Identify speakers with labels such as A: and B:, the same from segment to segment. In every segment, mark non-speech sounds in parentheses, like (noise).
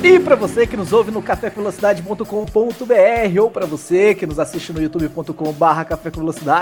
A: E para você que nos ouve no cafévelocidade.com.br ou para você que nos assiste no youtube.com/barra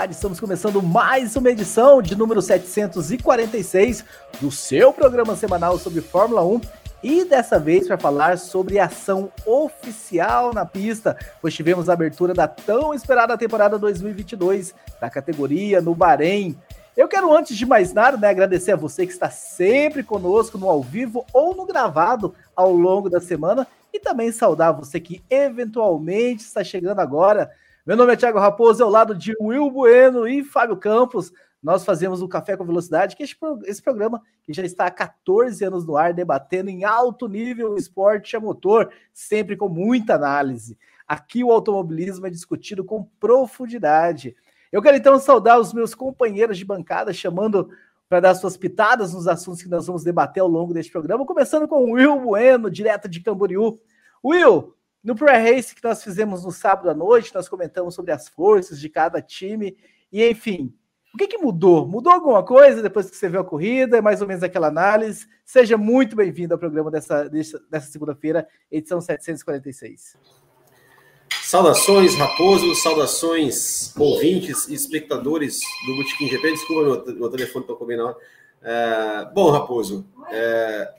A: estamos começando mais uma edição de número 746 do seu programa semanal sobre Fórmula 1 e dessa vez para falar sobre ação oficial na pista, pois tivemos a abertura da tão esperada temporada 2022 da categoria no Bahrein. Eu quero, antes de mais nada, né, agradecer a você que está sempre conosco no ao vivo ou no gravado ao longo da semana e também saudar você que eventualmente está chegando agora. Meu nome é Thiago Raposo, ao lado de Will Bueno e Fábio Campos. Nós fazemos o Café com Velocidade, que é esse programa que já está há 14 anos no ar, debatendo em alto nível esporte a motor, sempre com muita análise. Aqui o automobilismo é discutido com profundidade. Eu quero então saudar os meus companheiros de bancada, chamando para dar suas pitadas nos assuntos que nós vamos debater ao longo deste programa, começando com o Will Bueno, direto de Camboriú. Will, no pré-race que nós fizemos no sábado à noite, nós comentamos sobre as forças de cada time e, enfim, o que, que mudou? Mudou alguma coisa depois que você viu a corrida? É mais ou menos aquela análise. Seja muito bem-vindo ao programa dessa, dessa, segunda-feira, edição 746.
B: Saudações, Raposo, saudações, ouvintes e espectadores do Botequim GP. Desculpa, meu, meu telefone tocou bem na hora. É, bom, Raposo, é,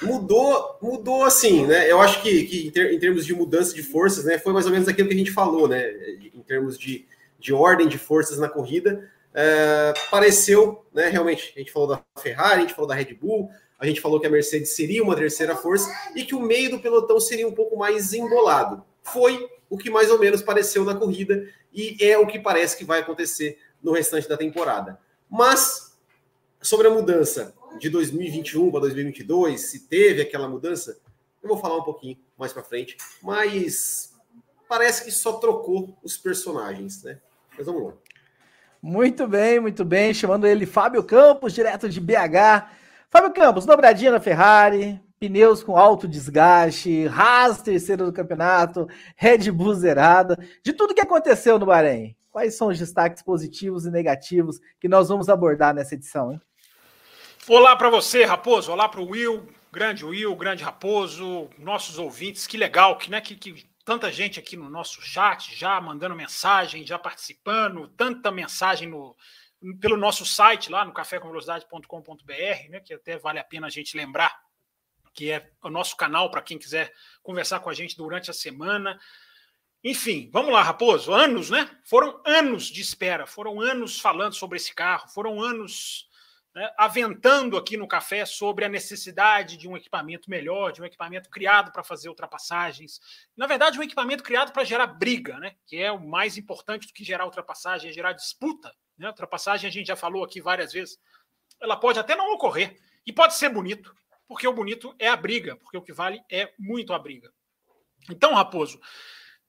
B: mudou, mudou assim, né? Eu acho que, que em, ter, em, termos de mudança de forças, né, foi mais ou menos aquilo que a gente falou, né? Em termos de, de ordem de forças na corrida, é, pareceu, né? Realmente, a gente falou da Ferrari, a gente falou da Red Bull, a gente falou que a Mercedes seria uma terceira força e que o meio do pelotão seria um pouco mais embolado. Foi o que mais ou menos pareceu na corrida e é o que parece que vai acontecer no restante da temporada. Mas sobre a mudança de 2021 para 2022, se teve aquela mudança, eu vou falar um pouquinho mais para frente, mas parece que só trocou os personagens, né? Mas vamos lá.
A: Muito bem, muito bem. Chamando ele Fábio Campos, direto de BH. Fábio Campos, dobradinha na Ferrari, pneus com alto desgaste, Haas terceiro do campeonato, Red Bull zerada, de tudo que aconteceu no Bahrein. Quais são os destaques positivos e negativos que nós vamos abordar nessa edição? Hein?
C: Olá para você, Raposo. Olá para o Will, grande Will, grande Raposo, nossos ouvintes. Que legal que, né, que, que tanta gente aqui no nosso chat já mandando mensagem, já participando, tanta mensagem no, pelo nosso site lá no cafécomvelocidade.com.br, né, que até vale a pena a gente lembrar que é o nosso canal para quem quiser conversar com a gente durante a semana. Enfim, vamos lá, Raposo. Anos, né? Foram anos de espera, foram anos falando sobre esse carro, foram anos né, aventando aqui no café sobre a necessidade de um equipamento melhor, de um equipamento criado para fazer ultrapassagens. Na verdade, um equipamento criado para gerar briga, né? Que é o mais importante do que gerar ultrapassagem, é gerar disputa. Né? Ultrapassagem, a gente já falou aqui várias vezes, ela pode até não ocorrer e pode ser bonito porque o bonito é a briga, porque o que vale é muito a briga. Então, Raposo,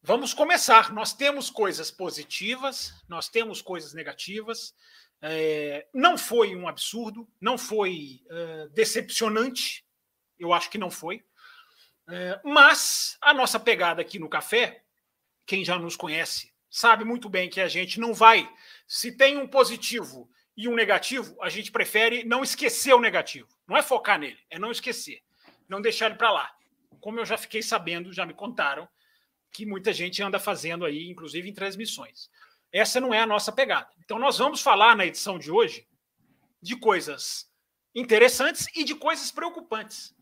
C: vamos começar. Nós temos coisas positivas, nós temos coisas negativas. É, não foi um absurdo, não foi é, decepcionante, eu acho que não foi. É, mas a nossa pegada aqui no café, quem já nos conhece, sabe muito bem que a gente não vai. Se tem um positivo e um negativo, a gente prefere não esquecer o negativo. Não é focar nele, é não esquecer. Não deixar ele para lá. Como eu já fiquei sabendo, já me contaram, que muita gente anda fazendo aí, inclusive em transmissões. Essa não é a nossa pegada. Então, nós vamos falar na edição de hoje de coisas interessantes e de coisas preocupantes.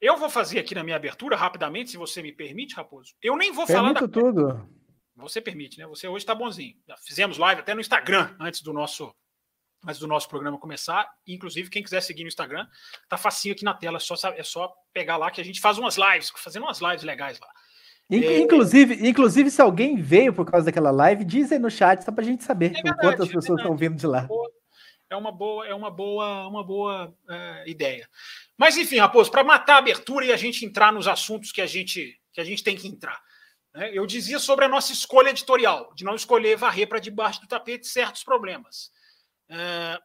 C: Eu vou fazer aqui na minha abertura, rapidamente, se você me permite, Raposo. Eu nem vou
A: Permito
C: falar
A: da. tudo.
C: Você permite, né? Você hoje está bonzinho. Já fizemos live até no Instagram antes do nosso antes do nosso programa começar. Inclusive, quem quiser seguir no Instagram, tá facinho aqui na tela. É só, é só pegar lá que a gente faz umas lives, fazendo umas lives legais lá.
A: É, inclusive, é... inclusive, se alguém veio por causa daquela live, diz aí no chat, só para a gente saber é verdade, quantas é pessoas estão vindo de lá.
C: É uma boa, é uma boa, uma boa é, ideia. Mas enfim, Raposo, para matar a abertura e a gente entrar nos assuntos que a gente, que a gente tem que entrar. Né? Eu dizia sobre a nossa escolha editorial, de não escolher varrer para debaixo do tapete certos problemas. É...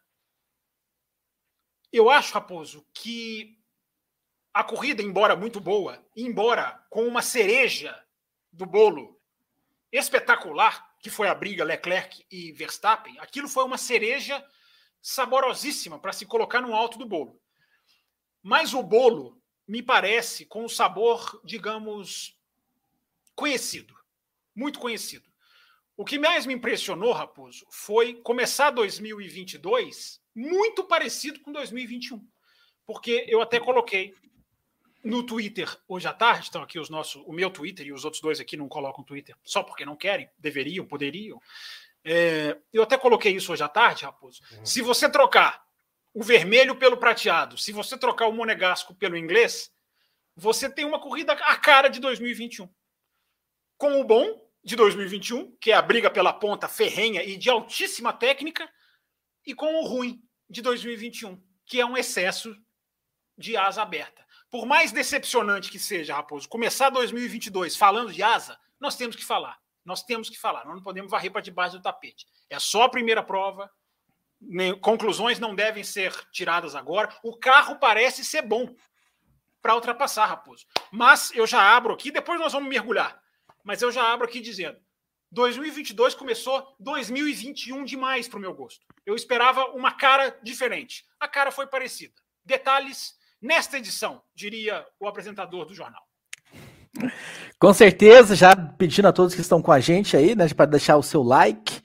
C: Eu acho, Raposo, que a corrida, embora muito boa, embora com uma cereja do bolo espetacular, que foi a briga Leclerc e Verstappen, aquilo foi uma cereja saborosíssima para se colocar no alto do bolo. Mas o bolo me parece com um sabor, digamos, conhecido, muito conhecido. O que mais me impressionou, Raposo, foi começar 2022 muito parecido com 2021. Porque eu até coloquei no Twitter hoje à tarde, estão aqui os nossos, o meu Twitter e os outros dois aqui não colocam Twitter só porque não querem, deveriam, poderiam. É, eu até coloquei isso hoje à tarde, Raposo. Uhum. Se você trocar o vermelho pelo prateado, se você trocar o monegasco pelo inglês, você tem uma corrida à cara de 2021. Com o bom de 2021, que é a briga pela ponta ferrenha e de altíssima técnica, e com o ruim de 2021, que é um excesso de asa aberta. Por mais decepcionante que seja, Raposo, começar 2022 falando de asa, nós temos que falar. Nós temos que falar. Nós não podemos varrer para debaixo do tapete. É só a primeira prova. Conclusões não devem ser tiradas agora. O carro parece ser bom para ultrapassar, Raposo. Mas eu já abro aqui, depois nós vamos mergulhar. Mas eu já abro aqui dizendo: 2022 começou 2021 demais para o meu gosto. Eu esperava uma cara diferente. A cara foi parecida. Detalhes nesta edição, diria o apresentador do jornal.
A: Com certeza, já pedindo a todos que estão com a gente aí, né, para deixar o seu like.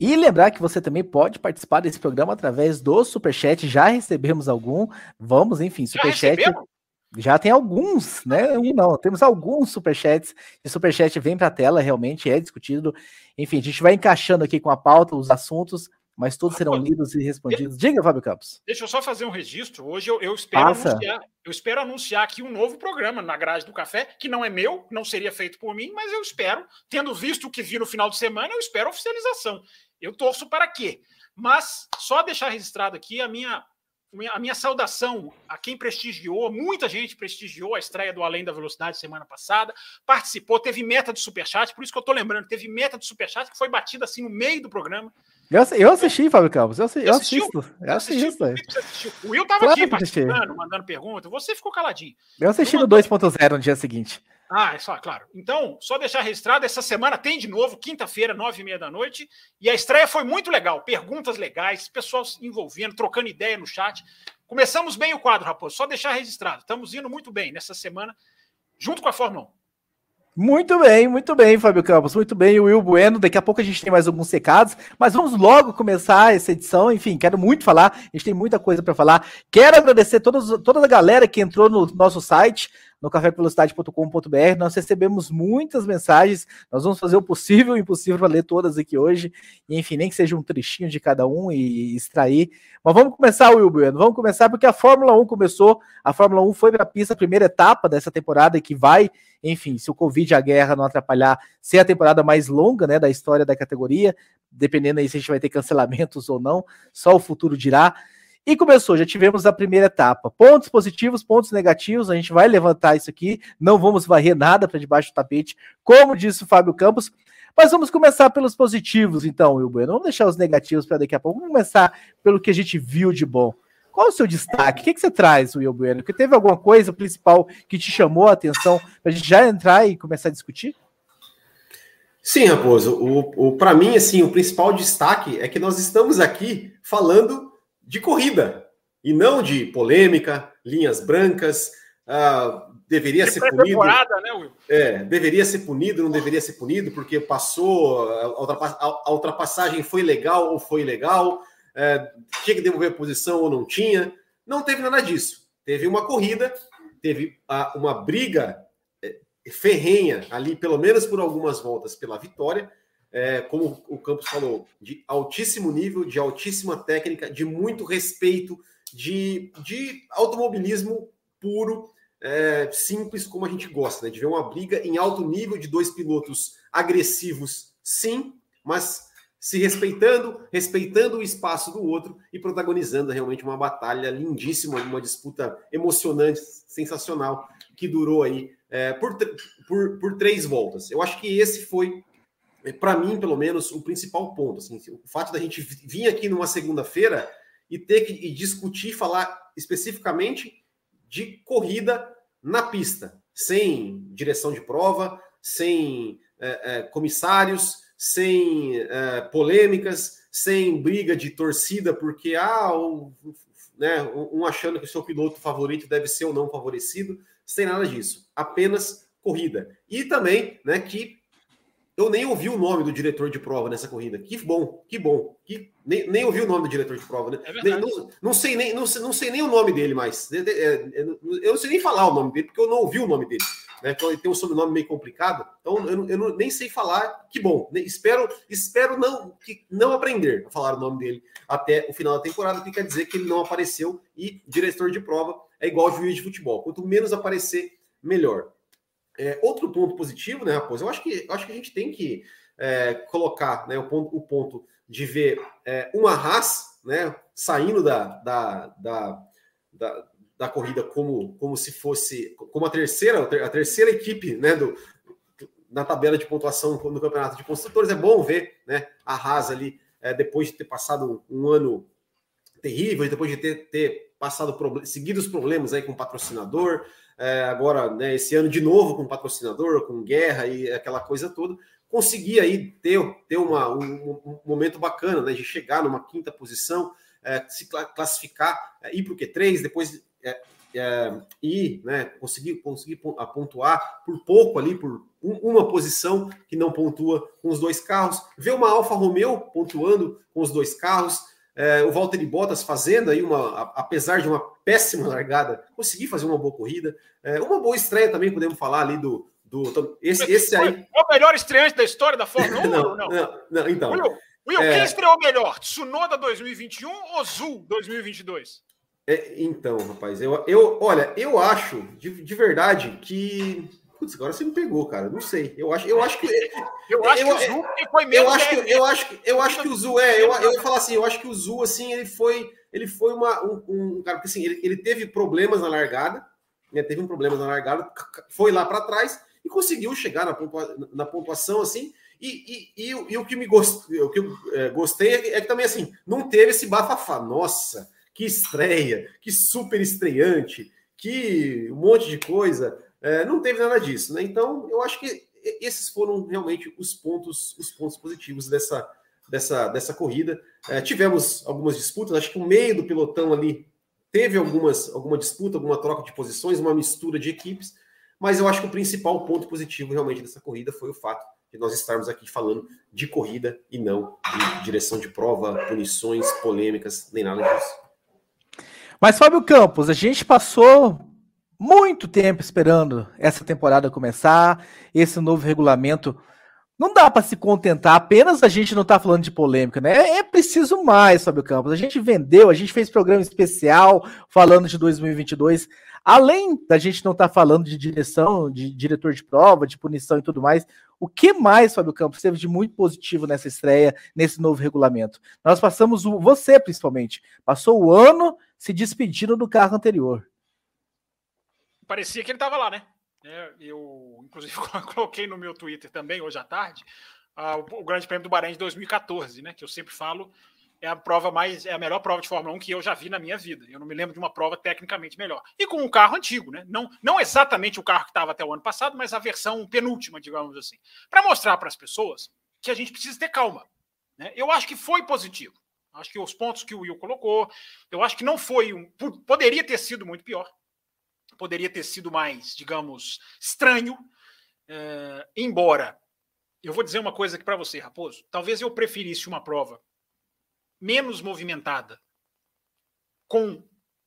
A: E lembrar que você também pode participar desse programa através do Superchat. Já recebemos algum. Vamos, enfim, Superchat. Já, já tem alguns, né? Um não, temos alguns superchats. E superchat vem para a tela, realmente é discutido. Enfim, a gente vai encaixando aqui com a pauta os assuntos mas todos serão lidos e respondidos. Diga, Fábio Campos.
C: Deixa eu só fazer um registro. Hoje eu, eu espero anunciar, eu espero anunciar aqui um novo programa na grade do café, que não é meu, não seria feito por mim, mas eu espero, tendo visto o que vi no final de semana, eu espero oficialização. Eu torço para quê? Mas só deixar registrado aqui a minha a minha saudação a quem prestigiou, muita gente prestigiou a estreia do Além da Velocidade semana passada, participou, teve meta de superchat, por isso que eu estou lembrando, teve meta de superchat que foi batida assim no meio do programa.
A: Eu, eu assisti, Fábio Campos. Eu, eu assisto. Eu assisto.
C: O Will estava claro aqui participando, mandando pergunta. Você ficou caladinho.
A: Eu assisti no 2.0 no dia seguinte.
C: Ah, é só, claro. Então, só deixar registrado, essa semana tem de novo, quinta-feira, nove e meia da noite, e a estreia foi muito legal, perguntas legais, pessoal se envolvendo, trocando ideia no chat. Começamos bem o quadro, Raposo, só deixar registrado. Estamos indo muito bem nessa semana, junto com a Fórmula 1.
A: Muito bem, muito bem, Fábio Campos, muito bem, Will Bueno. Daqui a pouco a gente tem mais alguns recados, mas vamos logo começar essa edição. Enfim, quero muito falar, a gente tem muita coisa para falar. Quero agradecer todos, toda a galera que entrou no nosso site, no cafévelocidade.com.br. Nós recebemos muitas mensagens, nós vamos fazer o possível e o impossível para ler todas aqui hoje. E, enfim, nem que seja um trechinho de cada um e extrair. Mas vamos começar, Will Bueno, vamos começar porque a Fórmula 1 começou, a Fórmula 1 foi para a pista, primeira etapa dessa temporada que vai enfim, se o Covid e a guerra não atrapalhar, ser a temporada mais longa né, da história da categoria, dependendo aí se a gente vai ter cancelamentos ou não, só o futuro dirá. E começou, já tivemos a primeira etapa. Pontos positivos, pontos negativos, a gente vai levantar isso aqui, não vamos varrer nada para debaixo do tapete, como disse o Fábio Campos. Mas vamos começar pelos positivos, então, Will Vamos deixar os negativos para daqui a pouco. Vamos começar pelo que a gente viu de bom. Qual o seu destaque? O que, que você traz, Will Bueno? Que teve alguma coisa principal que te chamou a atenção para a gente já entrar e começar a discutir?
B: Sim, Raposo. O, o para mim, assim, o principal destaque é que nós estamos aqui falando de corrida e não de polêmica, linhas brancas. Uh, deveria de ser punido. Né, Will? É, deveria ser punido, não deveria ser punido, porque passou, a ultrapassagem foi legal ou foi ilegal é, tinha que devolver a posição ou não tinha. Não teve nada disso. Teve uma corrida, teve uma briga é, ferrenha ali, pelo menos por algumas voltas, pela vitória. É, como o Campos falou, de altíssimo nível, de altíssima técnica, de muito respeito, de, de automobilismo puro, é, simples, como a gente gosta, né? de ver uma briga em alto nível de dois pilotos agressivos, sim, mas se respeitando, respeitando o espaço do outro e protagonizando realmente uma batalha lindíssima, uma disputa emocionante, sensacional, que durou aí é, por, por, por três voltas. Eu acho que esse foi, para mim, pelo menos, o principal ponto. Assim, o fato da gente vir aqui numa segunda-feira e ter que e discutir, falar especificamente de corrida na pista, sem direção de prova, sem é, é, comissários, sem é, polêmicas, sem briga de torcida, porque ah, né, um achando que o seu piloto favorito deve ser ou não favorecido, sem nada disso, apenas corrida. E também, né, que eu nem ouvi o nome do diretor de prova nessa corrida. Que bom, que bom. Que, nem, nem ouvi o nome do diretor de prova, né? É nem, não, não, sei nem, não, não sei nem o nome dele mais. É, eu não sei nem falar o nome dele, porque eu não ouvi o nome dele né? Então ele tem um sobrenome meio complicado, então eu, eu não, nem sei falar. Que bom, espero, espero não que não aprender a falar o nome dele até o final da temporada, que quer dizer que ele não apareceu e diretor de prova é igual juiz de futebol. Quanto menos aparecer, melhor. É, outro ponto positivo, né, Raposo? Eu acho que, eu acho que a gente tem que é, colocar né, o, ponto, o ponto de ver é, uma Haas né, saindo da, da, da, da, da corrida como, como se fosse como a terceira a terceira equipe né, do, na tabela de pontuação no campeonato de construtores. É bom ver né, a Haas ali, é, depois de ter passado um ano terrível, depois de ter, ter passado seguidos problemas aí com o patrocinador, é, agora né, esse ano de novo com patrocinador, com guerra e aquela coisa toda, conseguir aí ter, ter uma, um, um momento bacana né, de chegar numa quinta posição. É, se classificar, é, ir para o Q3, depois é, é, e né, conseguir, conseguir pontuar por pouco ali, por um, uma posição que não pontua com os dois carros. Ver uma Alfa Romeo pontuando com os dois carros. É, o Valtteri Bottas fazendo aí uma, apesar de uma péssima largada, conseguir fazer uma boa corrida. É, uma boa estreia também, podemos falar ali do. do esse, esse aí.
C: É o melhor estreante da história da Fórmula 1? (laughs)
B: não, não? não, não, então.
C: Will, Will é... quem estreou melhor? Tsunoda 2021 ou Zul 2022?
B: É, então, rapaz, eu, eu olha, eu acho de, de verdade que. Putz, agora você me pegou, cara. Não sei. Eu acho, eu acho que.
C: Eu acho eu, que o Zu foi
B: mesmo. Eu acho que, eu acho, eu acho que o Zu é. Eu, eu ia falar assim, eu acho que o Zu, assim, ele foi. Ele foi uma, um, um cara, porque assim, ele, ele teve problemas na largada, né? Teve um problema na largada, foi lá para trás e conseguiu chegar na, pontua, na pontuação, assim. E, e, e, e, o que me gost, o que eu é, gostei é, é que também assim, não teve esse bafafá. Nossa, que estreia, que super estreante, que um monte de coisa. É, não teve nada disso, né? Então, eu acho que esses foram realmente os pontos, os pontos positivos dessa, dessa, dessa corrida. É, tivemos algumas disputas, acho que o meio do pelotão ali teve algumas, alguma disputa, alguma troca de posições, uma mistura de equipes, mas eu acho que o principal ponto positivo realmente dessa corrida foi o fato de nós estarmos aqui falando de corrida e não de direção de prova, punições, polêmicas, nem nada disso.
A: Mas, Fábio Campos, a gente passou muito tempo esperando essa temporada começar, esse novo regulamento. Não dá para se contentar apenas a gente não tá falando de polêmica, né? É, é preciso mais, Fábio Campos. A gente vendeu, a gente fez programa especial falando de 2022. Além da gente não estar tá falando de direção, de diretor de prova, de punição e tudo mais, o que mais, Fábio Campos, teve de muito positivo nessa estreia, nesse novo regulamento? Nós passamos, o, você principalmente, passou o ano se despedindo do carro anterior.
C: Parecia que ele estava lá, né? É, eu, inclusive, (laughs) coloquei no meu Twitter também, hoje à tarde, uh, o, o Grande Prêmio do Bahrein de 2014, né? Que eu sempre falo é a prova mais, é a melhor prova de Fórmula 1 que eu já vi na minha vida. Eu não me lembro de uma prova tecnicamente melhor. E com um carro antigo, né? Não, não exatamente o carro que estava até o ano passado, mas a versão penúltima, digamos assim. Para mostrar para as pessoas que a gente precisa ter calma. Né? Eu acho que foi positivo. Acho que os pontos que o Will colocou, eu acho que não foi um. Poderia ter sido muito pior. Poderia ter sido mais, digamos, estranho. É, embora, eu vou dizer uma coisa aqui para você, Raposo. Talvez eu preferisse uma prova menos movimentada, com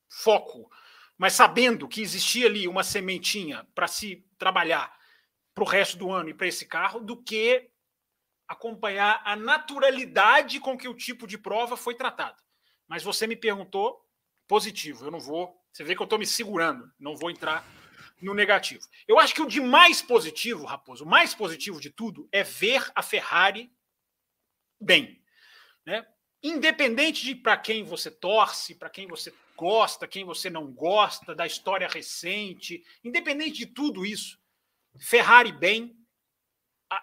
C: foco, mas sabendo que existia ali uma sementinha para se trabalhar para o resto do ano e para esse carro, do que acompanhar a naturalidade com que o tipo de prova foi tratado. Mas você me perguntou positivo, eu não vou. Você vê que eu estou me segurando, não vou entrar no negativo. Eu acho que o de mais positivo, Raposo, o mais positivo de tudo é ver a Ferrari bem. Né? Independente de para quem você torce, para quem você gosta, quem você não gosta, da história recente, independente de tudo isso, Ferrari bem.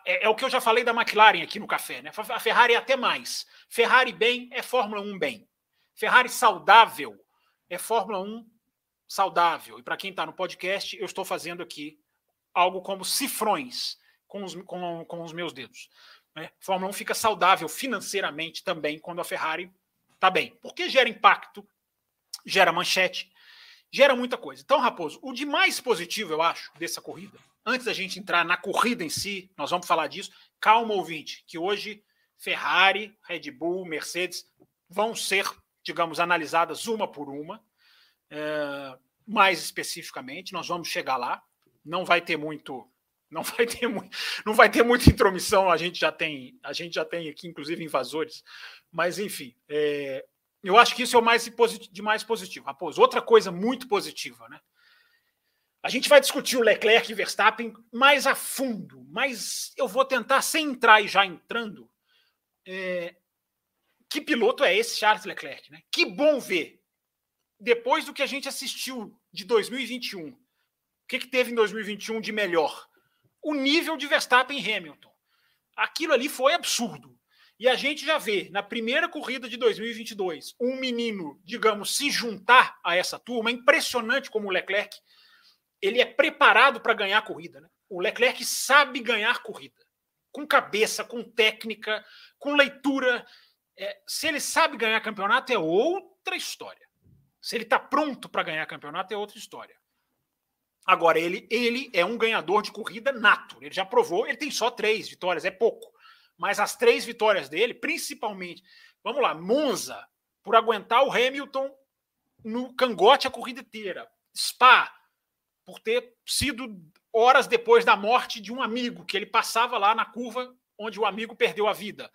C: É, é, o que eu já falei da McLaren aqui no café, né? A Ferrari é até mais. Ferrari bem é Fórmula 1 bem. Ferrari saudável é Fórmula 1 saudável. E para quem está no podcast, eu estou fazendo aqui algo como cifrões com os, com, com os meus dedos. Né? Fórmula 1 fica saudável financeiramente também quando a Ferrari está bem, porque gera impacto, gera manchete, gera muita coisa. Então, Raposo, o de mais positivo, eu acho, dessa corrida, antes da gente entrar na corrida em si, nós vamos falar disso. Calma, ouvinte, que hoje Ferrari, Red Bull, Mercedes vão ser, digamos, analisadas uma por uma. É, mais especificamente, nós vamos chegar lá. Não vai ter muito, (laughs) não vai ter muito, não vai ter muita intromissão. A gente já tem, a gente já tem aqui, inclusive, invasores. Mas enfim, é, eu acho que isso é o mais de mais positivo. Raposo, outra coisa muito positiva, né? A gente vai discutir o Leclerc e Verstappen mais a fundo, mas eu vou tentar, sem entrar e já entrando, é, que piloto é esse Charles Leclerc, né? Que bom ver depois do que a gente assistiu de 2021, o que, que teve em 2021 de melhor? O nível de Verstappen e Hamilton. Aquilo ali foi absurdo. E a gente já vê na primeira corrida de 2022 um menino, digamos, se juntar a essa turma. É impressionante como o Leclerc ele é preparado para ganhar a corrida. Né? O Leclerc sabe ganhar corrida, com cabeça, com técnica, com leitura. É, se ele sabe ganhar campeonato é outra história. Se ele está pronto para ganhar campeonato, é outra história. Agora, ele, ele é um ganhador de corrida nato. Ele já provou, ele tem só três vitórias, é pouco. Mas as três vitórias dele, principalmente, vamos lá, Monza, por aguentar o Hamilton no cangote a corrida inteira. Spa, por ter sido horas depois da morte de um amigo, que ele passava lá na curva onde o amigo perdeu a vida,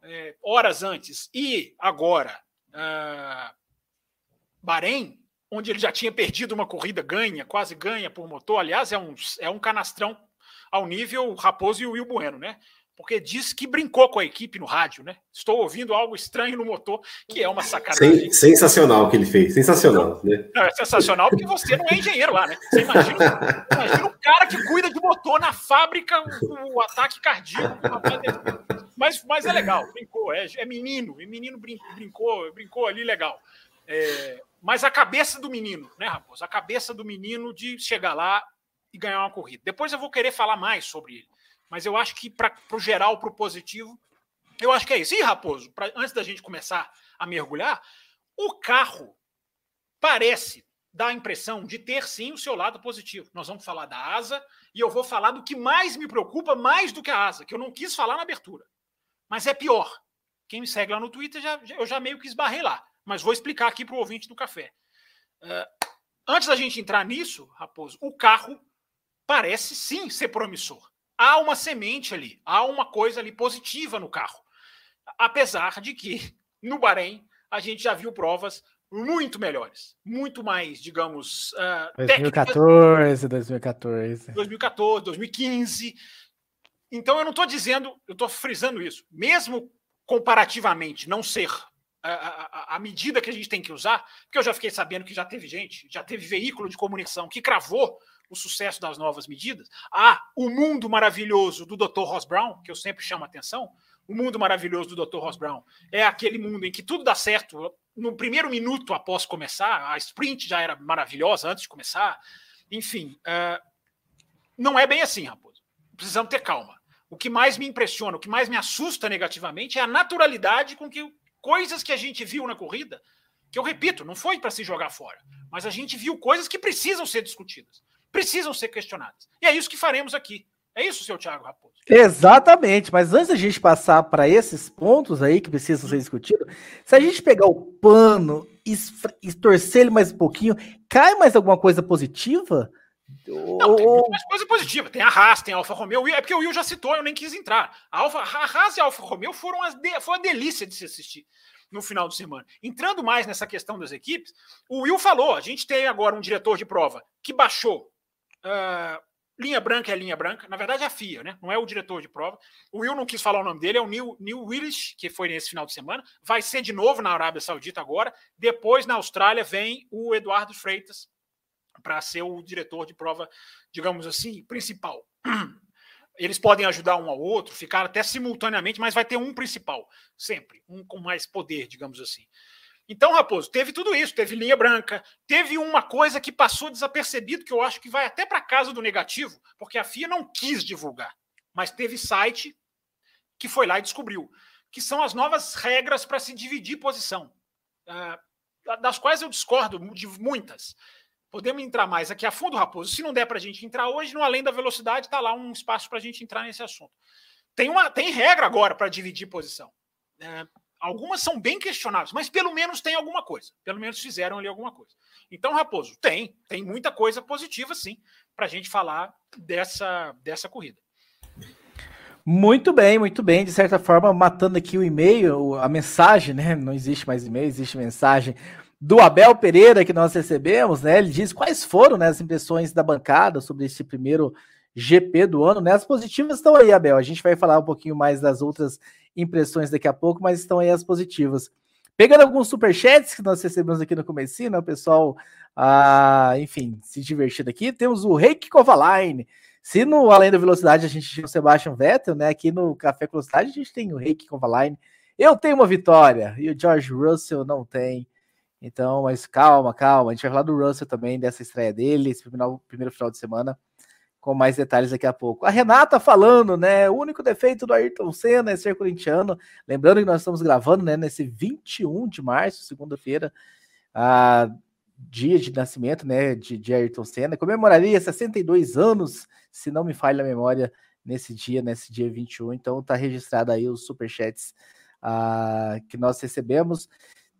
C: é, horas antes. E agora, uh, Bahrein, onde ele já tinha perdido uma corrida ganha, quase ganha por motor. Aliás, é um, é um canastrão ao nível Raposo e o Will Bueno, né? Porque disse que brincou com a equipe no rádio, né? Estou ouvindo algo estranho no motor, que é uma sacanagem.
B: Sensacional o que ele fez, sensacional. Né?
C: Não, é sensacional porque você não é engenheiro lá, né? Você imagina, imagina o cara que cuida de motor na fábrica, o, o ataque cardíaco. Mas, mas é legal, brincou, é, é menino, e menino brincou, brincou ali legal. É, mas a cabeça do menino, né, Raposo? A cabeça do menino de chegar lá e ganhar uma corrida. Depois eu vou querer falar mais sobre ele. Mas eu acho que para o geral, para o positivo, eu acho que é isso. E, Raposo, pra, antes da gente começar a mergulhar, o carro parece dar a impressão de ter sim o seu lado positivo. Nós vamos falar da asa e eu vou falar do que mais me preocupa, mais do que a asa, que eu não quis falar na abertura. Mas é pior. Quem me segue lá no Twitter, já, eu já meio que esbarrei lá mas vou explicar aqui para o ouvinte do café. Uh, antes da gente entrar nisso, Raposo, o carro parece sim ser promissor. Há uma semente ali, há uma coisa ali positiva no carro. Apesar de que no Bahrein a gente já viu provas muito melhores, muito mais, digamos, uh,
A: 2014, 2014.
C: 2014, 2015. Então eu não estou dizendo, eu estou frisando isso. Mesmo comparativamente não ser a, a, medida que a gente tem que usar, porque eu já fiquei sabendo que já teve gente, já teve veículo de comunicação que cravou o sucesso das novas medidas. Ah, o mundo maravilhoso do Dr. Ross Brown, que eu sempre chamo a atenção, o mundo maravilhoso do Dr. Ross Brown é aquele mundo em que tudo dá certo no primeiro minuto após começar, a sprint já era maravilhosa antes de começar. Enfim, uh, não é bem assim, Raposo. Precisamos ter calma. O que mais me impressiona, o que mais me assusta negativamente é a naturalidade com que coisas que a gente viu na corrida, que eu repito, não foi para se jogar fora, mas a gente viu coisas que precisam ser discutidas, precisam ser questionadas. E é isso que faremos aqui. É isso, seu Thiago Raposo.
A: Exatamente, mas antes da gente passar para esses pontos aí que precisam ser discutidos, se a gente pegar o pano e, e torcer ele mais um pouquinho, cai mais alguma coisa positiva?
C: Não, tem muito mais coisa positiva. Tem a Haas, tem a Alfa Romeo. É porque o Will já citou, eu nem quis entrar. A, Alfa, a Haas e a Alfa Romeo foram as de, foi uma delícia de se assistir no final de semana. Entrando mais nessa questão das equipes, o Will falou: a gente tem agora um diretor de prova que baixou. Uh, linha branca é linha branca. Na verdade, é a FIA, né? Não é o diretor de prova. O Will não quis falar o nome dele, é o Neil, Neil Willis, que foi nesse final de semana. Vai ser de novo na Arábia Saudita agora. Depois, na Austrália, vem o Eduardo Freitas, para ser o diretor de prova, digamos assim, principal. (clears throat) Eles podem ajudar um ao outro, ficar até simultaneamente, mas vai ter um principal, sempre, um com mais poder, digamos assim. Então, Raposo, teve tudo isso, teve linha branca, teve uma coisa que passou desapercebido, que eu acho que vai até para casa do negativo, porque a FIA não quis divulgar, mas teve site que foi lá e descobriu, que são as novas regras para se dividir posição, uh, das quais eu discordo de muitas. Podemos entrar mais aqui a fundo, Raposo. Se não der para a gente entrar hoje, no Além da Velocidade, está lá um espaço para a gente entrar nesse assunto. Tem, uma, tem regra agora para dividir posição. É, algumas são bem questionáveis, mas pelo menos tem alguma coisa. Pelo menos fizeram ali alguma coisa. Então, Raposo, tem, tem muita coisa positiva, sim, para a gente falar dessa, dessa corrida.
A: Muito bem, muito bem. De certa forma, matando aqui o e-mail, a mensagem, né? Não existe mais e-mail, existe mensagem do Abel Pereira que nós recebemos, né? Ele diz quais foram né, as impressões da bancada sobre esse primeiro GP do ano, né? As positivas estão aí, Abel. A gente vai falar um pouquinho mais das outras impressões daqui a pouco, mas estão aí as positivas. Pegando alguns superchats que nós recebemos aqui no começo, né? O pessoal, ah, enfim, se divertindo aqui. Temos o Reiki Kovalainen. Se no Além da Velocidade a gente tinha o Sebastian Vettel, né? Aqui no Café Velocidade a gente tem o Reiki Kovalainen. Eu tenho uma vitória e o George Russell não tem. Então, mas calma, calma. A gente vai falar do Russell também, dessa estreia dele, esse primeiro, primeiro final de semana, com mais detalhes daqui a pouco. A Renata falando, né? O único defeito do Ayrton Senna é ser corintiano. Lembrando que nós estamos gravando, né, nesse 21 de março, segunda-feira, a dia de nascimento, né, de, de Ayrton Senna. Comemoraria 62 anos, se não me falha a memória, nesse dia, nesse dia 21. Então, tá registrado aí os superchats uh, que nós recebemos.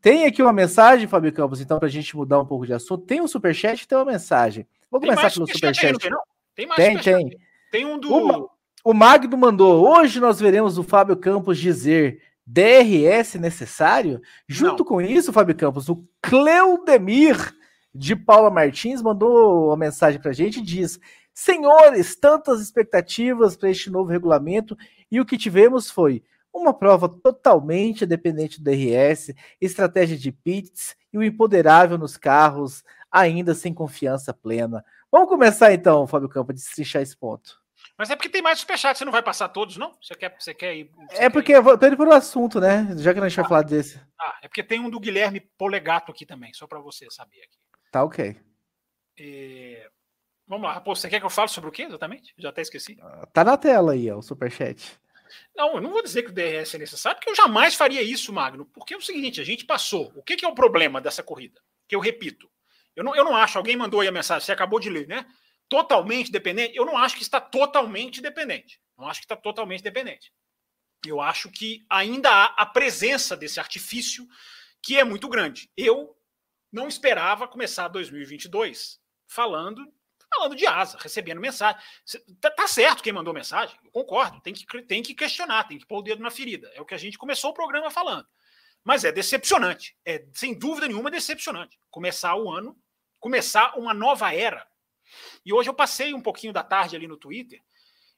A: Tem aqui uma mensagem, Fábio Campos, então, para a gente mudar um pouco de assunto. Tem um superchat e tem uma mensagem. Vou começar pelo superchat. Tem, não? tem mais Tem, tem.
C: Tem um do.
A: O, o Magno mandou. Hoje nós veremos o Fábio Campos dizer DRS necessário. Junto não. com isso, Fábio Campos, o Cleudemir de Paula Martins mandou uma mensagem para a gente e diz: Senhores, tantas expectativas para este novo regulamento e o que tivemos foi uma prova totalmente dependente do DRS, estratégia de pits e o empoderável nos carros, ainda sem confiança plena. Vamos começar então, Fábio Campo, a destrinchar esse ponto.
C: Mas é porque tem mais superchat, você não vai passar todos, não? Você quer, você quer ir. Você
A: é porque ir... eu tô indo pelo assunto, né? Já que a gente vai ah, falar desse.
C: Ah, é porque tem um do Guilherme Polegato aqui também, só para você saber aqui.
A: Tá ok.
C: É... Vamos lá, Raposo, você quer que eu fale sobre o quê exatamente? Já até esqueci.
A: Tá na tela aí, ó, o superchat.
C: Não, eu não vou dizer que o DRS é necessário, porque eu jamais faria isso, Magno. Porque é o seguinte, a gente passou. O que, que é o problema dessa corrida? Que eu repito. Eu não, eu não acho, alguém mandou aí a mensagem, você acabou de ler, né? Totalmente dependente. Eu não acho que está totalmente dependente. Não acho que está totalmente dependente. Eu acho que ainda há a presença desse artifício que é muito grande. Eu não esperava começar 2022 falando falando de asa, recebendo mensagem. Tá, tá, certo quem mandou mensagem, eu concordo, tem que, tem que questionar, tem que pôr o dedo na ferida. É o que a gente começou o programa falando. Mas é decepcionante, é sem dúvida nenhuma decepcionante. Começar o ano, começar uma nova era. E hoje eu passei um pouquinho da tarde ali no Twitter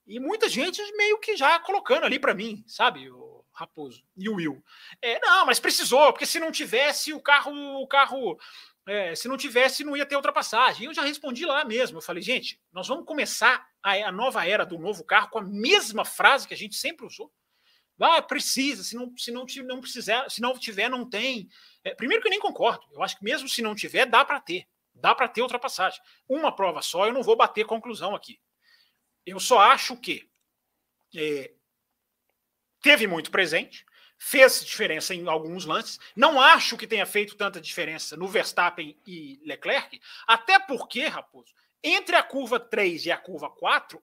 C: e muita gente meio que já colocando ali para mim, sabe, o Raposo e o Will. É, não, mas precisou, porque se não tivesse o carro, o carro é, se não tivesse, não ia ter ultrapassagem. Eu já respondi lá mesmo. Eu falei, gente, nós vamos começar a, a nova era do novo carro com a mesma frase que a gente sempre usou. Ah, precisa, se não, se não, não precisar, se não tiver, não tem. É, primeiro que eu nem concordo. Eu acho que mesmo se não tiver, dá para ter. Dá para ter ultrapassagem. Uma prova só, eu não vou bater conclusão aqui. Eu só acho que é, teve muito presente fez diferença em alguns lances. Não acho que tenha feito tanta diferença no Verstappen e Leclerc, até porque, Raposo, entre a curva 3 e a curva 4,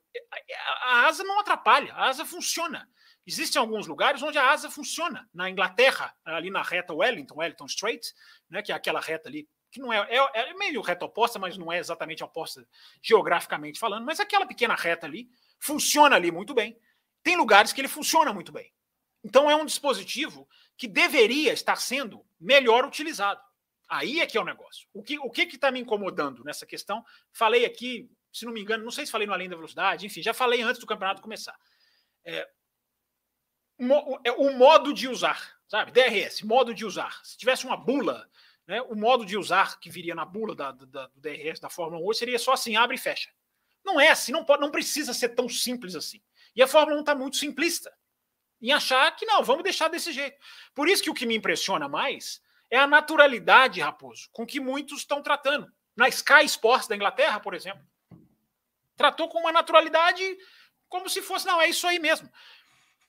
C: a asa não atrapalha, a asa funciona. Existem alguns lugares onde a asa funciona. Na Inglaterra, ali na reta Wellington, Wellington Strait, né, que é aquela reta ali, que não é, é, é meio reta oposta, mas não é exatamente oposta geograficamente falando, mas aquela pequena reta ali funciona ali muito bem. Tem lugares que ele funciona muito bem. Então é um dispositivo que deveria estar sendo melhor utilizado. Aí é que é o negócio. O que o que está me incomodando nessa questão? Falei aqui, se não me engano, não sei se falei no Além da Velocidade, enfim, já falei antes do campeonato começar. É, é o modo de usar, sabe? DRS, modo de usar. Se tivesse uma bula, né, o modo de usar que viria na bula da, da, do DRS da Fórmula 1 seria só assim, abre e fecha. Não é assim, não, pode, não precisa ser tão simples assim. E a Fórmula 1 está muito simplista em achar que não, vamos deixar desse jeito. Por isso que o que me impressiona mais é a naturalidade, Raposo, com que muitos estão tratando. Na Sky Sports da Inglaterra, por exemplo, tratou com uma naturalidade como se fosse, não, é isso aí mesmo.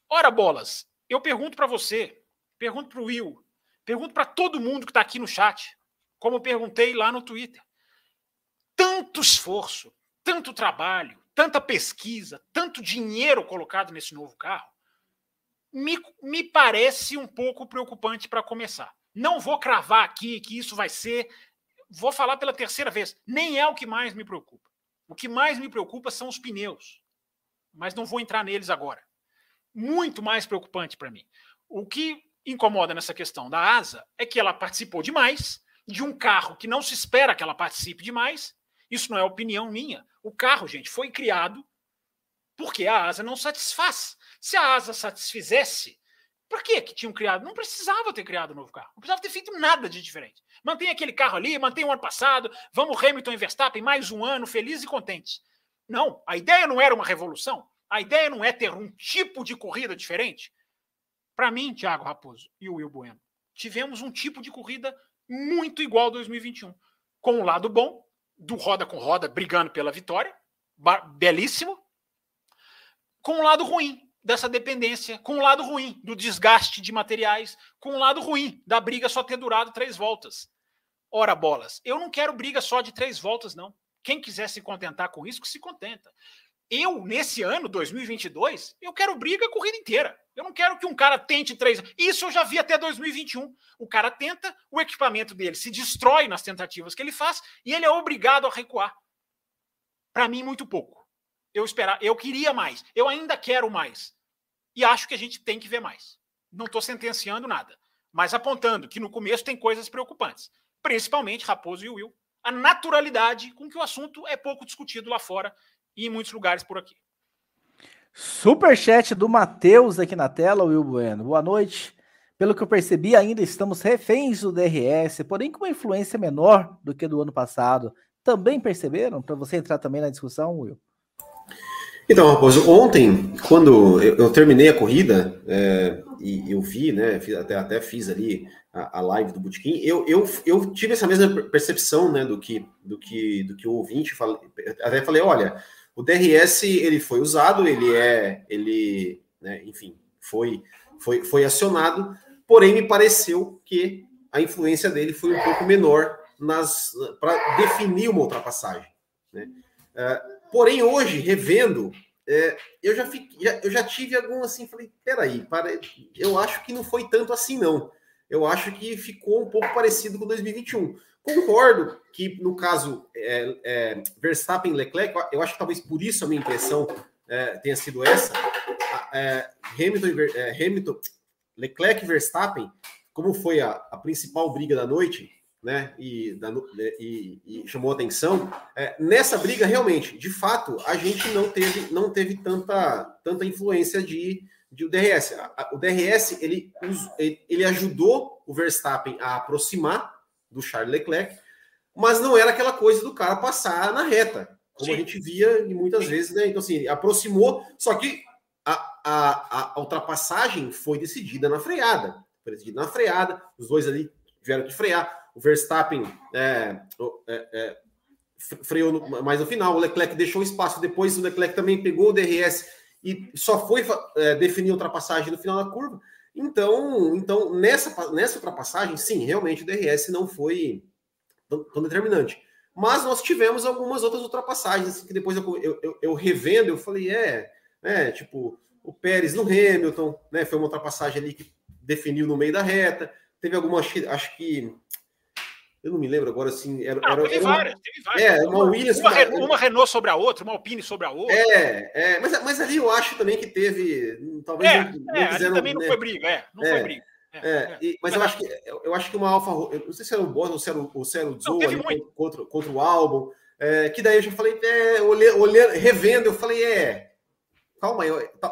C: Ora, bolas, eu pergunto para você, pergunto para o Will, pergunto para todo mundo que está aqui no chat, como perguntei lá no Twitter. Tanto esforço, tanto trabalho, tanta pesquisa, tanto dinheiro colocado nesse novo carro, me, me parece um pouco preocupante para começar. Não vou cravar aqui que isso vai ser. Vou falar pela terceira vez. Nem é o que mais me preocupa. O que mais me preocupa são os pneus. Mas não vou entrar neles agora. Muito mais preocupante para mim. O que incomoda nessa questão da asa é que ela participou demais de um carro que não se espera que ela participe demais. Isso não é opinião minha. O carro, gente, foi criado porque a asa não satisfaz. Se a asa satisfizesse, por que que tinham criado? Não precisava ter criado um novo carro. Não precisava ter feito nada de diferente. Mantém aquele carro ali, mantém o ano passado, vamos Hamilton e Verstappen mais um ano, felizes e contentes. Não, a ideia não era uma revolução. A ideia não é ter um tipo de corrida diferente. Para mim, Thiago Raposo e o Will Bueno, tivemos um tipo de corrida muito igual ao 2021. Com o um lado bom, do roda com roda, brigando pela vitória, belíssimo. Com o um lado ruim, dessa dependência, com o lado ruim do desgaste de materiais, com o lado ruim da briga só ter durado três voltas. Ora, bolas, eu não quero briga só de três voltas, não. Quem quiser se contentar com isso, que se contenta. Eu, nesse ano, 2022, eu quero briga a corrida inteira. Eu não quero que um cara tente três. Isso eu já vi até 2021. O cara tenta, o equipamento dele se destrói nas tentativas que ele faz e ele é obrigado a recuar. Para mim, muito pouco eu esperar, eu queria mais, eu ainda quero mais. E acho que a gente tem que ver mais. Não estou sentenciando nada, mas apontando que no começo tem coisas preocupantes, principalmente Raposo e Will, a naturalidade com que o assunto é pouco discutido lá fora e em muitos lugares por aqui.
A: Superchat do Matheus aqui na tela, Will Bueno. Boa noite. Pelo que eu percebi, ainda estamos reféns do DRS, porém com uma influência menor do que do ano passado. Também perceberam? Para você entrar também na discussão, Will?
B: Então, Raposo, ontem, quando eu, eu terminei a corrida, é, e eu vi, né, até, até fiz ali a, a live do Botequim, eu, eu, eu tive essa mesma percepção, né, do que, do que, do que o ouvinte, até falei, olha, o DRS, ele foi usado, ele é, ele, né, enfim, foi, foi, foi acionado, porém me pareceu que a influência dele foi um pouco menor nas para definir uma ultrapassagem, né? Uh, Porém, hoje, revendo, é, eu, já fiquei, já, eu já tive algum assim, falei, peraí, para, eu acho que não foi tanto assim, não. Eu acho que ficou um pouco parecido com 2021. Concordo que, no caso, é, é, Verstappen e Leclerc, eu acho que talvez por isso a minha impressão é, tenha sido essa. É, Hamilton, é, Hamilton, Leclerc e Verstappen, como foi a, a principal briga da noite, né, e, da, e, e chamou atenção. É, nessa briga, realmente, de fato, a gente não teve, não teve tanta, tanta influência de, de o DRS. O DRS ele, ele ajudou o Verstappen a aproximar do Charles Leclerc, mas não era aquela coisa do cara passar na reta, como Sim. a gente via muitas vezes, né? Então, assim, aproximou, só que a, a, a ultrapassagem foi decidida na freada. Foi decidida na freada, os dois ali tiveram que frear o Verstappen é, é, é, freou no, mais no final, o Leclerc deixou espaço, depois o Leclerc também pegou o DRS e só foi é, definir a ultrapassagem no final da curva. Então, então nessa, nessa ultrapassagem, sim, realmente o DRS não foi tão, tão determinante. Mas nós tivemos algumas outras ultrapassagens que depois eu, eu, eu, eu revendo, eu falei, é, é, tipo, o Pérez no Hamilton, né? Foi uma ultrapassagem ali que definiu no meio da reta. Teve algumas, acho que eu não me lembro agora assim. Era,
C: não,
B: era,
C: teve,
B: era
C: várias, uma, teve várias. É, uma, Williams. Uma, uma, uma, Renault sobre a outra, uma Alpine sobre a outra.
B: É, é mas, mas ali eu acho também que teve. Talvez
C: é, não, é, quiseram, também não né? foi briga, é. Não foi é, briga.
B: É, é, é, e, mas, mas, eu acho que eu acho que uma Alfa, eu não sei se era o Boston ou se era o, ou se era o Zou contra, contra o álbum, que daí eu já falei, é, olhando, revendo, eu falei, é, Calma aí,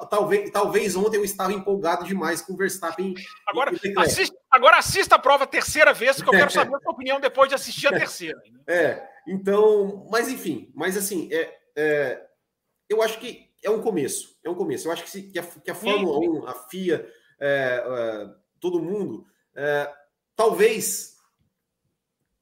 B: talvez, talvez ontem eu estava empolgado demais com o Verstappen.
C: Agora, assista, agora assista a prova a terceira vez, que eu quero (laughs) saber a sua opinião depois de assistir a terceira.
B: É, então, mas enfim, mas assim, é, é, eu acho que é um começo. É um começo. Eu acho que, se, que, a, que a Fórmula 1, a FIA, é, é, todo mundo, é, talvez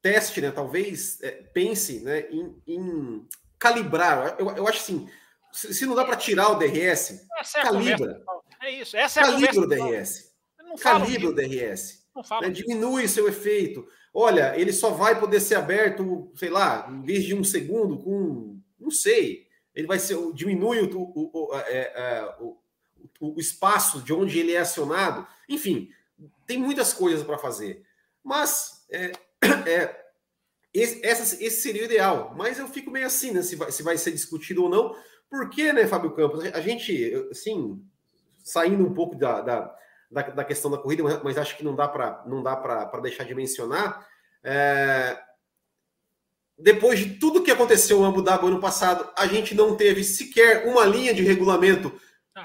B: teste, né? Talvez é, pense né, em, em calibrar. Eu, eu acho assim, se, não dá para tirar o DRS,
C: é calibra. É isso. Essa é a
B: calibra o DRS. Calibra o DRS. Né? Diminui o seu efeito. Olha, ele só vai poder ser aberto, sei lá, em vez de um segundo, com. Não sei. Ele vai ser. Diminui o, o, o, é, é, o, o espaço de onde ele é acionado. Enfim, tem muitas coisas para fazer. Mas é, (clears throat) é, esse, esse seria o ideal. Mas eu fico meio assim, né? Se vai, se vai ser discutido ou não. Por que, né, Fábio Campos? A gente, assim, saindo um pouco da, da, da, da questão da corrida, mas, mas, acho que não dá para não dá para deixar de mencionar. É, depois de tudo que aconteceu no Abu Dhabi ano passado, a gente não teve sequer uma linha de regulamento ah,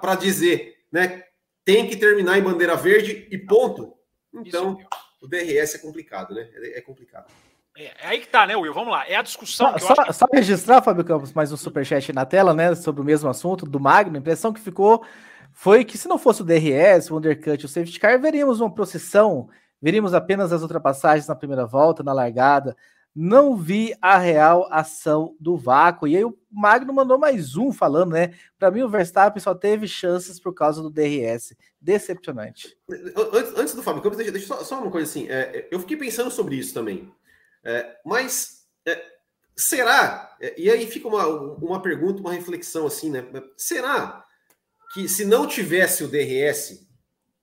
B: para dizer, né? Tem que terminar em bandeira verde e ponto. Então, o DRS é complicado, né? É, é complicado.
C: É, é, aí que tá, né, Will? Vamos lá. É a discussão.
A: Só, só, só, registrar, Fábio Campos, mais um superchat na tela, né? Sobre o mesmo assunto do Magno. A impressão que ficou foi que se não fosse o DRS, o undercut, o safety car, veríamos uma procissão, veríamos apenas as ultrapassagens na primeira volta, na largada. Não vi a real ação do vácuo. E aí o Magno mandou mais um falando, né? Para mim, o Verstappen só teve chances por causa do DRS. Decepcionante.
B: Antes, antes do Fábio Campos, deixa, deixa só, só, uma coisa assim. É, eu fiquei pensando sobre isso também. É, mas é, será? É, e aí fica uma, uma pergunta, uma reflexão assim, né? Será que se não tivesse o DRS,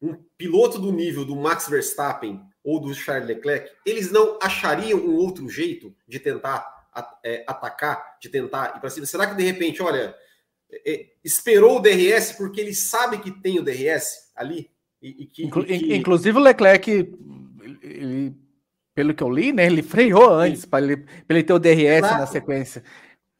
B: um piloto do nível do Max Verstappen ou do Charles Leclerc, eles não achariam um outro jeito de tentar é, atacar, de tentar ir para cima? Será que de repente, olha, é, esperou o DRS porque ele sabe que tem o DRS ali?
A: E, e que, Inclu que... Inclusive o Leclerc, ele pelo que eu li, né? Ele freou antes para ele, ele ter o DRS claro. na sequência.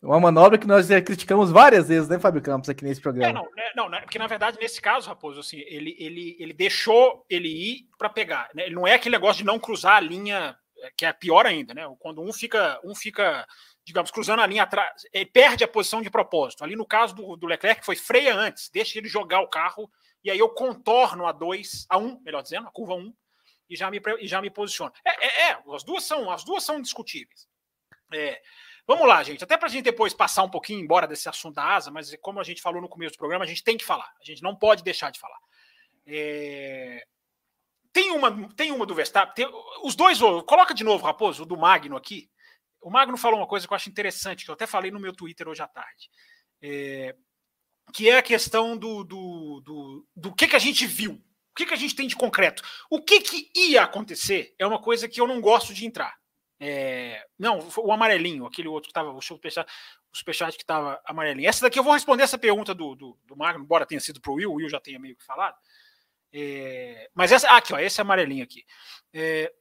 A: Uma manobra que nós já criticamos várias vezes, né, Fábio Campos, aqui nesse programa. É,
C: não, né, não, né, porque na verdade, nesse caso, Raposo, assim, ele, ele, ele deixou ele ir para pegar. Né? Ele não é aquele negócio de não cruzar a linha, é, que é pior ainda, né? Quando um fica, um fica, digamos, cruzando a linha atrás, ele perde a posição de propósito. Ali no caso do, do Leclerc, foi freia antes, deixa ele jogar o carro, e aí eu contorno a 2, a 1, um, melhor dizendo, a curva 1, um, e já me, e já me posiciono. É, é, é, as duas são, as duas são discutíveis. É, vamos lá, gente. Até para a gente depois passar um pouquinho embora desse assunto da asa, mas como a gente falou no começo do programa, a gente tem que falar. A gente não pode deixar de falar. É, tem uma, tem uma do Verstappen. Tem, os dois, coloca de novo, Raposo, o do Magno aqui. O Magno falou uma coisa que eu acho interessante, que eu até falei no meu Twitter hoje à tarde. É, que é a questão do, do, do, do que, que a gente viu. O que, que a gente tem de concreto? O que, que ia acontecer é uma coisa que eu não gosto de entrar. É, não, o amarelinho, aquele outro que estava, o superchat, o superchat que estava amarelinho. Essa daqui eu vou responder essa pergunta do, do, do Magno, embora tenha sido para o Will, o Will já tenha meio que falado. É, mas essa, ah, aqui, ó, esse amarelinho aqui. É,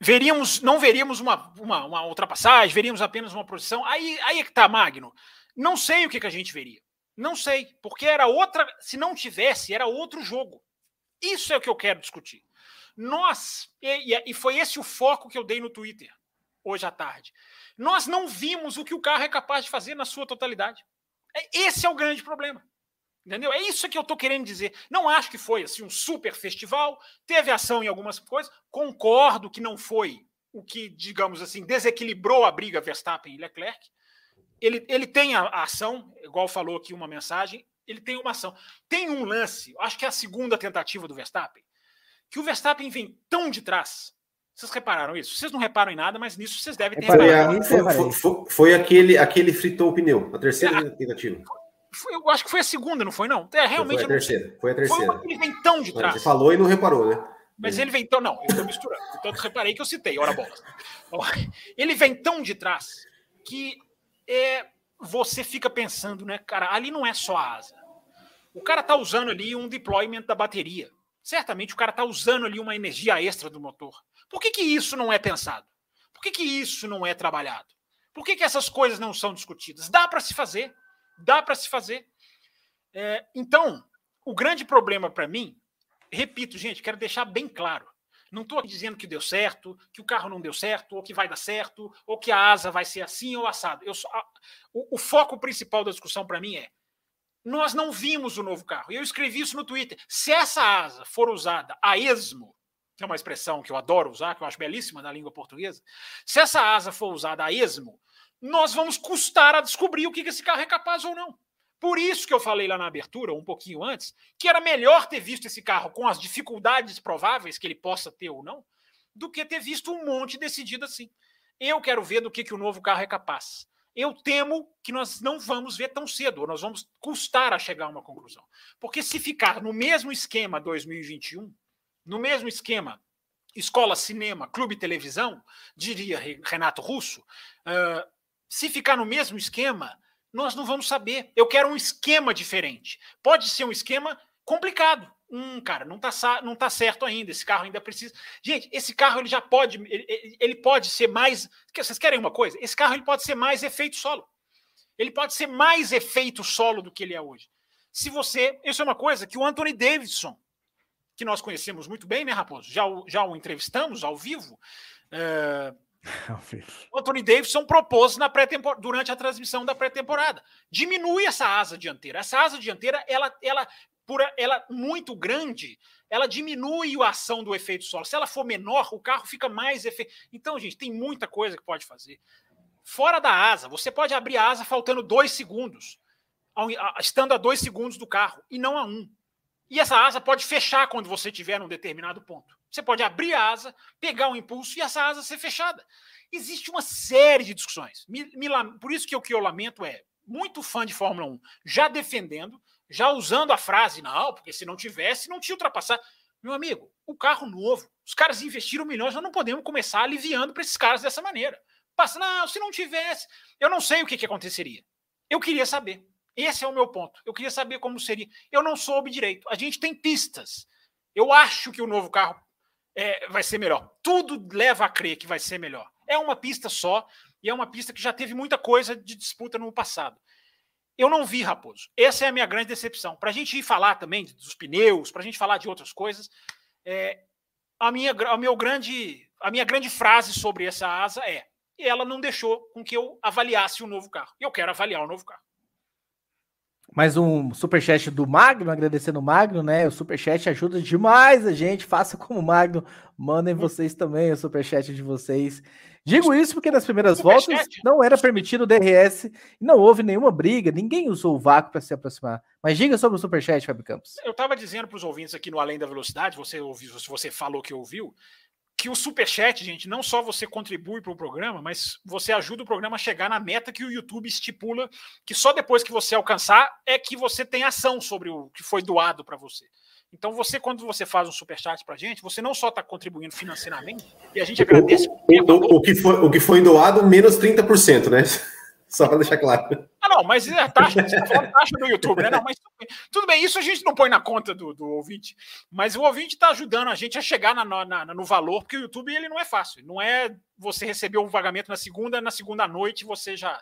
C: veríamos, não veríamos uma, uma, uma, ultrapassagem, veríamos apenas uma posição. Aí, aí é que tá, Magno. Não sei o que, que a gente veria. Não sei, porque era outra. Se não tivesse, era outro jogo. Isso é o que eu quero discutir. Nós, e, e foi esse o foco que eu dei no Twitter hoje à tarde. Nós não vimos o que o carro é capaz de fazer na sua totalidade. É, esse é o grande problema. Entendeu? É isso que eu estou querendo dizer. Não acho que foi assim um super festival, teve ação em algumas coisas. Concordo que não foi o que, digamos assim, desequilibrou a briga Verstappen e Leclerc. Ele, ele tem a, a ação, igual falou aqui uma mensagem, ele tem uma ação. Tem um lance, acho que é a segunda tentativa do Verstappen, que o Verstappen vem tão de trás. Vocês repararam isso? Vocês não reparam em nada, mas nisso vocês devem ter reparado.
B: Foi, foi, foi, foi, aquele, aquele fritou o pneu, a terceira é, tentativa.
C: eu acho que foi a segunda, não foi, não? É, realmente.
B: Foi a terceira. Foi a terceira.
C: Foi ele vem tão de trás.
B: Você falou e não reparou, né?
C: Mas ele vem tão. Não, eu estou misturando. Então, reparei que eu citei, ora bola. (laughs) Ele vem tão de trás que é, você fica pensando, né, cara, ali não é só a asa. O cara está usando ali um deployment da bateria. Certamente o cara está usando ali uma energia extra do motor. Por que, que isso não é pensado? Por que, que isso não é trabalhado? Por que, que essas coisas não são discutidas? Dá para se fazer. Dá para se fazer. É, então, o grande problema para mim, repito, gente, quero deixar bem claro: Não estou dizendo que deu certo, que o carro não deu certo, ou que vai dar certo, ou que a asa vai ser assim ou assado. Eu, a, o, o foco principal da discussão para mim é: nós não vimos o novo carro. E eu escrevi isso no Twitter. Se essa asa for usada a esmo, que é uma expressão que eu adoro usar, que eu acho belíssima na língua portuguesa, se essa asa for usada a esmo, nós vamos custar a descobrir o que esse carro é capaz ou não. Por isso que eu falei lá na abertura, um pouquinho antes, que era melhor ter visto esse carro com as dificuldades prováveis que ele possa ter ou não, do que ter visto um monte decidido assim. Eu quero ver do que, que o novo carro é capaz. Eu temo que nós não vamos ver tão cedo, ou nós vamos custar a chegar a uma conclusão. Porque se ficar no mesmo esquema 2021, no mesmo esquema escola, cinema, clube televisão, diria Renato Russo, uh, se ficar no mesmo esquema, nós não vamos saber. Eu quero um esquema diferente. Pode ser um esquema complicado. Hum, cara, não tá, não tá certo ainda. Esse carro ainda precisa. Gente, esse carro ele já pode. Ele, ele pode ser mais. Vocês querem uma coisa? Esse carro ele pode ser mais efeito solo. Ele pode ser mais efeito solo do que ele é hoje. Se você. Isso é uma coisa que o Anthony Davidson, que nós conhecemos muito bem, né, Raposo? Já, já o entrevistamos ao vivo. Uh, o (laughs) Anthony Davidson propôs na pré durante a transmissão da pré-temporada. Diminui essa asa dianteira. Essa asa dianteira, ela, ela, por ela muito grande, ela diminui a ação do efeito solo. Se ela for menor, o carro fica mais efeito. Então, gente, tem muita coisa que pode fazer. Fora da asa, você pode abrir a asa faltando dois segundos, estando a dois segundos do carro, e não a um. E essa asa pode fechar quando você estiver num determinado ponto. Você pode abrir a asa, pegar um impulso e essa asa ser fechada. Existe uma série de discussões. Me, me, por isso que o que eu lamento é muito fã de Fórmula 1 já defendendo, já usando a frase, não, porque se não tivesse, não tinha ultrapassado. Meu amigo, o carro novo, os caras investiram milhões, nós não podemos começar aliviando para esses caras dessa maneira. Passa, não, se não tivesse, eu não sei o que, que aconteceria. Eu queria saber. Esse é o meu ponto. Eu queria saber como seria. Eu não soube direito. A gente tem pistas. Eu acho que o novo carro é, vai ser melhor. Tudo leva a crer que vai ser melhor. É uma pista só e é uma pista que já teve muita coisa de disputa no passado. Eu não vi, Raposo. Essa é a minha grande decepção. Para a gente ir falar também dos pneus, para a gente falar de outras coisas, é, a, minha, a, meu grande, a minha grande frase sobre essa asa é: ela não deixou com que eu avaliasse o novo carro. Eu quero avaliar o novo carro.
A: Mais um superchat do Magno, agradecendo o Magno, né? O superchat ajuda demais a gente. Faça como o Magno, mandem vocês também o superchat de vocês. Digo isso porque nas primeiras voltas não era permitido o DRS e não houve nenhuma briga, ninguém usou o vácuo para se aproximar. Mas diga sobre o superchat, Fábio Campos.
C: Eu estava dizendo para os ouvintes aqui no Além da Velocidade, você ouviu, se você falou que ouviu, que o superchat, gente, não só você contribui para o programa, mas você ajuda o programa a chegar na meta que o YouTube estipula, que só depois que você alcançar é que você tem ação sobre o que foi doado para você. Então, você, quando você faz um superchat para a gente, você não só está contribuindo financeiramente, e a gente agradece. O,
B: o, o, que foi, o que foi doado, menos 30%, né? Só para deixar claro.
C: Ah, não, mas é a taxa, você tá taxa do YouTube, né? Não, mas tudo bem. tudo bem. isso a gente não põe na conta do, do ouvinte, mas o ouvinte está ajudando a gente a chegar na, na, no valor, porque o YouTube ele não é fácil. Não é você receber um pagamento na segunda, na segunda noite você já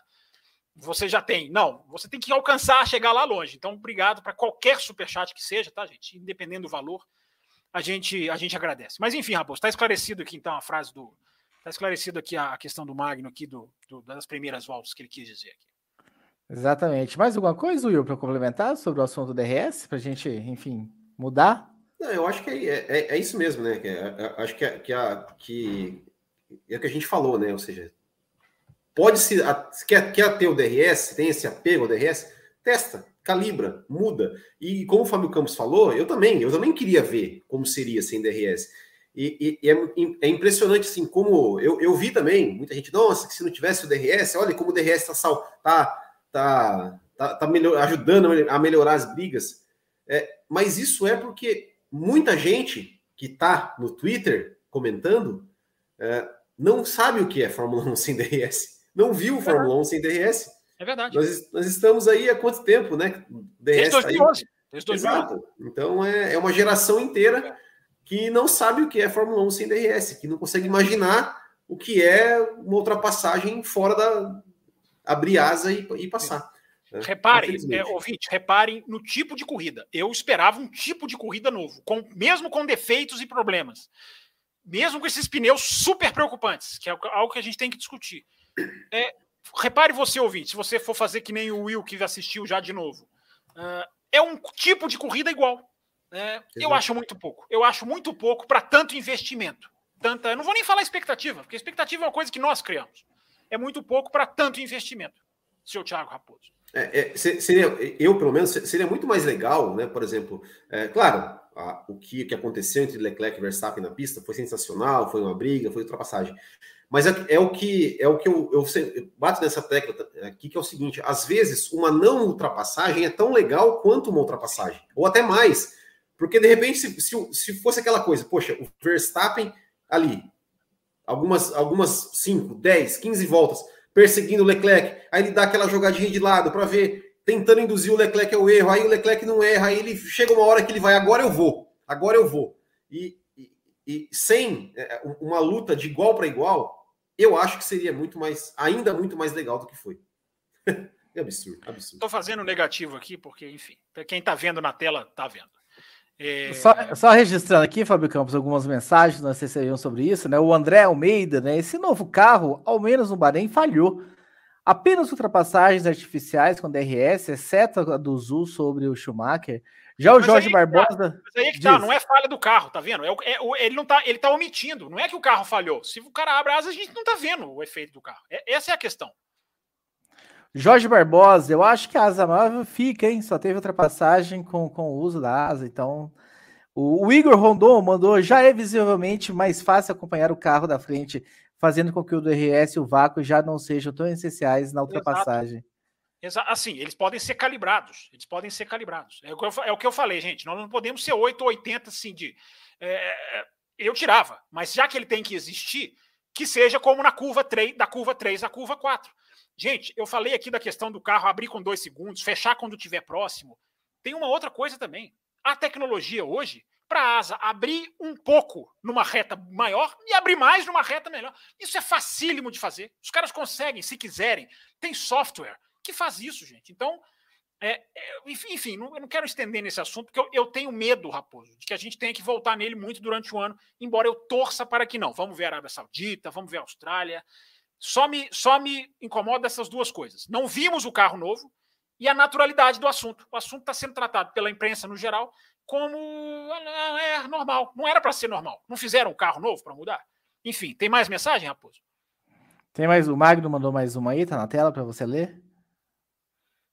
C: você já tem. Não, você tem que alcançar, chegar lá longe. Então, obrigado para qualquer superchat que seja, tá, gente? Independendo do valor, a gente, a gente agradece. Mas enfim, Raposo, está esclarecido aqui então a frase do, Está esclarecido aqui a questão do Magno aqui do, do, das primeiras voltas que ele quis dizer aqui.
A: Exatamente. Mais alguma coisa, Will, para complementar sobre o assunto do DRS, para a gente, enfim, mudar?
B: Não, eu acho que é, é, é isso mesmo, né? É, é, acho que, é, que, a, que é o que a gente falou, né? Ou seja, pode se, a, quer, quer ter o DRS, tem esse apego ao DRS, testa, calibra, muda. E como o Fábio Campos falou, eu também, eu também queria ver como seria sem DRS. E, e, e é, é, impressionante, assim, como eu, eu vi também, muita gente, nossa, que se não tivesse o DRS, olha como o DRS está tá, tá, tá, tá melhor, ajudando a melhorar as brigas. É, mas isso é porque muita gente que está no Twitter comentando é, não sabe o que é Fórmula 1 sem DRS. Não viu é Fórmula 1 sem DRS.
C: É verdade.
B: Nós, nós estamos aí há quanto tempo, né?
C: DRS Desde 2011. Tá
B: Desde 2011. Exato. Então é, é uma geração inteira é que não sabe o que é Fórmula 1 sem DRS, que não consegue imaginar o que é uma ultrapassagem fora da abrir asa e, e passar.
C: Né? Reparem, é, ouvinte, reparem no tipo de corrida. Eu esperava um tipo de corrida novo, com, mesmo com defeitos e problemas. mesmo com esses pneus super preocupantes, que é algo que a gente tem que discutir. É, repare você, ouvinte, se você for fazer que nem o Will que assistiu já de novo. Uh, é um tipo de corrida igual. É, eu acho muito pouco. Eu acho muito pouco para tanto investimento. Tanta, não vou nem falar expectativa, porque expectativa é uma coisa que nós criamos. É muito pouco para tanto investimento, seu Thiago Raposo.
B: É, é, seria, eu, pelo menos, seria muito mais legal, né? Por exemplo, é, claro, a, o que, que aconteceu entre Leclerc e Verstappen na pista foi sensacional, foi uma briga, foi ultrapassagem. Mas é, é o que é o que eu, eu, eu, bato nessa tecla aqui, que é o seguinte: às vezes uma não ultrapassagem é tão legal quanto uma ultrapassagem, ou até mais. Porque de repente, se, se, se fosse aquela coisa, poxa, o Verstappen ali, algumas, algumas 5, 10, 15 voltas, perseguindo o Leclerc, aí ele dá aquela jogadinha de lado para ver, tentando induzir o Leclerc ao erro, aí o Leclerc não erra, aí ele chega uma hora que ele vai, agora eu vou, agora eu vou. E, e, e sem é, uma luta de igual para igual, eu acho que seria muito mais, ainda muito mais legal do que foi. (laughs) é absurdo, absurdo.
C: Estou fazendo negativo aqui, porque, enfim, quem está vendo na tela, está vendo.
A: É... Só, só, registrando aqui, Fábio Campos, algumas mensagens nós recebemos sobre isso, né? O André Almeida, né? Esse novo carro, ao menos no Bahrein, falhou. Apenas ultrapassagens artificiais com DRS, exceto a do Zul sobre o Schumacher. Já o mas Jorge aí, Barbosa.
C: Mas aí que tá, não é falha do carro, tá vendo? É, é, ele não tá, ele tá omitindo. Não é que o carro falhou. Se o cara abre a asa, a gente não tá vendo o efeito do carro. É, essa é a questão.
A: Jorge Barbosa, eu acho que a asa nova fica, hein? Só teve ultrapassagem com, com o uso da asa, então. O, o Igor Rondon mandou, já é visivelmente mais fácil acompanhar o carro da frente, fazendo com que o DRS e o vácuo já não sejam tão essenciais na ultrapassagem.
C: Exato. Assim, eles podem ser calibrados. Eles podem ser calibrados. É o que eu, é o que eu falei, gente. Nós não podemos ser 8 ou 80 assim de. É, eu tirava, mas já que ele tem que existir, que seja como na curva 3, da curva 3 à curva 4. Gente, eu falei aqui da questão do carro abrir com dois segundos, fechar quando estiver próximo. Tem uma outra coisa também. A tecnologia hoje, para a asa abrir um pouco numa reta maior e abrir mais numa reta melhor. Isso é facílimo de fazer. Os caras conseguem, se quiserem. Tem software que faz isso, gente. Então, é, é, enfim, não, eu não quero estender nesse assunto, porque eu, eu, tenho medo, Raposo, de que a gente tenha que voltar nele muito durante o ano, embora eu torça para que não. Vamos ver a Arábia Saudita, vamos ver a Austrália. Só me, só me incomoda essas duas coisas. Não vimos o carro novo e a naturalidade do assunto. O assunto está sendo tratado pela imprensa no geral como é normal. Não era para ser normal. Não fizeram um carro novo para mudar. Enfim, tem mais mensagem, Raposo?
A: Tem mais. O Magno mandou mais uma aí, tá na tela para você ler.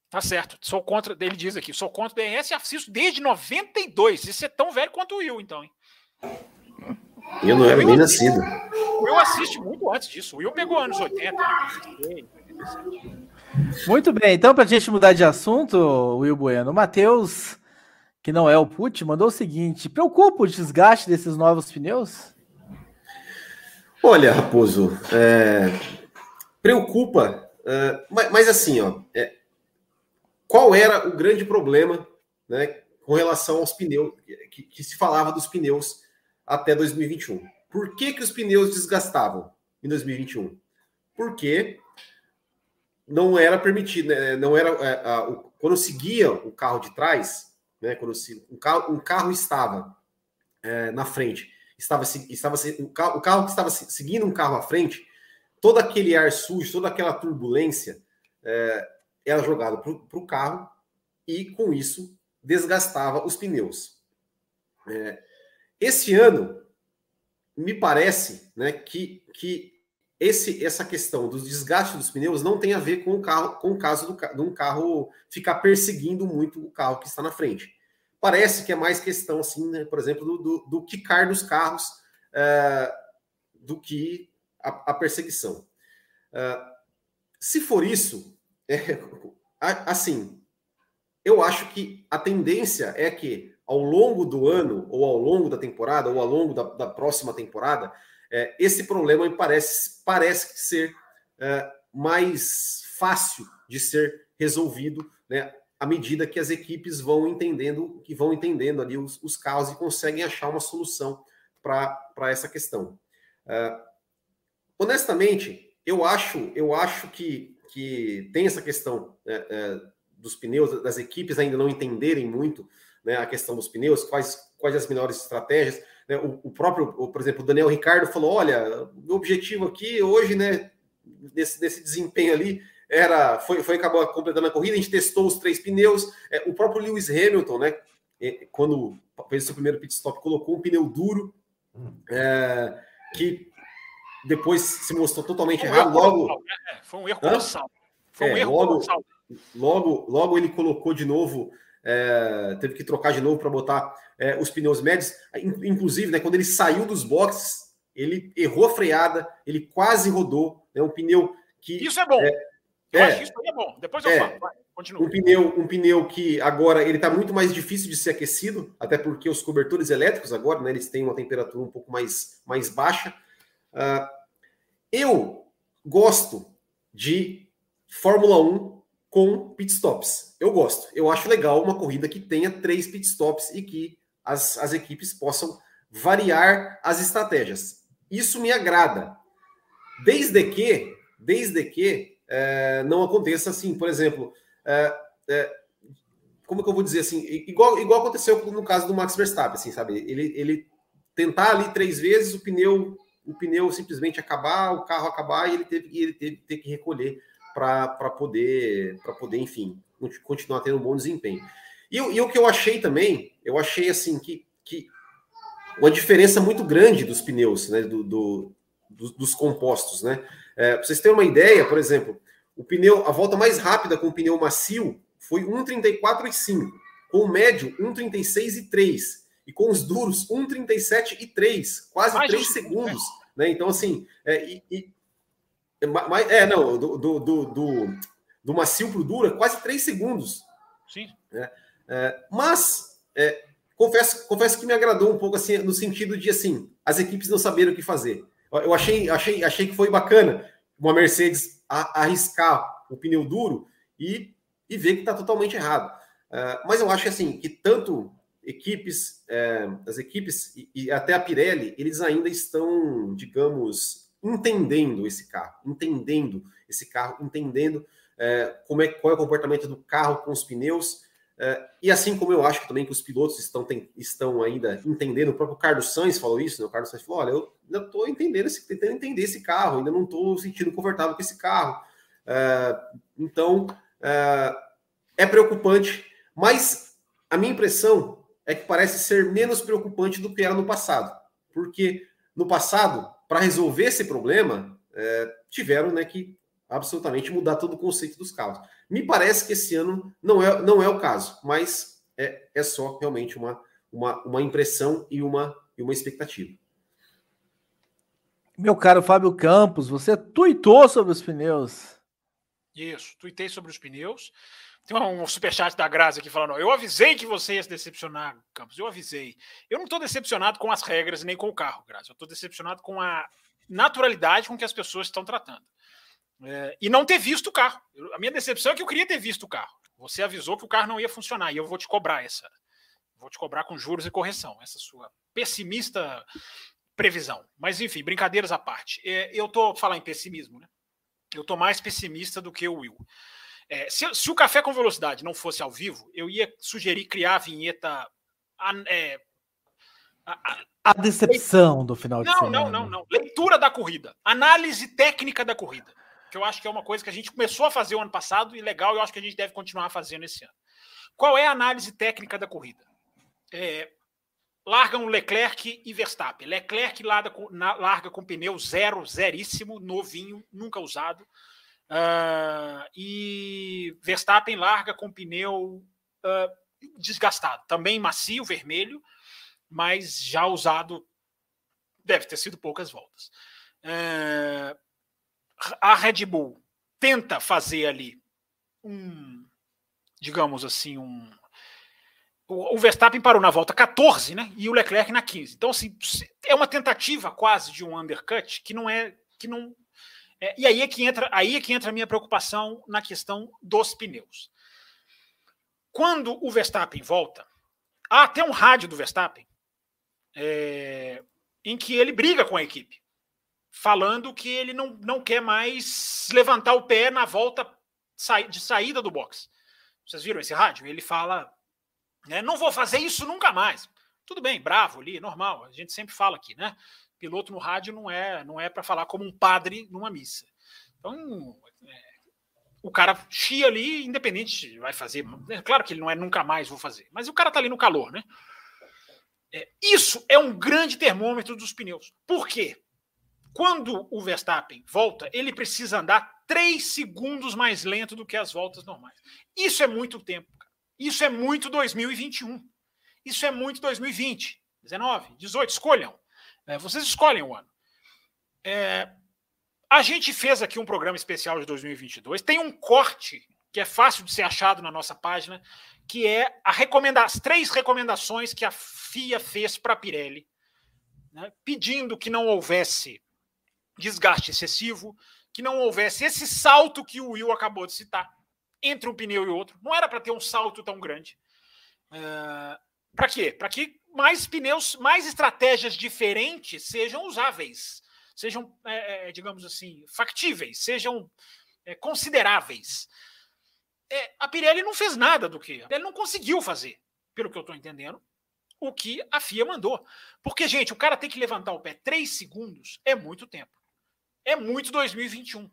C: Tá certo. Sou contra. Ele diz aqui: sou contra o DRS e assisto desde 92. Isso é tão velho quanto o Will, então, hein?
B: Eu não era nem nascido.
C: O Will assiste muito antes disso. O Will pegou anos 80.
A: Muito bem, então, para a gente mudar de assunto, Will Bueno, o Matheus, que não é o Put, mandou o seguinte: preocupa o desgaste desses novos pneus?
B: Olha, Raposo, é, preocupa, é, mas, mas, assim, ó, é, qual era o grande problema né, com relação aos pneus, que, que se falava dos pneus até 2021. Por que, que os pneus desgastavam em 2021? Porque não era permitido, né? não era é, a, o, quando seguia o carro de trás, né? Quando se, um, carro, um carro estava é, na frente, estava, estava o, carro, o carro que estava seguindo um carro à frente, todo aquele ar sujo, toda aquela turbulência é, era jogado para o carro e com isso desgastava os pneus. É, esse ano, me parece né, que, que esse, essa questão dos desgastes dos pneus não tem a ver com o, carro, com o caso do, de um carro ficar perseguindo muito o carro que está na frente. Parece que é mais questão, assim, né, por exemplo, do, do, do quicar dos carros é, do que a, a perseguição. É, se for isso, é, (laughs) assim, eu acho que a tendência é que ao longo do ano, ou ao longo da temporada, ou ao longo da, da próxima temporada, é, esse problema me parece, parece ser é, mais fácil de ser resolvido, né? À medida que as equipes vão entendendo, que vão entendendo ali os, os carros e conseguem achar uma solução para essa questão. É, honestamente, eu acho, eu acho que, que tem essa questão é, é, dos pneus, das equipes ainda não entenderem muito né, a questão dos pneus, quais, quais as melhores estratégias. Né? O, o, próprio, o, por exemplo, o Daniel Ricardo falou: olha, o objetivo aqui hoje, né, nesse, desempenho ali, era foi, foi acabar completando a corrida, a gente testou os três pneus. É, o próprio Lewis Hamilton, né, quando fez seu primeiro pit stop, colocou um pneu duro, é, que depois se mostrou totalmente um errado. Logo, né?
C: é, foi um erro colossal.
B: Foi um é, erro logo, colossal. Logo, logo ele colocou de novo, é, teve que trocar de novo para botar é, os pneus médios. Inclusive, né, quando ele saiu dos boxes, ele errou a freada, ele quase rodou. Né, um pneu que.
C: Isso é bom. É, eu acho que isso é bom. Depois eu falo. Vai.
B: Continua. Um pneu, um pneu que agora ele está muito mais difícil de ser aquecido, até porque os cobertores elétricos agora, né, eles têm uma temperatura um pouco mais, mais baixa. Uh, eu gosto de Fórmula 1 com pitstops. Eu gosto. Eu acho legal uma corrida que tenha três pitstops e que as, as equipes possam variar as estratégias. Isso me agrada. Desde que, desde que é, não aconteça assim, por exemplo, é, é, como que eu vou dizer assim? Igual, igual aconteceu no caso do Max Verstappen, assim, sabe? Ele, ele tentar ali três vezes, o pneu, o pneu simplesmente acabar, o carro acabar e ele teve, ele teve ter que recolher para poder, para poder, enfim, continuar tendo um bom desempenho. E, e, o que eu achei também, eu achei assim que, que uma diferença muito grande dos pneus, né? Do, do, do dos compostos, né? É, para vocês terem uma ideia, por exemplo, o pneu, a volta mais rápida com o pneu macio foi 1,34,5, com o médio 1,36,3 e com os duros 1,37,3, quase mais 3 segundos. Né? Então, assim, é, e, e, é, é não, do, do, do, do, do macio para o duro é quase 3 segundos.
C: Sim.
B: Né? É, mas, é, confesso, confesso que me agradou um pouco, assim, no sentido de, assim, as equipes não saberam o que fazer. Eu achei, achei, achei que foi bacana uma Mercedes a, arriscar o pneu duro e, e ver que está totalmente errado. Uh, mas eu acho assim que tanto equipes, é, as equipes e, e, até a Pirelli, eles ainda estão, digamos, entendendo esse carro, entendendo esse carro, entendendo é, como é qual é o comportamento do carro com os pneus. É, e assim como eu acho também que os pilotos estão, tem, estão ainda entendendo, o próprio Carlos Sainz falou isso, né? O Carlos Sainz falou: olha, eu ainda estou entendendo esse, tentando entender esse carro, ainda não estou sentindo confortável com esse carro. É, então é, é preocupante, mas a minha impressão é que parece ser menos preocupante do que era no passado, porque no passado, para resolver esse problema, é, tiveram né, que absolutamente mudar todo o conceito dos carros. Me parece que esse ano não é, não é o caso, mas é, é só realmente uma, uma, uma impressão e uma, e uma expectativa.
A: Meu caro Fábio Campos, você tuitou sobre os pneus.
C: Isso, tuitei sobre os pneus. Tem um superchat da Graça aqui falando: Eu avisei que você ia se decepcionar, Campos. Eu avisei. Eu não estou decepcionado com as regras nem com o carro, Graça. Eu estou decepcionado com a naturalidade com que as pessoas estão tratando. É, e não ter visto o carro. Eu, a minha decepção é que eu queria ter visto o carro. Você avisou que o carro não ia funcionar e eu vou te cobrar essa. Vou te cobrar com juros e correção, essa sua pessimista previsão. Mas enfim, brincadeiras à parte. É, eu tô falando em pessimismo, né? Eu tô mais pessimista do que o Will. É, se, se, o Café com Velocidade não fosse ao vivo, eu ia sugerir criar a vinheta. A, é,
A: a, a, decepção do final
C: não,
A: de semana.
C: Não, não, não. Leitura da corrida. Análise técnica da corrida que eu acho que é uma coisa que a gente começou a fazer o ano passado e legal, eu acho que a gente deve continuar fazendo esse ano. Qual é a análise técnica da corrida? É, largam Leclerc e Verstappen. Leclerc larga com, na, larga com pneu zero, zeríssimo, novinho, nunca usado. Uh, e Verstappen larga com pneu uh, desgastado, também macio, vermelho, mas já usado, deve ter sido poucas voltas. Uh, a Red Bull tenta fazer ali um, digamos assim, um. O Verstappen parou na volta 14, né? E o Leclerc na 15. Então, assim, é uma tentativa quase de um undercut que não é. que não é, E aí é que entra aí é que entra a minha preocupação na questão dos pneus. Quando o Verstappen volta, há até um rádio do Verstappen é, em que ele briga com a equipe falando que ele não, não quer mais levantar o pé na volta de saída do box. Vocês viram esse rádio? Ele fala: né, não vou fazer isso nunca mais. Tudo bem, bravo ali, normal. A gente sempre fala aqui, né? Piloto no rádio não é não é para falar como um padre numa missa. Então, é, o cara chia ali, independente, vai fazer. É claro que ele não é nunca mais vou fazer, mas o cara tá ali no calor, né? É, isso é um grande termômetro dos pneus. Por quê? Quando o Verstappen volta, ele precisa andar 3 segundos mais lento do que as voltas normais. Isso é muito tempo. Cara. Isso é muito 2021. Isso é muito 2020, 19, 18. Escolham. É, vocês escolhem o ano. É, a gente fez aqui um programa especial de 2022. Tem um corte que é fácil de ser achado na nossa página, que é a recomenda as três recomendações que a FIA fez para a Pirelli, né, pedindo que não houvesse desgaste excessivo, que não houvesse esse salto que o Will acabou de citar entre um pneu e outro. Não era para ter um salto tão grande. Uh, para quê? Para que mais pneus, mais estratégias diferentes sejam usáveis sejam, é, é, digamos assim, factíveis, sejam é, consideráveis. É, a Pirelli não fez nada do que. Ele não conseguiu fazer, pelo que eu estou entendendo, o que a FIA mandou. Porque, gente, o cara tem que levantar o pé três segundos é muito tempo. É muito 2021.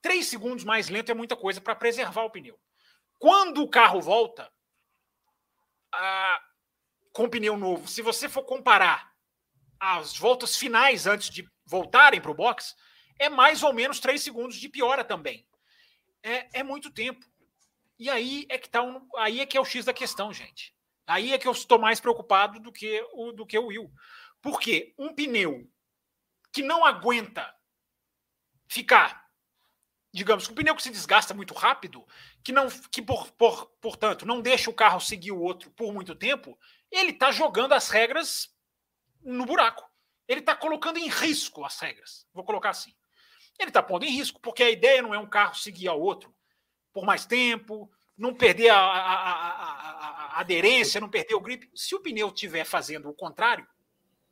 C: Três segundos mais lento é muita coisa para preservar o pneu. Quando o carro volta a, com pneu novo, se você for comparar as voltas finais antes de voltarem para o box, é mais ou menos três segundos de piora também. É, é muito tempo. E aí é que tá um, aí é que é o X da questão, gente. Aí é que eu estou mais preocupado do que o do que o Will. Porque um pneu que não aguenta ficar, digamos, um pneu que se desgasta muito rápido, que não que por, por, portanto não deixa o carro seguir o outro por muito tempo, ele está jogando as regras no buraco ele está colocando em risco as regras. Vou colocar assim. Ele está pondo em risco, porque a ideia não é um carro seguir ao outro por mais tempo, não perder a, a, a, a aderência, não perder o grip. Se o pneu estiver fazendo o contrário,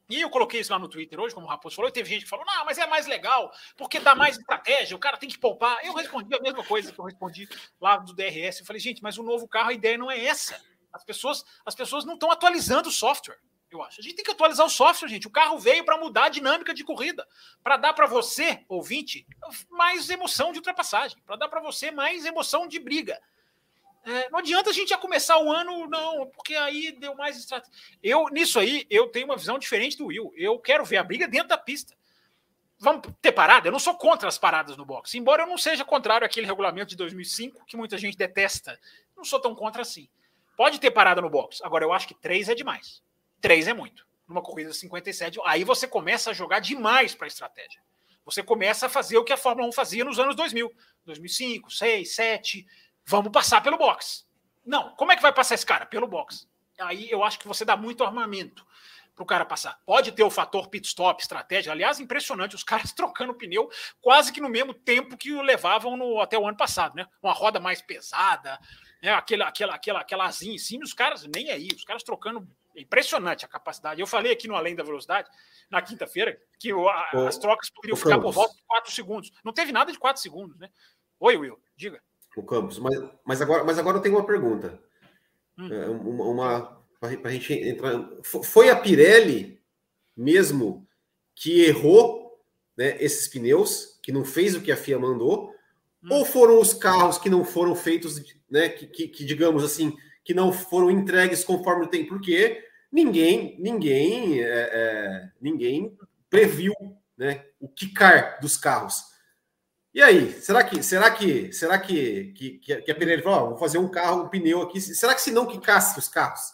C: e eu coloquei isso lá no Twitter hoje, como o Raposo falou, e teve gente que falou, não, mas é mais legal, porque dá mais estratégia, o cara tem que poupar. Eu respondi a mesma coisa que eu respondi lá do DRS. Eu falei, gente, mas o novo carro, a ideia não é essa. As pessoas, as pessoas não estão atualizando o software eu acho. A gente tem que atualizar o software, gente. O carro veio para mudar a dinâmica de corrida, para dar para você, ouvinte, mais emoção de ultrapassagem, para dar para você mais emoção de briga. É, não adianta a gente já começar o ano, não, porque aí deu mais estratégia. Eu, nisso aí, eu tenho uma visão diferente do Will. Eu quero ver a briga dentro da pista. Vamos ter parada? Eu não sou contra as paradas no boxe, embora eu não seja contrário àquele regulamento de 2005 que muita gente detesta. Não sou tão contra assim. Pode ter parada no boxe. Agora, eu acho que três é demais. Três é muito. Numa corrida 57, aí você começa a jogar demais para a estratégia. Você começa a fazer o que a Fórmula 1 fazia nos anos 2000, 2005, 6, 7. Vamos passar pelo box. Não, como é que vai passar esse cara? Pelo box. Aí eu acho que você dá muito armamento para o cara passar. Pode ter o fator pit stop, estratégia. Aliás, impressionante, os caras (laughs) trocando pneu quase que no mesmo tempo que o levavam no, até o ano passado, né? Uma roda mais pesada, né? aquela, aquela, aquela, aquela asinha em cima, os caras nem aí, os caras trocando impressionante a capacidade. Eu falei aqui no Além da Velocidade, na quinta-feira, que o, a, o, as trocas poderiam ficar Campos. por volta de 4 segundos. Não teve nada de 4 segundos, né? Oi, Will, diga.
B: O Campos, mas, mas, agora, mas agora eu tenho uma pergunta. Hum. É, uma, uma para a gente entrar. Foi a Pirelli mesmo que errou né, esses pneus, que não fez o que a FIA mandou, hum. ou foram os carros que não foram feitos, né, que, que, que digamos assim, que não foram entregues conforme tem, porque ninguém, ninguém, é, é, ninguém previu né, o quicar dos carros. E aí, será que, será que, será que, que, que a Pirelli falou, oh, vou fazer um carro, um pneu aqui, será que se não quicasse os carros,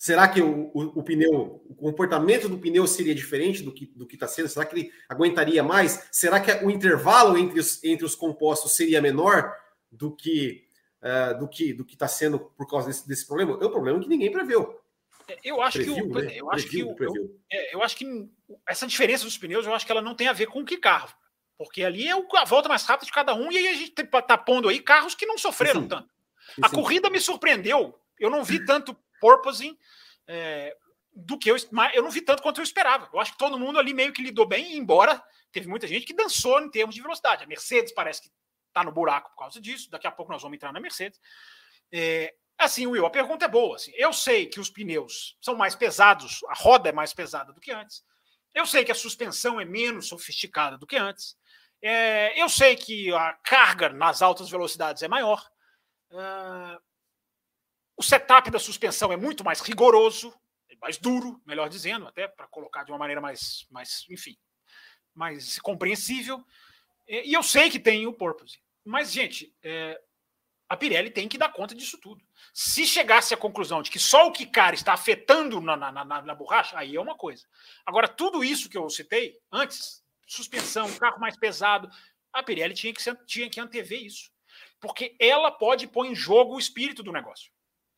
B: será que o, o, o pneu, o comportamento do pneu seria diferente do que do que está sendo? Será que ele aguentaria mais? Será que o intervalo entre os, entre os compostos seria menor do que uh, do que do que está sendo por causa desse, desse problema, é um problema que ninguém preveu.
C: É, eu acho previu, que o, né? eu acho previu, que o, eu, é, eu, acho que essa diferença dos pneus, eu acho que ela não tem a ver com que carro, porque ali é a volta mais rápida de cada um e aí a gente está pondo aí carros que não sofreram sim, tanto. Sim, a corrida me surpreendeu. Eu não vi tanto porpoising é, do que eu, eu não vi tanto quanto eu esperava. Eu acho que todo mundo ali meio que lidou bem, embora teve muita gente que dançou em termos de velocidade. A Mercedes parece que está no buraco por causa disso. Daqui a pouco nós vamos entrar na Mercedes. É, Assim, Will, a pergunta é boa. Assim, eu sei que os pneus são mais pesados, a roda é mais pesada do que antes. Eu sei que a suspensão é menos sofisticada do que antes. É, eu sei que a carga nas altas velocidades é maior. Uh, o setup da suspensão é muito mais rigoroso, mais duro, melhor dizendo, até para colocar de uma maneira mais, mais, enfim, mais compreensível. E eu sei que tem o purpose. Mas, gente, é, a Pirelli tem que dar conta disso tudo. Se chegasse à conclusão de que só o Kikar está afetando na, na, na, na, borracha, aí é uma coisa. Agora, tudo isso que eu citei antes, suspensão, carro mais pesado, a Pirelli tinha que, tinha que antever isso. Porque ela pode pôr em jogo o espírito do negócio.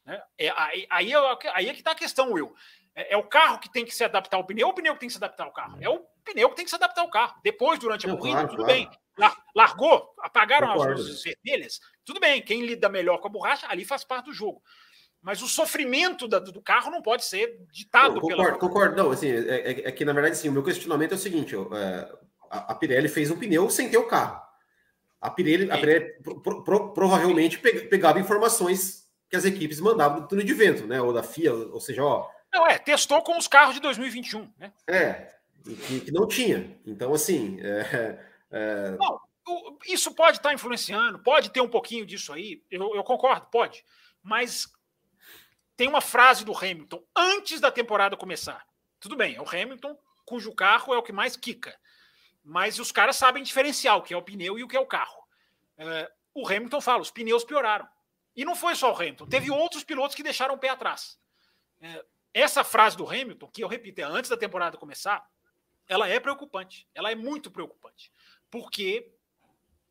C: Né? É, aí, aí, é, aí é que está a questão, Will. É, é, o carro que tem que se adaptar ao pneu ou o pneu que tem que se adaptar ao carro? É o pneu que tem que se adaptar ao carro. Depois, durante a corrida, claro, tudo claro. bem. Largou, apagaram Concordo. as luzes vermelhas, tudo bem. Quem lida melhor com a borracha, ali faz parte do jogo. Mas o sofrimento da, do carro não pode ser ditado
B: não, concordo, pela. Concordo, não, assim, é, é, é, que na verdade, sim, o meu questionamento é o seguinte: é, a, a, Pirelli fez um pneu sem ter o carro. A Pirelli, a Pirelli pro, pro, provavelmente pegava informações que as equipes mandavam do túnel de vento, né? Ou da FIA, ou seja, ó.
C: Não, é, testou com os carros de 2021, né?
B: É, que, que não tinha. Então, assim. É, é...
C: Não, isso pode estar influenciando, pode ter um pouquinho disso aí, eu, eu concordo, pode. Mas tem uma frase do Hamilton antes da temporada começar. Tudo bem, é o Hamilton cujo carro é o que mais quica. Mas os caras sabem diferenciar o que é o pneu e o que é o carro. É, o Hamilton fala, os pneus pioraram. E não foi só o Hamilton, teve outros pilotos que deixaram o pé atrás. É, essa frase do Hamilton, que eu repito, é antes da temporada começar, ela é preocupante. Ela é muito preocupante. Porque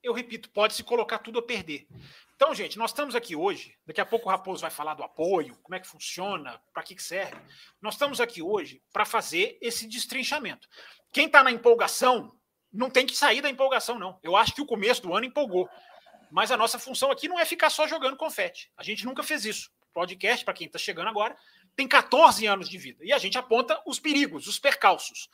C: eu repito, pode se colocar tudo a perder. Então, gente, nós estamos aqui hoje. Daqui a pouco o Raposo vai falar do apoio, como é que funciona, para que, que serve. Nós estamos aqui hoje para fazer esse destrinchamento. Quem está na empolgação não tem que sair da empolgação, não. Eu acho que o começo do ano empolgou. Mas a nossa função aqui não é ficar só jogando confete. A gente nunca fez isso. O podcast, para quem está chegando agora, tem 14 anos de vida. E a gente aponta os perigos, os percalços.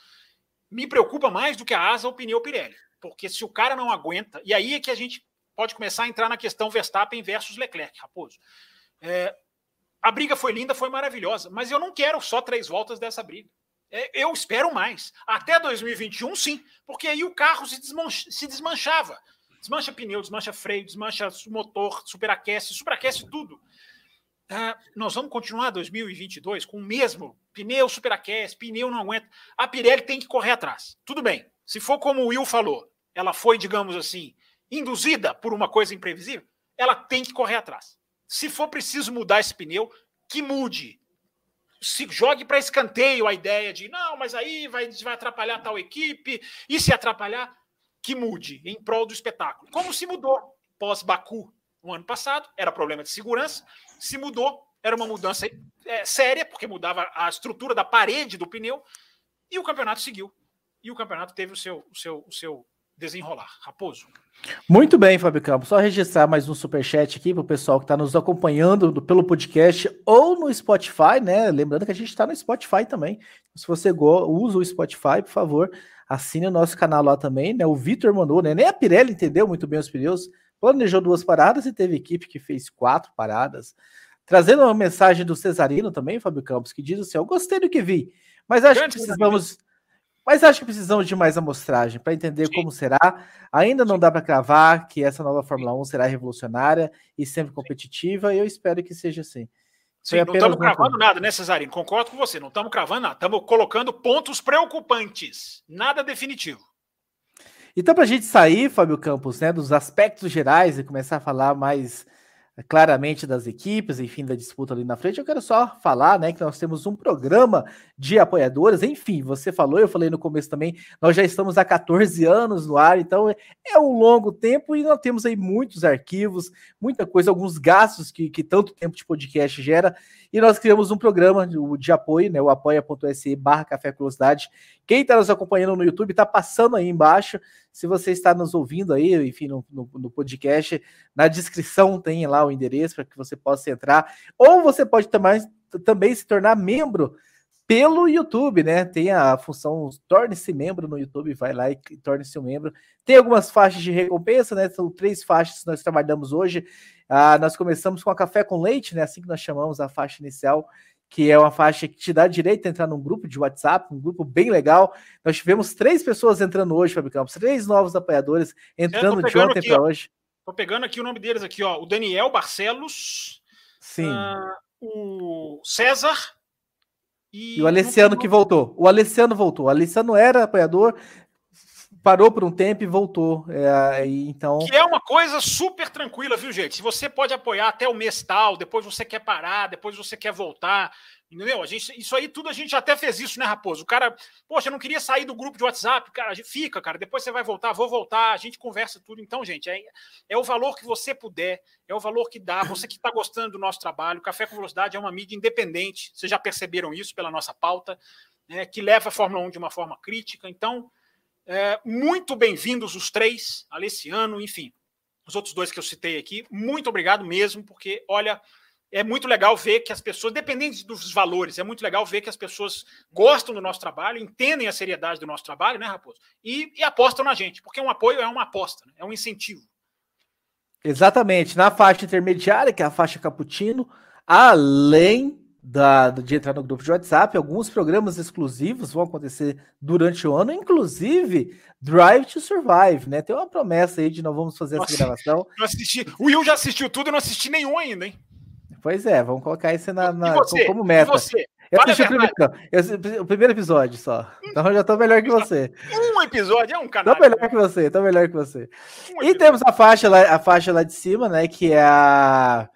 C: Me preocupa mais do que a asa ou pneu Pirelli. Porque se o cara não aguenta, e aí é que a gente pode começar a entrar na questão Verstappen versus Leclerc, Raposo. É, a briga foi linda, foi maravilhosa, mas eu não quero só três voltas dessa briga. É, eu espero mais. Até 2021, sim, porque aí o carro se, desmancha, se desmanchava. Desmancha pneu, desmancha freio, desmancha motor, superaquece, superaquece tudo. Uh, nós vamos continuar 2022 com o mesmo pneu superaquece, pneu não aguenta. A Pirelli tem que correr atrás. Tudo bem. Se for como o Will falou, ela foi, digamos assim, induzida por uma coisa imprevisível, ela tem que correr atrás. Se for preciso mudar esse pneu, que mude. Se jogue para escanteio a ideia de não, mas aí vai, vai atrapalhar tal equipe, e se atrapalhar, que mude em prol do espetáculo. Como se mudou pós-Baku no ano passado, era problema de segurança, se mudou, era uma mudança é, séria, porque mudava a estrutura da parede do pneu, e o campeonato seguiu e o campeonato teve o seu, o seu, o seu desenrolar. Raposo.
A: Muito bem, Fábio Campos. Só registrar mais um superchat aqui para o pessoal que está nos acompanhando do, pelo podcast ou no Spotify, né? Lembrando que a gente está no Spotify também. Se você usa o Spotify, por favor, assine o nosso canal lá também, né? O Vitor mandou, né? Nem a Pirelli entendeu muito bem os pneus. Planejou duas paradas e teve equipe que fez quatro paradas. Trazendo uma mensagem do Cesarino também, Fábio Campos, que diz assim: Eu gostei do que vi, mas acho Grande que precisamos. Mas acho que precisamos de mais amostragem para entender Sim. como será. Ainda não dá para cravar que essa nova Fórmula 1 será revolucionária e sempre competitiva, e eu espero que seja assim.
C: Sim, não estamos cravando nada, né, Cesarino? Concordo com você, não estamos cravando nada. Estamos colocando pontos preocupantes, nada definitivo.
A: Então, para a gente sair, Fábio Campos, né, dos aspectos gerais e começar a falar mais claramente das equipes, enfim, da disputa ali na frente. Eu quero só falar, né, que nós temos um programa de apoiadores. Enfim, você falou, eu falei no começo também, nós já estamos há 14 anos no ar, então é um longo tempo e nós temos aí muitos arquivos, muita coisa, alguns gastos que, que tanto tempo de podcast gera. E nós criamos um programa de, de apoio, né, o apoia.se barra Café Velocidade. Quem está nos acompanhando no YouTube está passando aí embaixo. Se você está nos ouvindo aí, enfim, no, no, no podcast, na descrição tem lá o endereço para que você possa entrar. Ou você pode também, também se tornar membro pelo YouTube, né? Tem a função torne-se membro no YouTube, vai lá e torne-se um membro. Tem algumas faixas de recompensa, né? São três faixas que nós trabalhamos hoje. Ah, nós começamos com a café com leite, né? Assim que nós chamamos a faixa inicial, que é uma faixa que te dá direito a entrar num grupo de WhatsApp, um grupo bem legal. Nós tivemos três pessoas entrando hoje, Fábio Campos, três novos apoiadores entrando de ontem para hoje.
C: Tô pegando aqui o nome deles aqui, ó. O Daniel Barcelos.
A: Sim.
C: Uh, o César.
A: E, e o Alessiano que voltou. O Alessiano voltou. O Alessiano era apoiador, parou por um tempo e voltou. É, então...
C: Que é uma coisa super tranquila, viu, gente? Se você pode apoiar até o mês tal, depois você quer parar, depois você quer voltar. Entendeu? A gente, isso aí tudo a gente até fez isso, né, Raposo? O cara, poxa, eu não queria sair do grupo de WhatsApp, cara, fica, cara, depois você vai voltar, vou voltar, a gente conversa tudo. Então, gente, é, é o valor que você puder, é o valor que dá. Você que está gostando do nosso trabalho, Café com Velocidade é uma mídia independente, vocês já perceberam isso pela nossa pauta, né, que leva a Fórmula 1 de uma forma crítica. Então, é, muito bem-vindos os três, Alessiano, enfim, os outros dois que eu citei aqui. Muito obrigado mesmo, porque, olha é muito legal ver que as pessoas, dependendo dos valores, é muito legal ver que as pessoas gostam do nosso trabalho, entendem a seriedade do nosso trabalho, né, Raposo? E, e apostam na gente, porque um apoio é uma aposta, né? é um incentivo.
A: Exatamente. Na faixa intermediária, que é a faixa cappuccino, além da, de entrar no grupo de WhatsApp, alguns programas exclusivos vão acontecer durante o ano, inclusive Drive to Survive, né? Tem uma promessa aí de nós vamos fazer Nossa, essa gravação.
C: assisti, o Will já assistiu tudo, eu não assisti nenhum ainda, hein?
A: Pois é, vamos colocar isso na, na como meta. Eu assisti o primeiro, eu, o primeiro episódio só. Então eu já tô melhor que você.
C: Um episódio é um canal.
A: Tô melhor que você, tô melhor que você. Um e temos a faixa, lá, a faixa lá de cima, né? Que é a.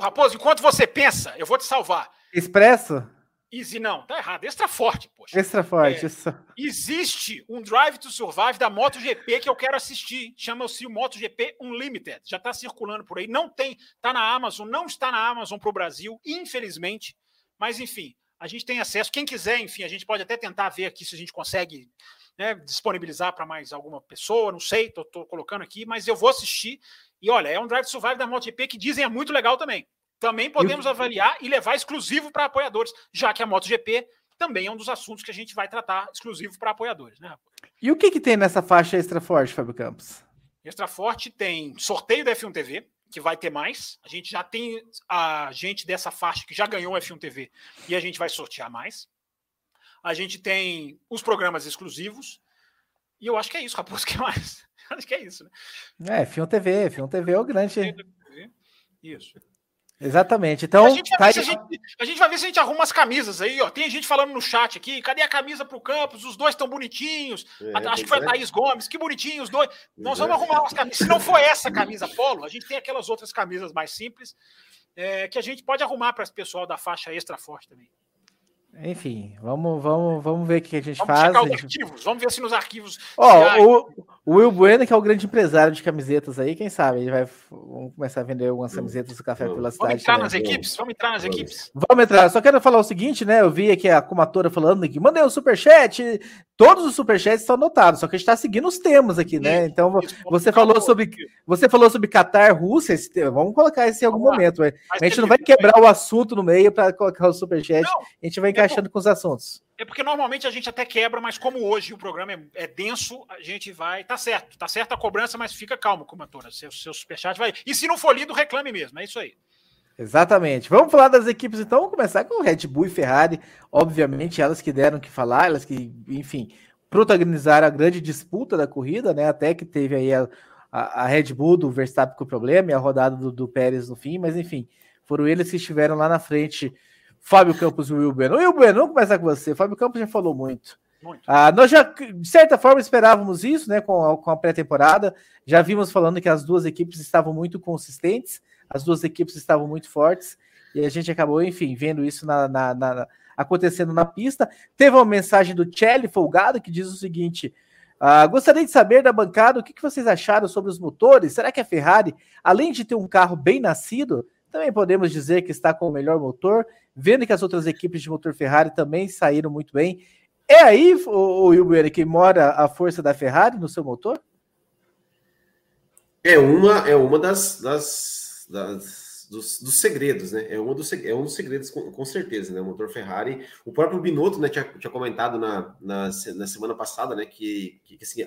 C: Raposo, enquanto você pensa, eu vou te salvar.
A: Expresso?
C: Easy não, tá errado. Extra forte, poxa.
A: Extra forte, é, isso.
C: Existe um Drive to Survive da MotoGP que eu quero assistir. Chama-se o MotoGP Unlimited. Já está circulando por aí. Não tem, tá na Amazon, não está na Amazon para o Brasil, infelizmente. Mas enfim, a gente tem acesso. Quem quiser, enfim, a gente pode até tentar ver aqui se a gente consegue né, disponibilizar para mais alguma pessoa. Não sei, tô colocando aqui, mas eu vou assistir. E olha, é um Drive to Survive da MotoGP que dizem é muito legal também também podemos avaliar e levar exclusivo para apoiadores, já que a MotoGP também é um dos assuntos que a gente vai tratar exclusivo para apoiadores, né?
A: E o que, que tem nessa faixa extra forte, Fábio Campos?
C: Extra forte tem sorteio da F1 TV, que vai ter mais. A gente já tem a gente dessa faixa que já ganhou a F1 TV e a gente vai sortear mais. A gente tem os programas exclusivos. E eu acho que é isso, Raposo, (laughs) que mais? (laughs) acho que é isso,
A: né? É, F1 TV, F1 TV é o grande.
C: Isso.
A: Exatamente. Então,
C: a gente, tá a, gente, a gente, vai ver se a gente arruma as camisas aí, ó. Tem gente falando no chat aqui, cadê a camisa pro Campos? Os dois estão bonitinhos. É, Acho que foi a é. Thaís Gomes, que bonitinho os dois. Nós vamos é. arrumar umas camisas. Se não for essa camisa polo, a gente tem aquelas outras camisas mais simples é, que a gente pode arrumar para esse pessoal da faixa extra forte também.
A: Enfim, vamos, vamos, vamos ver o que a gente vamos faz. Gente...
C: arquivos, vamos ver se nos arquivos.
A: Ó, o, o, Will Bueno, que é o grande empresário de camisetas aí, quem sabe? Ele vai vamos começar a vender algumas camisetas do Café pela Cidade.
C: Vamos entrar nas equipes? Vamos entrar nas equipes?
A: Vamos entrar. Só quero falar o seguinte, né? Eu vi aqui a comatora falando que mandei o um superchat. Todos os superchats estão anotados, só que a gente está seguindo os temas aqui, né? Então, você falou sobre você falou sobre Qatar, Rússia. Vamos colocar isso em algum momento. A gente não vai quebrar o assunto no meio para colocar o superchat. A gente vai é encaixando com os assuntos.
C: É porque normalmente a gente até quebra, mas como hoje o programa é, é denso, a gente vai. Tá certo, tá certa a cobrança, mas fica calmo, comatora. Seu, seu superchat vai. E se não for lido, reclame mesmo. É isso aí.
A: Exatamente. Vamos falar das equipes então. Vamos começar com Red Bull e Ferrari. Obviamente, elas que deram que falar, elas que, enfim, protagonizaram a grande disputa da corrida, né? Até que teve aí a, a, a Red Bull do Verstappen com problema e a rodada do, do Pérez no fim, mas enfim, foram eles que estiveram lá na frente Fábio Campos e o Will Bueno. Will Bueno, vamos começar com você. Fábio Campos já falou muito. muito. Ah, nós já, de certa forma, esperávamos isso, né, com a, com a pré-temporada. Já vimos falando que as duas equipes estavam muito consistentes, as duas equipes estavam muito fortes, e a gente acabou, enfim, vendo isso na, na, na acontecendo na pista. Teve uma mensagem do Chelly Folgado que diz o seguinte: ah, gostaria de saber da bancada o que, que vocês acharam sobre os motores. Será que a Ferrari, além de ter um carro bem nascido, também podemos dizer que está com o melhor motor? vendo que as outras equipes de motor Ferrari também saíram muito bem. É aí, o, o que mora a força da Ferrari no seu motor?
B: É uma, é uma das, das, das dos, dos, segredos, né? É, uma dos, é um dos segredos, com, com, certeza, né? O motor Ferrari. O próprio Binotto, né, tinha, tinha comentado na, na, na semana passada, né, que, que, que assim,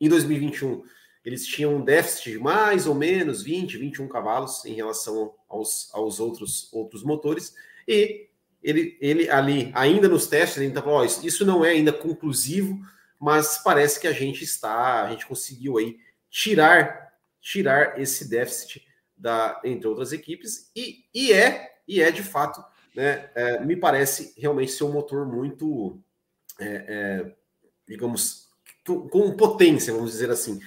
B: em 2021 eles tinham um déficit de mais ou menos 20, 21 cavalos em relação aos, aos outros, outros motores, e ele, ele ali, ainda nos testes, ele está falando, isso, isso não é ainda conclusivo, mas parece que a gente está, a gente conseguiu aí tirar, tirar esse déficit da, entre outras equipes, e, e é, e é de fato, né, é, me parece realmente ser um motor muito, é, é, digamos, com, com potência, vamos dizer assim.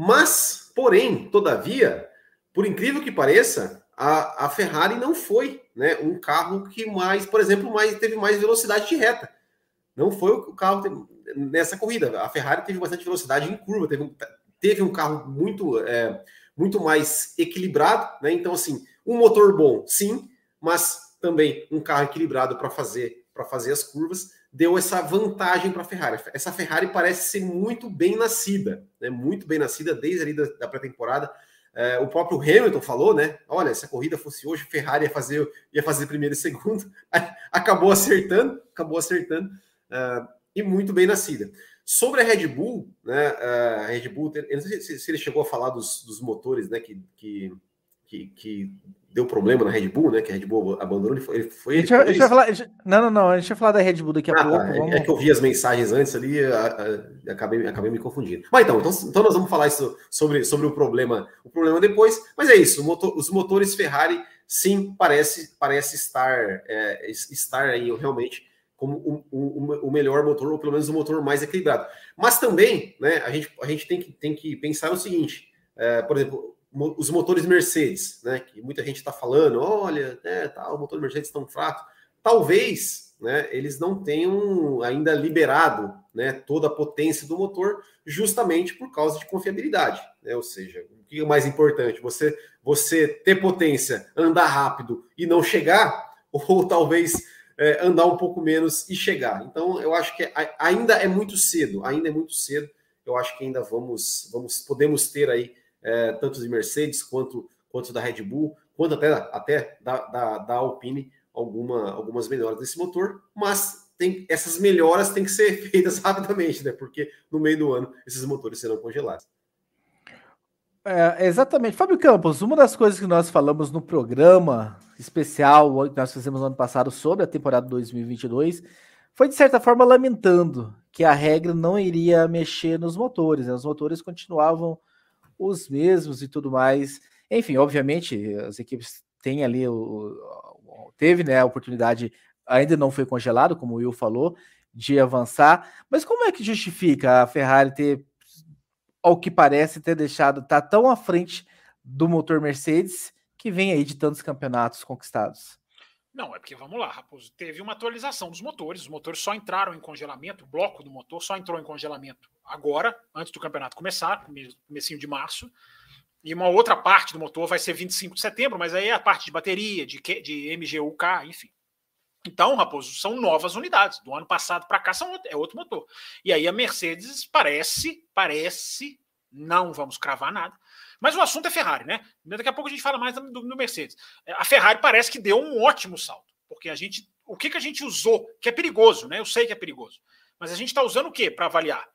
B: Mas, porém, todavia, por incrível que pareça, a, a Ferrari não foi né, um carro que mais, por exemplo, mais teve mais velocidade de reta. Não foi o carro teve, nessa corrida. A Ferrari teve bastante velocidade em curva, teve um, teve um carro muito, é, muito mais equilibrado, né? Então, assim, um motor bom, sim, mas também um carro equilibrado para fazer para fazer as curvas deu essa vantagem para a Ferrari. Essa Ferrari parece ser muito bem nascida, né? Muito bem nascida desde ali da, da pré-temporada. É, o próprio Hamilton falou, né? Olha, se a corrida fosse hoje, Ferrari ia fazer, ia fazer primeiro e segundo. (laughs) acabou acertando, acabou acertando. Uh, e muito bem nascida. Sobre a Red Bull, né? A Red Bull, eu não sei se, se ele chegou a falar dos, dos motores, né? Que, que, que, que deu problema na Red Bull, né? Que a Red Bull abandonou. Ele foi, ele foi,
A: a gente, a gente vai falar, não, não, não. A gente vai falar da Red Bull daqui a ah, pouco. Tá.
B: Vamos... É que eu vi as mensagens antes ali, a, a, acabei, acabei me confundindo. Mas então, então, então, nós vamos falar isso sobre, sobre o problema, o problema depois. Mas é isso. Motor, os motores Ferrari, sim, parece, parece estar, é, estar aí realmente como o, o, o, melhor motor, ou pelo menos o motor mais equilibrado. Mas também, né, a gente, a gente tem, que, tem que pensar o seguinte: é, por exemplo, os motores Mercedes, né, que muita gente está falando, olha, né, tá, o motor Mercedes tão fraco. Talvez né, eles não tenham ainda liberado né, toda a potência do motor, justamente por causa de confiabilidade. Né? Ou seja, o que é mais importante? Você, você ter potência, andar rápido e não chegar, (laughs) ou talvez é, andar um pouco menos e chegar. Então, eu acho que ainda é muito cedo, ainda é muito cedo. Eu acho que ainda vamos, vamos podemos ter aí é, tanto de Mercedes quanto, quanto da Red Bull, quanto até, até da, da, da Alpine, alguma, algumas melhoras desse motor, mas tem, essas melhoras têm que ser (laughs) feitas rapidamente, né? Porque no meio do ano esses motores serão congelados.
A: É, exatamente. Fábio Campos, uma das coisas que nós falamos no programa especial que nós fizemos no ano passado sobre a temporada 2022 foi, de certa forma, lamentando que a regra não iria mexer nos motores. Né? Os motores continuavam os mesmos e tudo mais. Enfim, obviamente, as equipes têm ali o, teve né, a oportunidade, ainda não foi congelado, como o Will falou, de avançar. Mas como é que justifica a Ferrari ter, ao que parece, ter deixado tá tão à frente do motor Mercedes que vem aí de tantos campeonatos conquistados?
C: Não, é porque vamos lá, Raposo. Teve uma atualização dos motores. Os motores só entraram em congelamento, o bloco do motor só entrou em congelamento agora, antes do campeonato começar, comecinho de março. E uma outra parte do motor vai ser 25 de setembro, mas aí é a parte de bateria, de, de MGUK, enfim. Então, Raposo, são novas unidades. Do ano passado para cá são, é outro motor. E aí a Mercedes parece, parece, não vamos cravar nada, mas o assunto é Ferrari, né? Daqui a pouco a gente fala mais do, do Mercedes. É, a Ferrari parece que deu um ótimo salto, porque a gente, o que, que a gente usou, que é perigoso, né? Eu sei que é perigoso, mas a gente está usando o que para avaliar?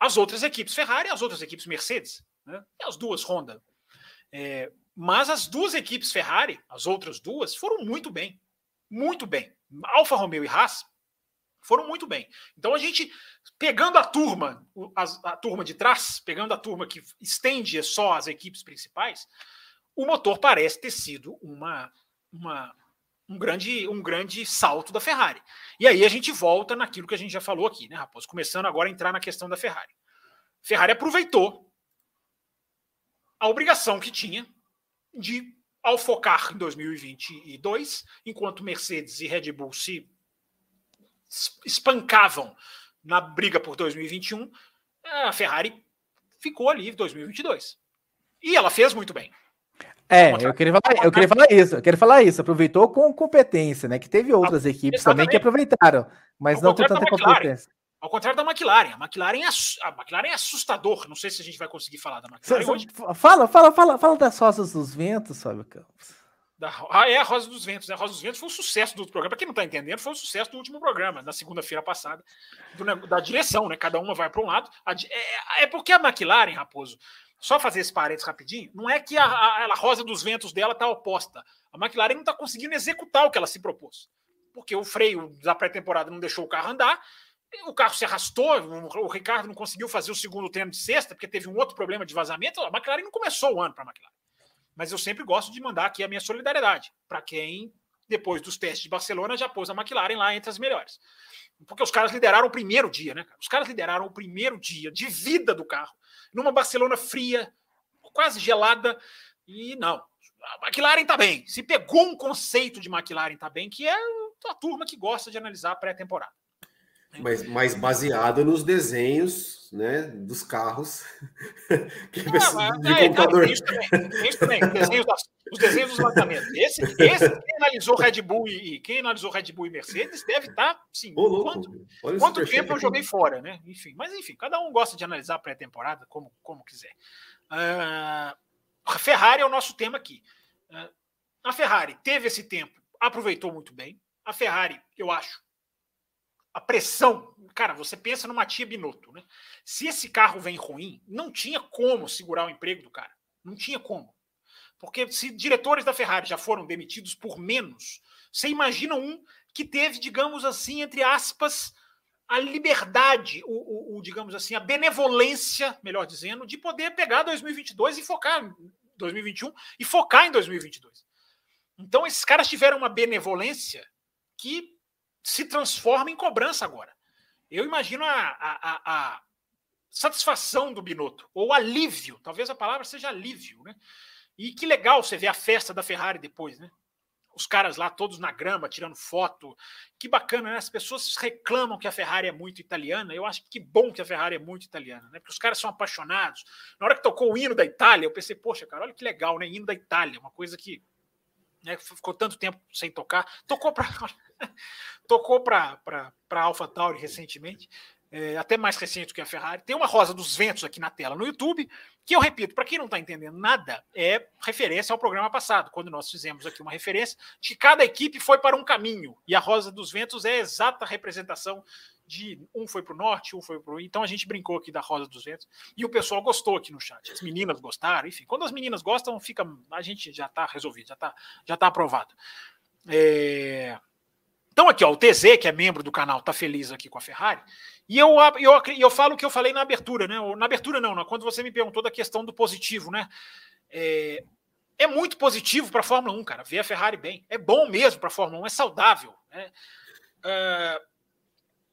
C: As outras equipes Ferrari e as outras equipes Mercedes, né? E as duas Honda. É, mas as duas equipes Ferrari, as outras duas, foram muito bem. Muito bem. Alfa Romeo e Haas foram muito bem. Então a gente, pegando a turma, a, a, turma de trás, pegando a turma que estende só as equipes principais, o motor parece ter sido uma, uma, um, grande, um grande salto da Ferrari. E aí a gente volta naquilo que a gente já falou aqui, né, Raposo? Começando agora a entrar na questão da Ferrari. Ferrari aproveitou a obrigação que tinha de, ao focar em 2022, enquanto Mercedes e Red Bull se espancavam na briga por 2021, a Ferrari ficou ali em 2022. E ela fez muito bem.
A: É, eu queria, falar, eu queria falar isso, eu queria falar isso, aproveitou com competência, né? Que teve outras equipes Exatamente. também que aproveitaram, mas não com tanta competência.
C: Ao contrário da McLaren. A McLaren, é, a McLaren é assustador. Não sei se a gente vai conseguir falar da McLaren
A: hoje. Fala, fala, fala, fala das rosas dos ventos, Fábio Campos.
C: Da, ah, é a Rosa dos Ventos. Né? A Rosa dos Ventos foi um sucesso do programa. Para quem não está entendendo, foi um sucesso do último programa, na segunda-feira passada, do, da direção, né? Cada uma vai para um lado. A, é, é, porque a McLaren, Raposo, só fazer esse parênteses rapidinho, não é que a, a, a rosa dos ventos dela está oposta. A McLaren não está conseguindo executar o que ela se propôs. Porque o freio da pré-temporada não deixou o carro andar, o carro se arrastou, o Ricardo não conseguiu fazer o segundo treino de sexta, porque teve um outro problema de vazamento. A McLaren não começou o ano para a McLaren. Mas eu sempre gosto de mandar aqui a minha solidariedade para quem, depois dos testes de Barcelona, já pôs a McLaren lá entre as melhores. Porque os caras lideraram o primeiro dia, né? Os caras lideraram o primeiro dia de vida do carro, numa Barcelona fria, quase gelada, e não. A McLaren tá bem. Se pegou um conceito de McLaren tá bem, que é a turma que gosta de analisar a pré-temporada.
B: Mas, mas baseado nos desenhos né, dos carros. (laughs)
C: que ah, de é, computador. É, isso também, isso também. Desenhos os desenhos dos lançamentos. Esse, esse, quem analisou Red Bull e quem analisou Red Bull e Mercedes deve estar, tá, sim. Ô, quanto, quanto tempo eu joguei fora, né? Enfim, mas enfim, cada um gosta de analisar a pré-temporada como, como quiser. Uh, a Ferrari é o nosso tema aqui. Uh, a Ferrari teve esse tempo, aproveitou muito bem. A Ferrari, eu acho, a pressão. Cara, você pensa numa tia Binotto, né? Se esse carro vem ruim, não tinha como segurar o emprego do cara. Não tinha como. Porque se diretores da Ferrari já foram demitidos por menos, você imagina um que teve, digamos assim, entre aspas, a liberdade, o, o, o, digamos assim, a benevolência, melhor dizendo, de poder pegar 2022 e focar em 2021 e focar em 2022. Então esses caras tiveram uma benevolência que se transforma em cobrança agora. Eu imagino a, a, a satisfação do Binotto, ou alívio, talvez a palavra seja alívio, né? E que legal você ver a festa da Ferrari depois, né? Os caras lá todos na grama, tirando foto. Que bacana, né? As pessoas reclamam que a Ferrari é muito italiana. Eu acho que bom que a Ferrari é muito italiana, né? Porque os caras são apaixonados. Na hora que tocou o hino da Itália, eu pensei, poxa, cara, olha que legal, né? Hino da Itália, uma coisa que né, ficou tanto tempo sem tocar. Tocou para (laughs) tocou para Alpha Tauri recentemente, é, até mais recente do que a Ferrari. Tem uma rosa dos ventos aqui na tela no YouTube, que eu repito, para quem não está entendendo nada, é referência ao programa passado, quando nós fizemos aqui uma referência de que cada equipe foi para um caminho, e a rosa dos ventos é a exata representação de um foi para o norte, um foi para o. Então a gente brincou aqui da Rosa dos Ventos e o pessoal gostou aqui no chat. As meninas gostaram, enfim. Quando as meninas gostam, fica a gente já está resolvido, já está já tá aprovado. É... Então aqui, ó, o TZ, que é membro do canal, tá feliz aqui com a Ferrari. E eu, eu, eu falo o que eu falei na abertura, né? Na abertura não, não, quando você me perguntou da questão do positivo, né? É, é muito positivo para a Fórmula 1, cara, ver a Ferrari bem. É bom mesmo para a Fórmula 1, é saudável. Né? É,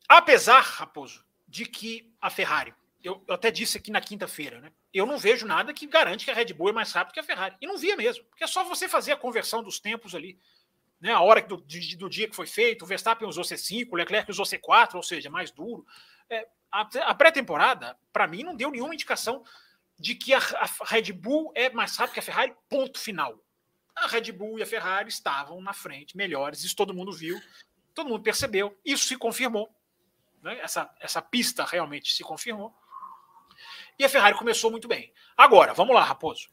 C: Apesar, Raposo, de que a Ferrari, eu, eu até disse aqui na quinta-feira, né? Eu não vejo nada que garante que a Red Bull é mais rápido que a Ferrari. E não via mesmo, porque é só você fazer a conversão dos tempos ali. Né, a hora do, de, do dia que foi feito, o Verstappen usou C5, o Leclerc usou C4, ou seja, mais duro. É, a, a pré-temporada, para mim, não deu nenhuma indicação de que a, a, Red Bull é mais rápida que a Ferrari, ponto final. A Red Bull e a Ferrari estavam na frente, melhores, isso todo mundo viu, todo mundo percebeu, isso se confirmou né? essa, essa pista realmente se confirmou. E a Ferrari começou muito bem. Agora, vamos lá, Raposo.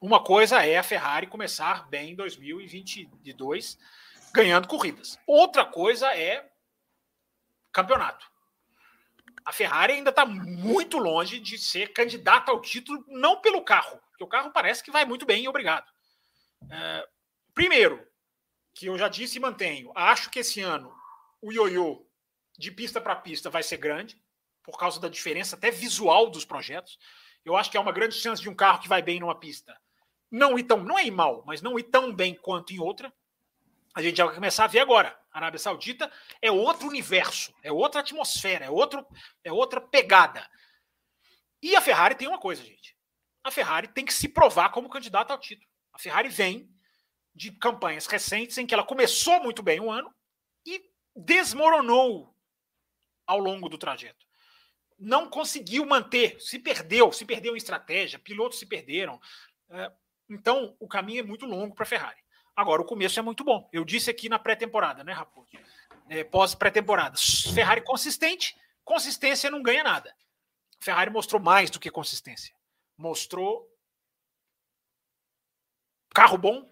C: Uma coisa é a Ferrari começar bem em 2022, ganhando corridas. Outra coisa é campeonato. A Ferrari ainda está muito longe de ser candidata ao título, não pelo carro, porque o carro parece que vai muito bem, obrigado. É, primeiro, que eu já disse e mantenho, acho que esse ano o ioiô de pista para pista vai ser grande, por causa da diferença até visual dos projetos. Eu acho que há uma grande chance de um carro que vai bem numa pista não ir tão, não é ir mal, mas não ir tão bem quanto em outra. A gente já vai começar a ver agora. A Arábia Saudita é outro universo, é outra atmosfera, é, outro, é outra pegada. E a Ferrari tem uma coisa, gente. A Ferrari tem que se provar como candidata ao título. A Ferrari vem de campanhas recentes em que ela começou muito bem o ano e desmoronou ao longo do trajeto. Não conseguiu manter, se perdeu, se perdeu em estratégia, pilotos se perderam. É, então, o caminho é muito longo para a Ferrari. Agora, o começo é muito bom. Eu disse aqui na pré-temporada, né, Raposo? É, Pós-pré-temporada. Ferrari consistente, consistência não ganha nada. Ferrari mostrou mais do que consistência. Mostrou carro bom,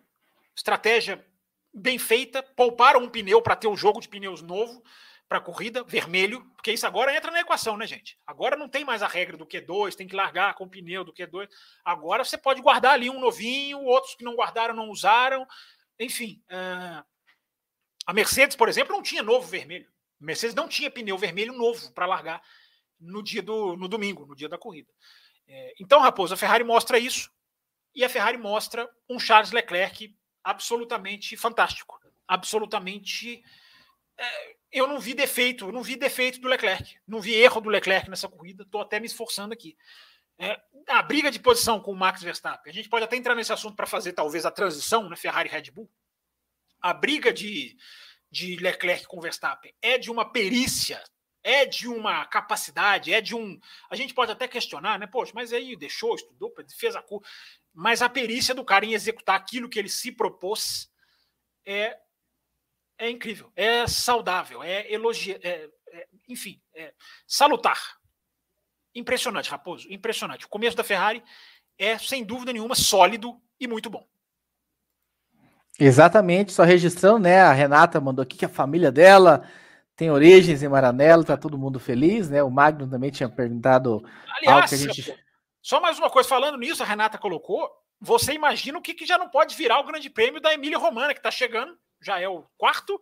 C: estratégia bem feita, pouparam um pneu para ter um jogo de pneus novo para a corrida, vermelho, porque isso agora entra na equação, né, gente? Agora não tem mais a regra do Q2, tem que largar com o pneu do Q2. Agora você pode guardar ali um novinho, outros que não guardaram não usaram. Enfim, uh, a Mercedes, por exemplo, não tinha novo vermelho. A Mercedes não tinha pneu vermelho novo para largar no dia do no domingo, no dia da corrida. É, então, Raposo, a Ferrari mostra isso e a Ferrari mostra um Charles Leclerc absolutamente fantástico, absolutamente é, eu não vi defeito, não vi defeito do Leclerc, não vi erro do Leclerc nessa corrida, estou até me esforçando aqui. É, a briga de posição com o Max Verstappen, a gente pode até entrar nesse assunto para fazer talvez a transição, né, Ferrari Red Bull. A briga de, de Leclerc com Verstappen é de uma perícia, é de uma capacidade, é de um. A gente pode até questionar, né? Poxa, mas aí deixou, estudou, fez a cor. Mas a perícia do cara em executar aquilo que ele se propôs é é incrível, é saudável, é elogia, é, é, enfim, é salutar. Impressionante, Raposo, impressionante. O começo da Ferrari é, sem dúvida nenhuma, sólido e muito bom.
A: Exatamente, só registrando, né? A Renata mandou aqui que a família dela tem origens em Maranello, tá todo mundo feliz, né? O Magno também tinha perguntado
C: Aliás, algo que a gente. Só mais uma coisa, falando nisso, a Renata colocou. Você imagina o que, que já não pode virar o grande prêmio da Emília Romana, que está chegando já é o quarto,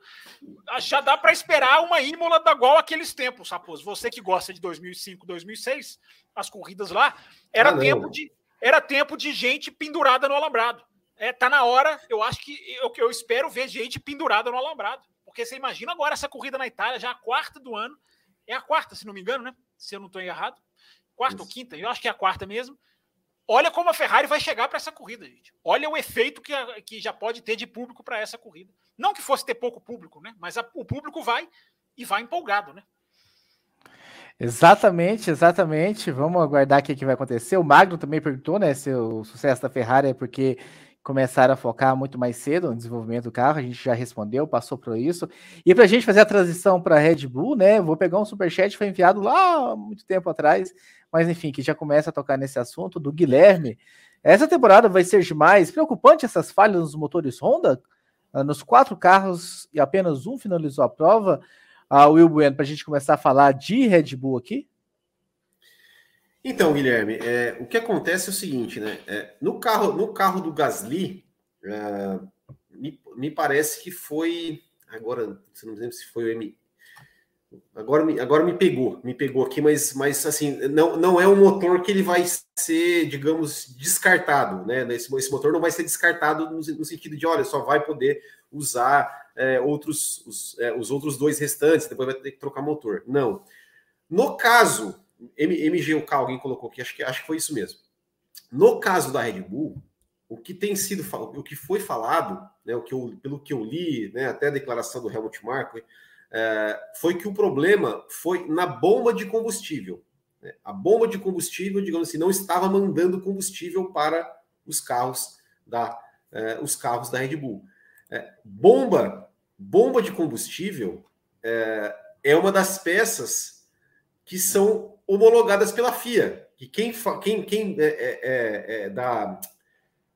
C: já dá para esperar uma Imola da igual aqueles tempos, Raposo. Você que gosta de 2005, 2006, as corridas lá, era ah, tempo de era tempo de gente pendurada no alambrado. É, tá na hora, eu acho que eu, eu espero ver gente pendurada no alambrado. Porque você imagina agora essa corrida na Itália, já a quarta do ano. É a quarta, se não me engano, né? Se eu não estou errado. Quarta Isso. ou quinta, eu acho que é a quarta mesmo. Olha como a Ferrari vai chegar para essa corrida, gente. Olha o efeito que, a, que já pode ter de público para essa corrida. Não que fosse ter pouco público, né? Mas a, o público vai e vai empolgado, né?
A: Exatamente, exatamente. Vamos aguardar o que, vai acontecer. O Magno também perguntou, né, se o sucesso da Ferrari é porque começaram a focar muito mais cedo no desenvolvimento do carro. A gente já respondeu, passou por isso. E para a gente fazer a transição para a Red Bull, né, vou pegar um superchat que foi enviado lá muito tempo atrás, mas enfim, que já começa a tocar nesse assunto do Guilherme. Essa temporada vai ser demais. Preocupante essas falhas nos motores Honda? Ah, nos quatro carros e apenas um finalizou a prova. Uh, Will Bueno, para a gente começar a falar de Red Bull aqui?
B: Então, Guilherme, é, o que acontece é o seguinte, né? É, no, carro, no carro do Gasly, é, me, me, parece que foi. Agora, não lembro se foi o M, Agora, me, agora me pegou, me pegou aqui, mas, mas assim, não, não é um motor que ele vai ser, digamos, descartado, né? Esse, esse motor não vai ser descartado no, no sentido de, olha, só vai poder usar é, outros, os, é, os outros dois restantes, depois vai ter que trocar motor. Não. No caso, MGUK, alguém colocou aqui, acho que, acho que foi isso mesmo. No caso da Red Bull, o que tem sido, o que foi falado, né, o que eu, pelo que eu li, né, até a declaração do Helmut Marko, é, foi que o problema foi na bomba de combustível. Né? A bomba de combustível, digamos assim, não estava mandando combustível para os carros da, é, os carros da Red Bull. É, bomba, bomba de combustível é, é uma das peças que são homologadas pela FIA. Que quem, quem, quem é, é, é da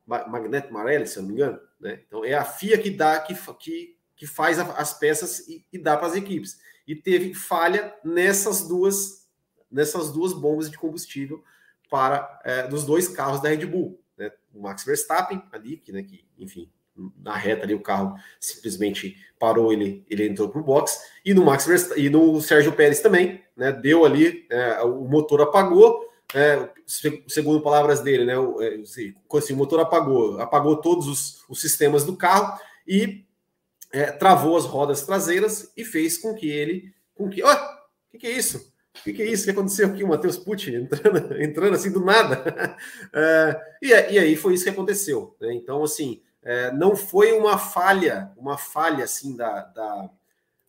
B: Magneto Marelli, se eu não me engano, né? Então é a FIA que dá que, que que faz as peças e, e dá para as equipes. E teve falha nessas duas nessas duas bombas de combustível para é, dos dois carros da Red Bull. Né? O Max Verstappen ali, que, né, que enfim, na reta ali o carro simplesmente parou, ele, ele entrou para o box, e no Max Verstappen, e no Sérgio Pérez também, né, deu ali, é, o motor apagou, é, segundo palavras dele, né, o, assim, o motor apagou, apagou todos os, os sistemas do carro e é, travou as rodas traseiras e fez com que ele. com que. Oh, o que, que, é isso? O que, que, é isso que aconteceu aqui? O Matheus Pucci entrando, (laughs) entrando assim do nada. (laughs) É, e, e, aí foi isso que aconteceu. Né? Então, assim, é, não foi uma falha, uma falha assim da, da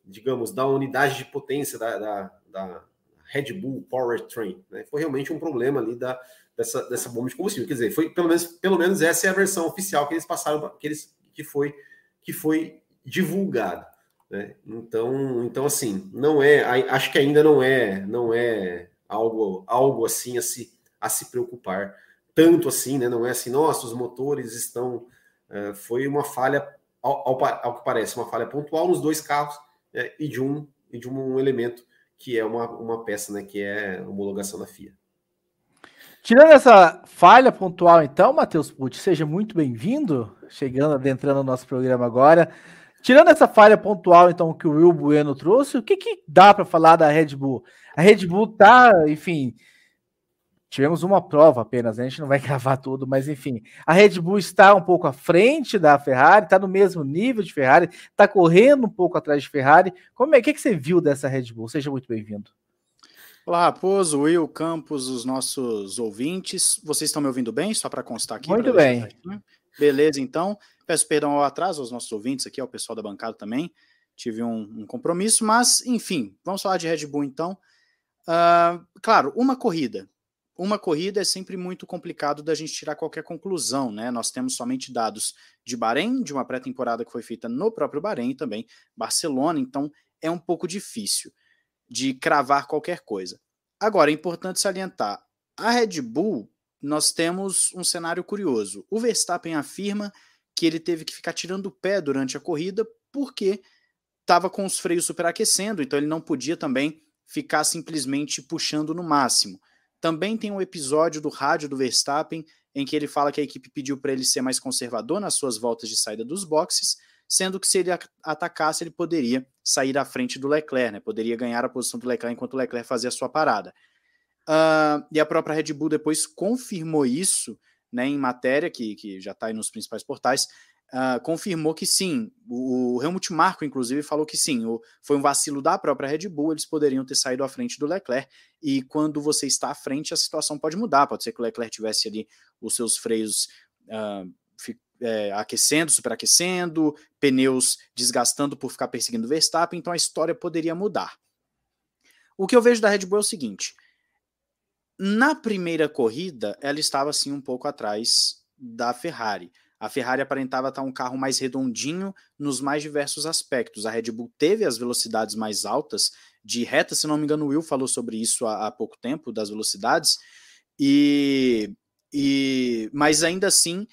B: digamos, da unidade de potência da, da, da Red Bull Powertrain. Né? Foi realmente um problema ali da, dessa, dessa bomba de combustível. Quer dizer, foi pelo menos, pelo menos essa é a versão oficial que eles passaram, que, eles, que foi que foi divulgado. Né? Então, então, assim, não é, acho que ainda não é, não é algo, algo assim a se, a se preocupar. Tanto assim, né? Não é assim, nossa, os motores estão. Uh, foi uma falha, ao, ao, ao, que parece, uma falha pontual nos dois carros é, e de um e de um elemento que é uma, uma peça, né, que é homologação da FIA.
A: Tirando essa falha pontual, então, Matheus Pucci, seja muito bem-vindo, chegando, adentrando no nosso programa agora. Tirando essa falha pontual, então, que o Will Bueno trouxe, o que, que dá para falar da Red Bull? A Red Bull tá, enfim, tivemos uma prova apenas, né? a gente não vai (laughs) gravar tudo, mas enfim, a Red Bull está um pouco à frente da Ferrari, está no mesmo nível de Ferrari, está correndo um pouco atrás de Ferrari. Como é que, que você viu dessa Red Bull? Seja muito bem-vindo.
D: Olá, Raposo, Will, Campos, os nossos ouvintes. Vocês estão me ouvindo bem? Só para constar aqui.
A: Muito bem.
D: Beleza, então. Peço perdão ao atraso aos nossos ouvintes aqui, ao pessoal da bancada também. Tive um, um compromisso, mas, enfim, vamos falar de Red Bull então. Uh, claro, uma corrida. Uma corrida é sempre muito complicado da gente tirar qualquer conclusão, né? Nós temos somente dados de Bahrein, de uma pré-temporada que foi feita no próprio Bahrein também Barcelona, então é um pouco difícil de cravar qualquer coisa. Agora, é importante salientar: a Red Bull, nós temos um cenário curioso. O Verstappen afirma que ele teve que ficar tirando o pé durante a corrida porque estava com os freios superaquecendo, então ele não podia também ficar simplesmente puxando no máximo. Também tem um episódio do rádio do Verstappen em que ele fala que a equipe pediu para ele ser mais conservador nas suas voltas de saída dos boxes sendo que se ele atacasse, ele poderia sair à frente do Leclerc, né? poderia ganhar a posição do Leclerc enquanto o Leclerc fazia a sua parada. Uh, e a própria Red Bull depois confirmou isso né, em matéria, que, que já está aí nos principais portais, uh, confirmou que sim, o, o Helmut Marko, inclusive, falou que sim, o, foi um vacilo da própria Red Bull, eles poderiam ter saído à frente do Leclerc, e quando você está à frente, a situação pode mudar, pode ser que o Leclerc tivesse ali os seus freios uh, é, aquecendo, superaquecendo, pneus desgastando por ficar perseguindo o Verstappen, então a história poderia mudar. O que eu vejo da Red Bull é o seguinte: na primeira corrida, ela estava assim um pouco atrás da Ferrari. A Ferrari aparentava estar um carro mais redondinho nos mais diversos aspectos. A Red Bull teve as velocidades mais altas de reta, se não me engano, o Will falou sobre isso há, há pouco tempo, das velocidades, e, e mas ainda assim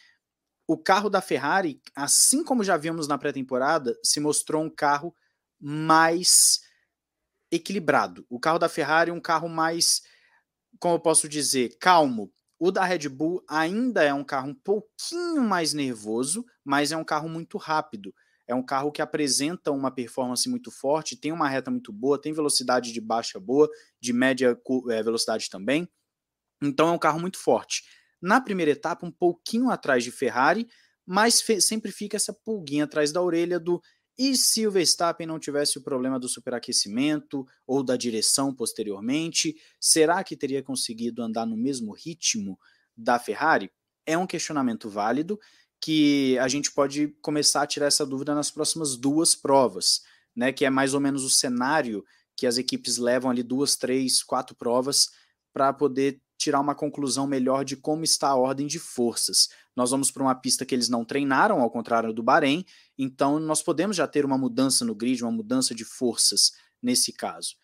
D: o carro da Ferrari, assim como já vimos na pré-temporada, se mostrou um carro mais equilibrado. O carro da Ferrari um carro mais, como eu posso dizer, calmo. O da Red Bull ainda é um carro um pouquinho mais nervoso, mas é um carro muito rápido. É um carro que apresenta uma performance muito forte, tem uma reta muito boa, tem velocidade de baixa boa, de média é, velocidade também. Então é um carro muito forte na primeira etapa um pouquinho atrás de Ferrari, mas sempre fica essa pulguinha atrás da orelha do e se o Verstappen não tivesse o problema do superaquecimento ou da direção posteriormente, será que teria conseguido andar no mesmo ritmo da Ferrari? É um questionamento válido que a gente pode começar a tirar essa dúvida nas próximas duas provas, né? Que é mais ou menos o cenário que as equipes levam ali duas, três, quatro provas para poder tirar uma conclusão melhor de como está a ordem de forças. Nós vamos para uma pista que eles não treinaram, ao contrário do Bahrein, então nós podemos já ter uma mudança no grid, uma mudança de forças nesse caso.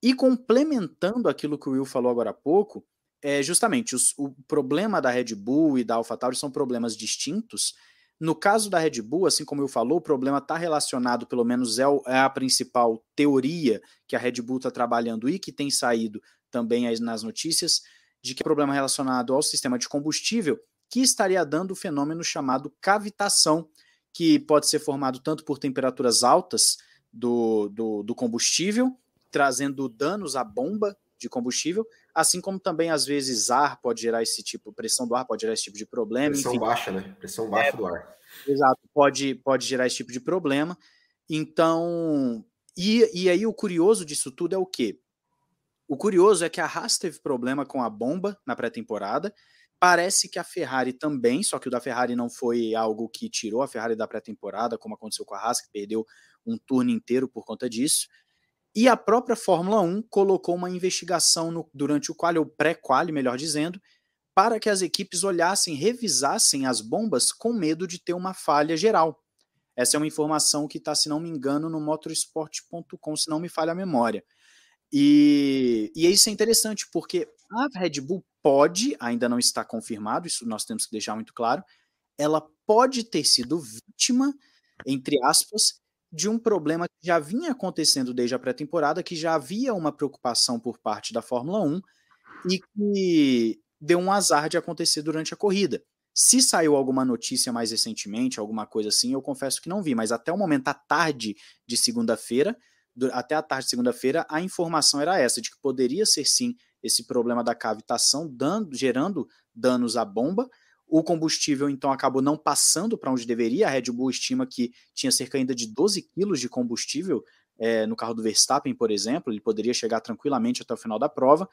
D: E complementando aquilo que o Will falou agora há pouco, é justamente os, o problema da Red Bull e da AlphaTauri são problemas distintos. No caso da Red Bull, assim como eu falou, o problema está relacionado, pelo menos é, o, é, a principal teoria que a Red Bull está trabalhando e que tem saído também nas notícias, de que é problema relacionado ao sistema de combustível que estaria dando o fenômeno chamado cavitação, que pode ser formado tanto por temperaturas altas do, do, do combustível, trazendo danos à bomba de combustível, assim como também às vezes ar pode gerar esse tipo, pressão do ar pode gerar esse tipo de problema.
B: Pressão
D: enfim.
B: baixa, né? Pressão baixa é, do ar.
D: Exato, pode, pode gerar esse tipo de problema. Então, e, e aí o curioso disso tudo é o quê? O curioso é que a Haas teve problema com a bomba na pré-temporada. Parece que a Ferrari também, só que o da Ferrari não foi algo que tirou a Ferrari da pré-temporada, como aconteceu com a Haas, que perdeu um turno inteiro por conta disso. E a própria Fórmula 1 colocou uma investigação no, durante o qual, ou pré-quali, melhor dizendo, para que as equipes olhassem, revisassem as bombas com medo de ter uma falha geral. Essa é uma informação que está, se não me engano, no motorsport.com, se não me falha a memória. E, e isso é interessante, porque a Red Bull pode, ainda não está confirmado, isso nós temos que deixar muito claro, ela pode ter sido vítima, entre aspas, de um problema que já vinha acontecendo desde a pré-temporada, que já havia uma preocupação por parte da Fórmula 1 e que deu um azar de acontecer durante a corrida. Se saiu alguma notícia mais recentemente, alguma coisa assim, eu confesso que não vi, mas até o momento, à tarde de segunda-feira, até a tarde de segunda-feira, a informação era essa, de que poderia ser sim esse problema da cavitação, dando, gerando danos à bomba. O combustível, então, acabou não passando para onde deveria. A Red Bull estima que tinha cerca ainda de 12 quilos de combustível é, no carro do Verstappen, por exemplo. Ele poderia chegar tranquilamente até o final da prova.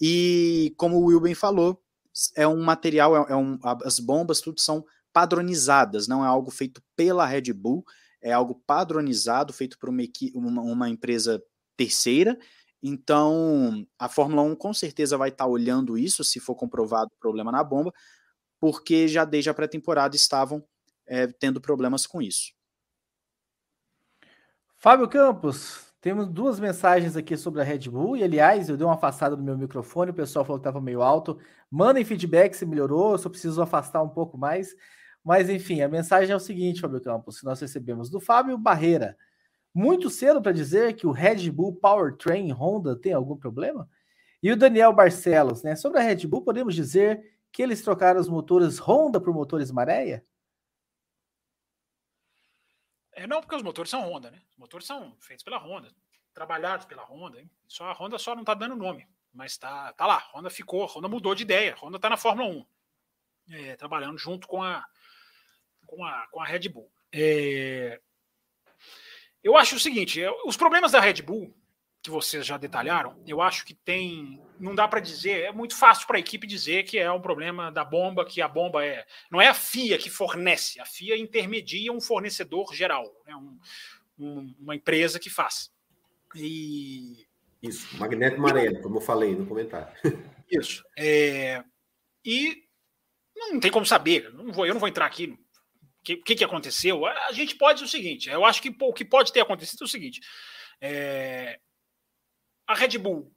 D: E, como o Will falou, é um material, é, é um, as bombas, tudo são padronizadas, não é algo feito pela Red Bull, é algo padronizado, feito por uma, uma, uma empresa terceira. Então, a Fórmula 1 com certeza vai estar tá olhando isso, se for comprovado o problema na bomba, porque já desde a pré-temporada estavam é, tendo problemas com isso.
A: Fábio Campos, temos duas mensagens aqui sobre a Red Bull, e aliás, eu dei uma afastada no meu microfone, o pessoal falou que estava meio alto. Mandem feedback se melhorou, eu só preciso afastar um pouco mais. Mas enfim, a mensagem é o seguinte, Fábio Campos, que nós recebemos do Fábio Barreira. Muito cedo para dizer que o Red Bull Powertrain Honda tem algum problema? E o Daniel Barcelos, né? Sobre a Red Bull, podemos dizer que eles trocaram os motores Honda por motores Maréia?
C: É, não, porque os motores são Honda, né? Os motores são feitos pela Honda, trabalhados pela Honda. Hein? Só a Honda só não está dando nome, mas tá, tá lá. Honda ficou, Honda mudou de ideia. Honda está na Fórmula 1, é, trabalhando junto com a, com a, com a Red Bull. É... Eu acho o seguinte: os problemas da Red Bull, que vocês já detalharam, eu acho que tem. Não dá para dizer, é muito fácil para a equipe dizer que é um problema da bomba, que a bomba é. Não é a FIA que fornece, a FIA intermedia um fornecedor geral, né, um, um, uma empresa que faz. E.
B: Isso, magneto amarelo, como eu falei no comentário.
C: Isso. É, e não tem como saber, não vou, eu não vou entrar aqui que, que, que aconteceu. A gente pode o seguinte: eu acho que o que pode ter acontecido é o seguinte. É, a Red Bull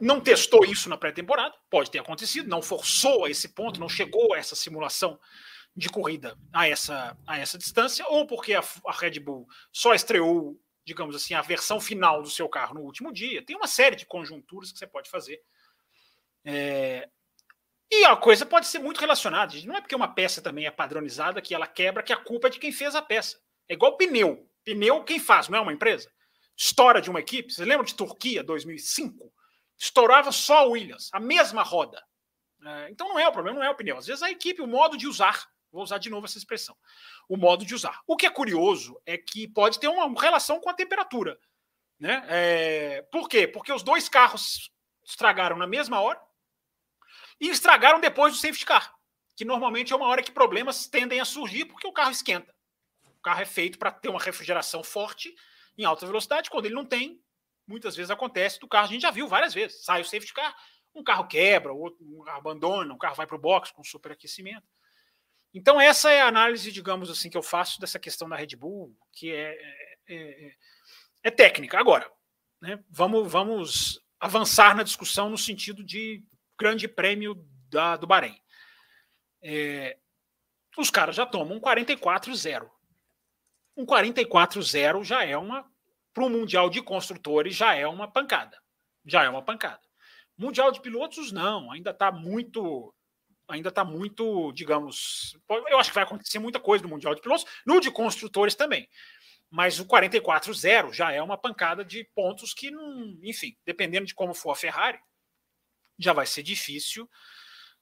C: não testou isso na pré-temporada, pode ter acontecido, não forçou a esse ponto, não chegou a essa simulação de corrida a essa, a essa distância, ou porque a, a Red Bull só estreou, digamos assim, a versão final do seu carro no último dia. Tem uma série de conjunturas que você pode fazer. É, e a coisa pode ser muito relacionada. Não é porque uma peça também é padronizada que ela quebra, que a culpa é de quem fez a peça. É igual pneu. Pneu, quem faz? Não é uma empresa? História de uma equipe. Vocês lembram de Turquia, 2005? Estourava só a Williams, a mesma roda. É, então não é o problema, não é o pneu. Às vezes a equipe, o modo de usar, vou usar de novo essa expressão, o modo de usar. O que é curioso é que pode ter uma relação com a temperatura. Né? É, por quê? Porque os dois carros estragaram na mesma hora, e estragaram depois do safety car, que normalmente é uma hora que problemas tendem a surgir porque o carro esquenta. O carro é feito para ter uma refrigeração forte em alta velocidade, quando ele não tem, muitas vezes acontece do carro, a gente já viu várias vezes, sai o safety car, um carro quebra, outro um abandona, um carro vai para o box com superaquecimento. Então essa é a análise, digamos assim, que eu faço dessa questão da Red Bull, que é, é, é, é técnica. Agora, né, vamos, vamos avançar na discussão no sentido de Grande Prêmio da, do Bahrein. É, os caras já tomam um 44-0. Um 44-0 já é uma. Para o Mundial de Construtores, já é uma pancada. Já é uma pancada. Mundial de Pilotos, não. Ainda está muito. Ainda está muito, digamos. Eu acho que vai acontecer muita coisa no Mundial de Pilotos. No de Construtores também. Mas o 44-0 já é uma pancada de pontos que, não, enfim, dependendo de como for a Ferrari, já vai ser difícil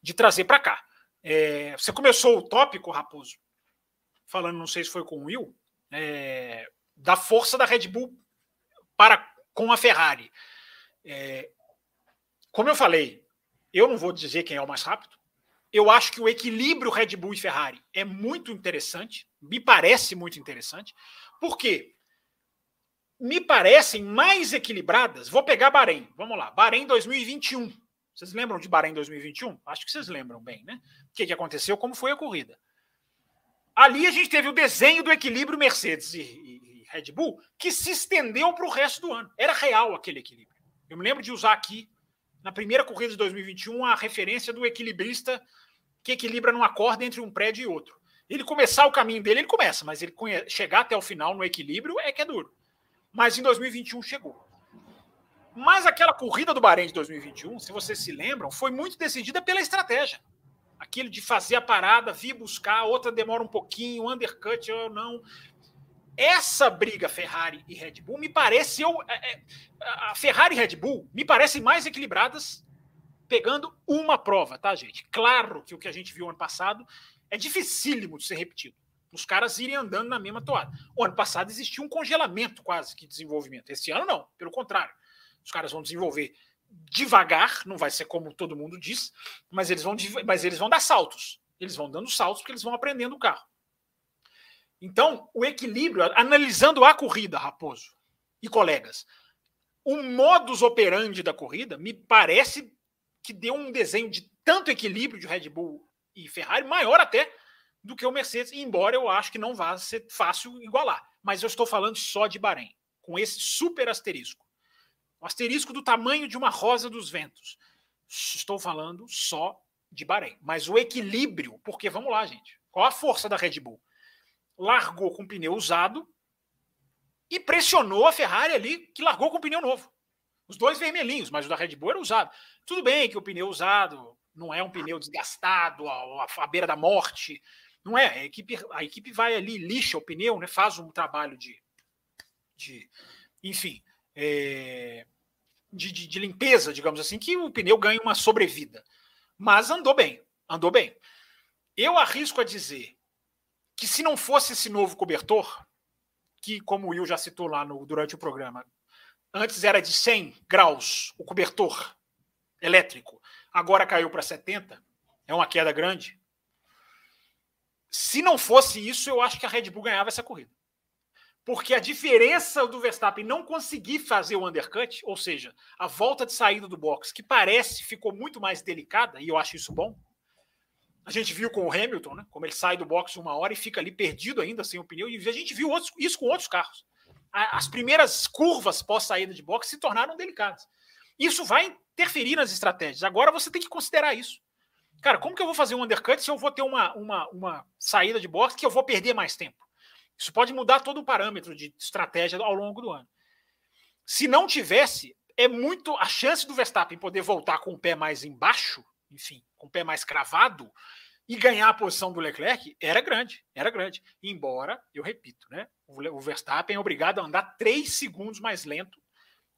C: de trazer para cá. É, você começou o tópico, Raposo, falando, não sei se foi com o Will, é, da força da Red Bull para com a Ferrari. É, como eu falei, eu não vou dizer quem é o mais rápido. Eu acho que o equilíbrio Red Bull e Ferrari é muito interessante, me parece muito interessante. Por quê? Me parecem mais equilibradas. Vou pegar Bahrein. Vamos lá. Bahrein 2021. Vocês lembram de Bahrein 2021? Acho que vocês lembram bem, né? O que, que aconteceu, como foi a corrida. Ali a gente teve o desenho do equilíbrio Mercedes e, e, e Red Bull que se estendeu para o resto do ano. Era real aquele equilíbrio. Eu me lembro de usar aqui, na primeira corrida de 2021, a referência do equilibrista que equilibra numa corda entre um prédio e outro. Ele começar o caminho dele, ele começa, mas ele chegar até o final no equilíbrio é que é duro. Mas em 2021 chegou. Mas aquela corrida do Bahrein de 2021, se vocês se lembram, foi muito decidida pela estratégia. Aquilo de fazer a parada, vir buscar, outra demora um pouquinho, undercut ou não. Essa briga Ferrari e Red Bull me parece eu, é, é, a Ferrari e Red Bull me parecem mais equilibradas pegando uma prova, tá, gente? Claro que o que a gente viu ano passado é dificílimo de ser repetido. Os caras irem andando na mesma toada. O ano passado existia um congelamento quase que de desenvolvimento. Esse ano não, pelo contrário. Os caras vão desenvolver devagar, não vai ser como todo mundo diz, mas eles vão, mas eles vão dar saltos. Eles vão dando saltos porque eles vão aprendendo o carro. Então, o equilíbrio, analisando a corrida, Raposo e colegas, o modus operandi da corrida me parece que deu um desenho de tanto equilíbrio de Red Bull e Ferrari, maior até do que o Mercedes, embora eu acho que não vá ser fácil igualar. Mas eu estou falando só de Bahrein, com esse super asterisco. Um asterisco do tamanho de uma rosa dos ventos. Estou falando só de Bahrein. Mas o equilíbrio, porque vamos lá, gente. Qual a força da Red Bull? Largou com pneu usado e pressionou a Ferrari ali, que largou com pneu novo. Os dois vermelhinhos, mas o da Red Bull era usado. Tudo bem que o pneu usado não é um pneu desgastado, à, beira da morte. Não é. A equipe, a equipe vai ali, lixa o pneu, né, faz um trabalho de. de enfim, é, de, de, de, limpeza, digamos assim, que o pneu ganhe uma sobrevida. Mas andou bem, andou bem. Eu arrisco a dizer que se não fosse esse novo cobertor, que, como o Will já citou lá no, durante o programa, antes era de 100 graus o cobertor elétrico, agora caiu para 70, é uma queda grande. Se não fosse isso, eu acho que a Red Bull ganhava essa corrida porque a diferença do Verstappen não conseguir fazer o undercut, ou seja, a volta de saída do box, que parece ficou muito mais delicada, e eu acho isso bom. A gente viu com o Hamilton, né, como ele sai do box uma hora e fica ali perdido ainda sem o pneu, e a gente viu outros, isso com outros carros. As primeiras curvas pós saída de box se tornaram delicadas. Isso vai interferir nas estratégias. Agora você tem que considerar isso. Cara, como que eu vou fazer um undercut se eu vou ter uma, uma, uma saída de box que eu vou perder mais tempo? Isso pode mudar todo o parâmetro de estratégia ao longo do ano. Se não tivesse, é muito a chance do Verstappen poder voltar com o pé mais embaixo, enfim, com o pé mais cravado e ganhar a posição do Leclerc era grande, era grande. Embora, eu repito, né, o Verstappen é obrigado a andar três segundos mais lento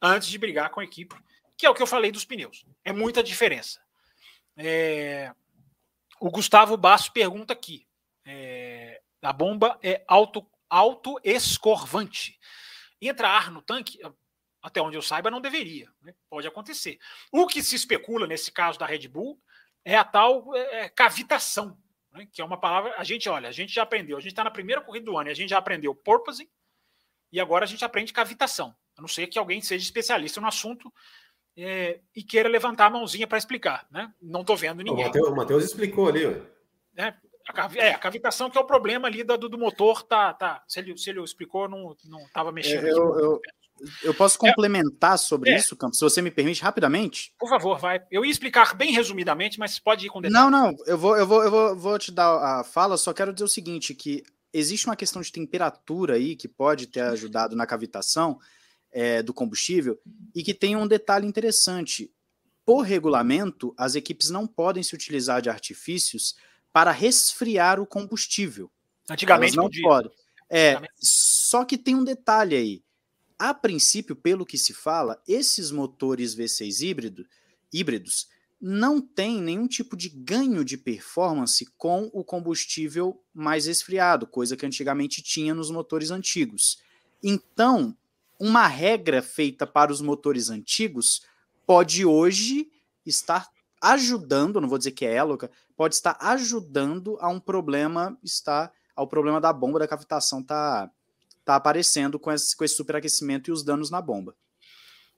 C: antes de brigar com a equipe, que é o que eu falei dos pneus. É muita diferença. É... O Gustavo Basso pergunta aqui. É... A bomba é auto autoescorvante. Entra ar no tanque, até onde eu saiba, não deveria. Né? Pode acontecer. O que se especula nesse caso da Red Bull é a tal é, é, cavitação, né? que é uma palavra. A gente, olha, a gente já aprendeu. A gente está na primeira corrida do ano e a gente já aprendeu porpoising e agora a gente aprende cavitação. A não ser que alguém seja especialista no assunto é, e queira levantar a mãozinha para explicar. Né? Não estou vendo ninguém.
B: O Matheus explicou ali.
C: É, a, é, a cavitação que é o problema ali do, do motor, tá, tá. Se ele, se ele explicou, não estava não mexendo.
D: É, eu, eu, eu, posso complementar é, sobre é. isso, Campos, se você me permite, rapidamente?
C: Por favor, vai. Eu ia explicar bem resumidamente, mas pode ir com
D: detalhe. Não, não, eu vou, eu vou, eu vou, vou te dar a fala, só quero dizer o seguinte, que existe uma questão de temperatura aí que pode ter ajudado na cavitação é, do combustível e que tem um detalhe interessante. Por regulamento, as equipes não podem se utilizar de artifícios para resfriar o combustível.
C: Antigamente
D: Elas não podia. podem. É, só que tem um detalhe aí. A princípio, pelo que se fala, esses motores V6 híbrido, híbridos não têm nenhum tipo de ganho de performance com o combustível mais esfriado, coisa que antigamente tinha nos motores antigos. Então, uma regra feita para os motores antigos pode hoje estar ajudando, não vou dizer que é ela, pode estar ajudando a um problema, está ao problema da bomba da cavitação tá tá aparecendo com esse, com esse superaquecimento e os danos na bomba.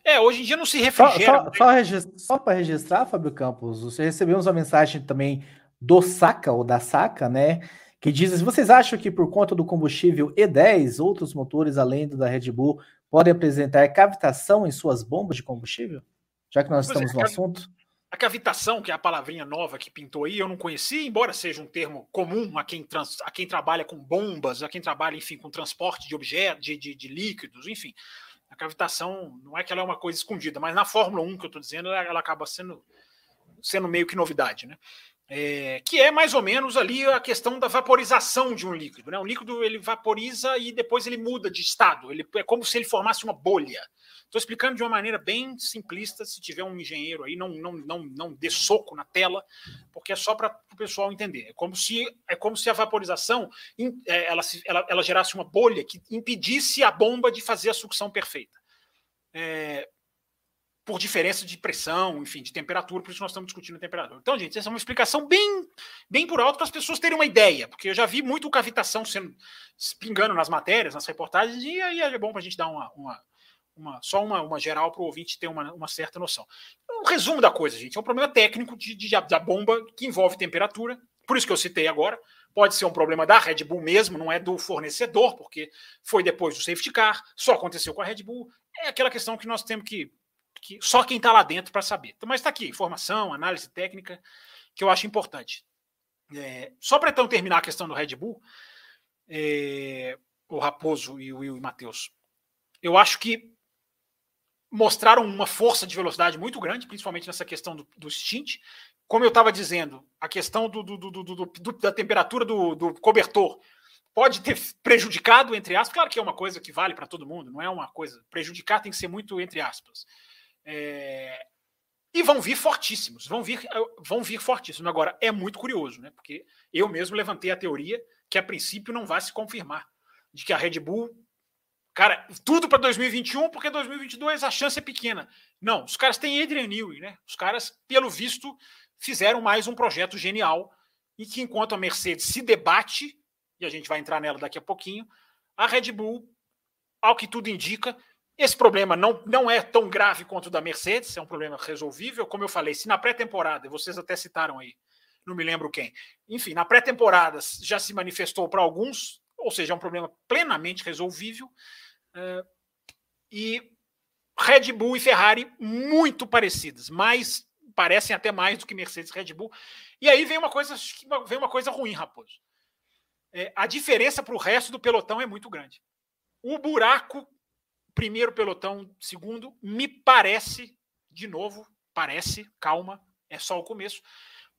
C: É, hoje em dia não se refrigera.
A: Só, só, só, só para registrar, Fábio Campos, você recebeu uma mensagem também do Saca, ou da Saca, né? Que diz: assim, vocês acham que por conta do combustível E10, outros motores além do da Red Bull podem apresentar cavitação em suas bombas de combustível? Já que nós estamos é, no assunto.
C: A cavitação, que é a palavrinha nova que pintou aí, eu não conhecia, embora seja um termo comum a quem, trans, a quem trabalha com bombas, a quem trabalha, enfim, com transporte de objetos, de, de, de, líquidos, enfim. A cavitação não é que ela é uma coisa escondida, mas na Fórmula 1 que eu estou dizendo, ela, ela, acaba sendo, sendo meio que novidade, né? É, que é mais ou menos ali a questão da vaporização de um líquido. Né? Um líquido ele vaporiza e depois ele muda de estado. Ele, é como se ele formasse uma bolha. Estou explicando de uma maneira bem simplista. Se tiver um engenheiro aí, não, não, não, não dê soco na tela, porque é só para o pessoal entender. É como se, é como se a vaporização é, ela, ela, ela gerasse uma bolha que impedisse a bomba de fazer a sucção perfeita. É, por diferença de pressão, enfim, de temperatura, por isso nós estamos discutindo a temperatura. Então, gente, essa é uma explicação bem, bem por alto para as pessoas terem uma ideia, porque eu já vi muito cavitação sendo pingando nas matérias, nas reportagens, e aí é bom para a gente dar uma, uma, uma, só uma, uma geral para o ouvinte ter uma, uma certa noção. Um resumo da coisa, gente, é um problema técnico de, de, da bomba que envolve temperatura, por isso que eu citei agora. Pode ser um problema da Red Bull mesmo, não é do fornecedor, porque foi depois do safety car, só aconteceu com a Red Bull. É aquela questão que nós temos que que só quem está lá dentro para saber. Então, mas está aqui, informação, análise técnica, que eu acho importante. É, só para então terminar a questão do Red Bull, é, o Raposo e o Will e Matheus, eu acho que mostraram uma força de velocidade muito grande, principalmente nessa questão do, do stint. Como eu estava dizendo, a questão do, do, da temperatura do, cobertor pode ter prejudicado, entre aspas. Claro que é uma coisa que vale para todo mundo, não é uma coisa. Prejudicar tem que ser muito entre aspas. É... E vão vir fortíssimos, vão vir, vão vir fortíssimos. Agora, é muito curioso, né? Porque eu mesmo levantei a teoria que a princípio não vai se confirmar. De que a Red Bull. Cara, tudo para 2021, porque 2022 a chance é pequena. Não, os caras têm Adrian Newey, né? Os caras, pelo visto, fizeram mais um projeto genial e que enquanto a Mercedes se debate, e a gente vai entrar nela daqui a pouquinho, a Red Bull, ao que tudo indica, esse problema não, não é tão grave quanto o da Mercedes, é um problema resolvível. Como eu falei, se na pré-temporada, vocês até citaram aí, não me lembro quem, enfim, na pré-temporada já se manifestou para alguns, ou seja, é um problema plenamente resolvível. Uh, e Red Bull e Ferrari muito parecidas, mais parecem até mais do que Mercedes e Red Bull. E aí vem uma coisa, vem uma coisa ruim, Raposo. É, a diferença para o resto do pelotão é muito grande. O buraco primeiro pelotão, segundo, me parece, de novo, parece, calma, é só o começo,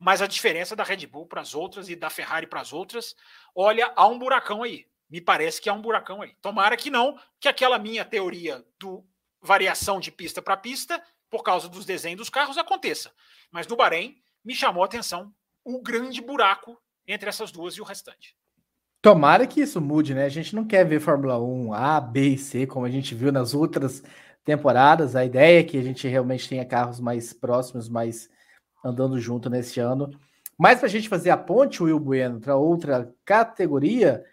C: mas a diferença da Red Bull para as outras e da Ferrari para as outras, olha, há um buracão aí. Me parece que há um buracão aí. Tomara que não, que aquela minha teoria do variação de pista para pista, por causa dos desenhos dos carros, aconteça. Mas no Bahrein, me chamou a atenção o grande buraco entre essas duas e o restante.
A: Tomara que isso mude, né? A gente não quer ver Fórmula 1 A, B e C, como a gente viu nas outras temporadas. A ideia é que a gente realmente tenha carros mais próximos, mais andando junto nesse ano. Mas para a gente fazer a ponte, Will Bueno, para outra categoria,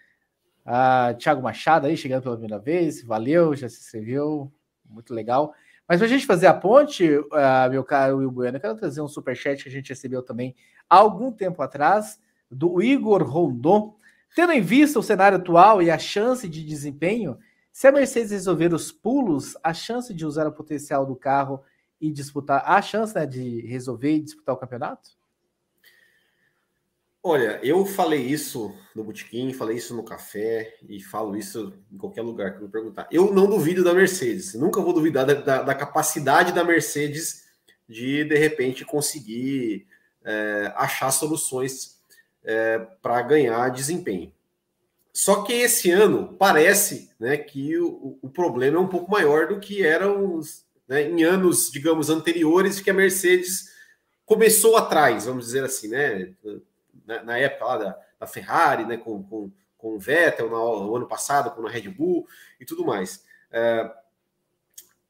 A: a Thiago Machado aí chegando pela primeira vez, valeu, já se inscreveu, muito legal. Mas para a gente fazer a ponte, uh, meu caro Will Bueno, eu quero trazer um superchat que a gente recebeu também há algum tempo atrás, do Igor Rondon. Tendo em vista o cenário atual e a chance de desempenho, se a Mercedes resolver os pulos, a chance de usar o potencial do carro e disputar, a chance né, de resolver e disputar o campeonato?
B: Olha, eu falei isso no botequim, falei isso no café e falo isso em qualquer lugar que me perguntar. Eu não duvido da Mercedes, nunca vou duvidar da, da, da capacidade da Mercedes de, de repente, conseguir é, achar soluções é, para ganhar desempenho. Só que esse ano parece né, que o, o problema é um pouco maior do que era os, né, em anos, digamos, anteriores, que a Mercedes começou atrás, vamos dizer assim, né? Na, na época lá da, da, Ferrari, né, com, com, com o Vettel no, no ano passado, com a Red Bull e tudo mais. É,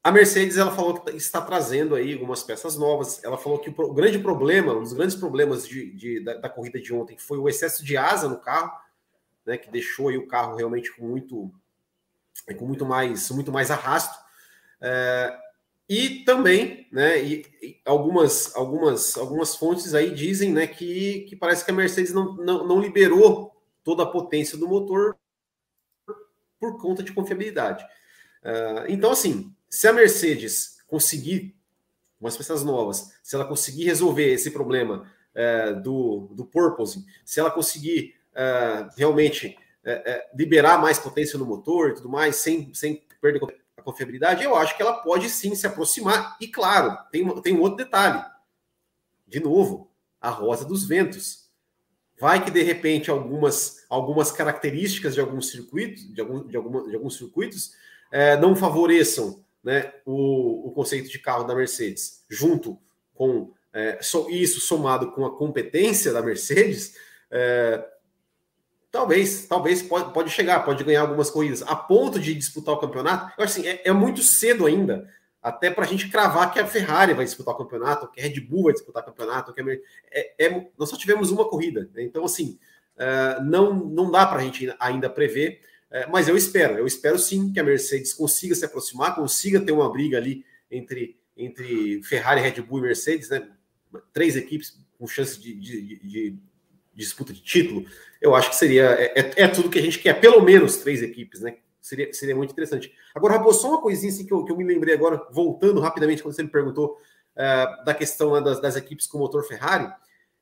B: a Mercedes ela falou que está trazendo aí algumas peças novas. Ela falou que o, grande problema, um dos grandes problemas de, de da, da, corrida de ontem foi o excesso de asa no carro, né, que deixou aí o carro realmente com muito, com muito mais, muito mais arrasto. É, e também, né, e, algumas, algumas, algumas fontes aí dizem, né, que, que parece que a Mercedes não, não, não liberou toda a potência do motor por conta de confiabilidade. Uh, então, assim, se a Mercedes conseguir umas peças novas, se ela conseguir resolver esse problema é, do, do purposing, se ela conseguir é, realmente é, liberar mais potência no motor e tudo mais, sem, sem perder confiabilidade, eu acho que ela pode sim se aproximar. E claro, tem, tem um outro detalhe. De novo, a rosa dos ventos. Vai que de repente algumas, algumas características de alguns circuitos, de, algum, de, alguma, de alguns circuitos, é, não favoreçam né, o, o conceito de carro da Mercedes, junto com é, isso somado com a competência da Mercedes, é, talvez, talvez pode, pode chegar, pode ganhar algumas corridas, a ponto de disputar o campeonato. Eu assim, é, é muito cedo ainda, até para a gente cravar que a Ferrari vai disputar o campeonato, que a Red Bull vai disputar o campeonato, que é, é, nós só tivemos uma corrida, né? então assim, é, não, não dá para a gente ainda prever, é, mas eu espero, eu espero sim que a Mercedes consiga se aproximar, consiga ter uma briga ali entre, entre Ferrari, Red Bull e Mercedes, né? três equipes com chance de, de, de disputa de título, eu acho que seria é, é, é, tudo que a gente quer, pelo menos três equipes, né? Seria, seria muito interessante. Agora, Raposo, só uma coisinha assim que eu, que eu me lembrei agora, voltando rapidamente, quando você me perguntou uh, da questão né, das, das, equipes com motor Ferrari.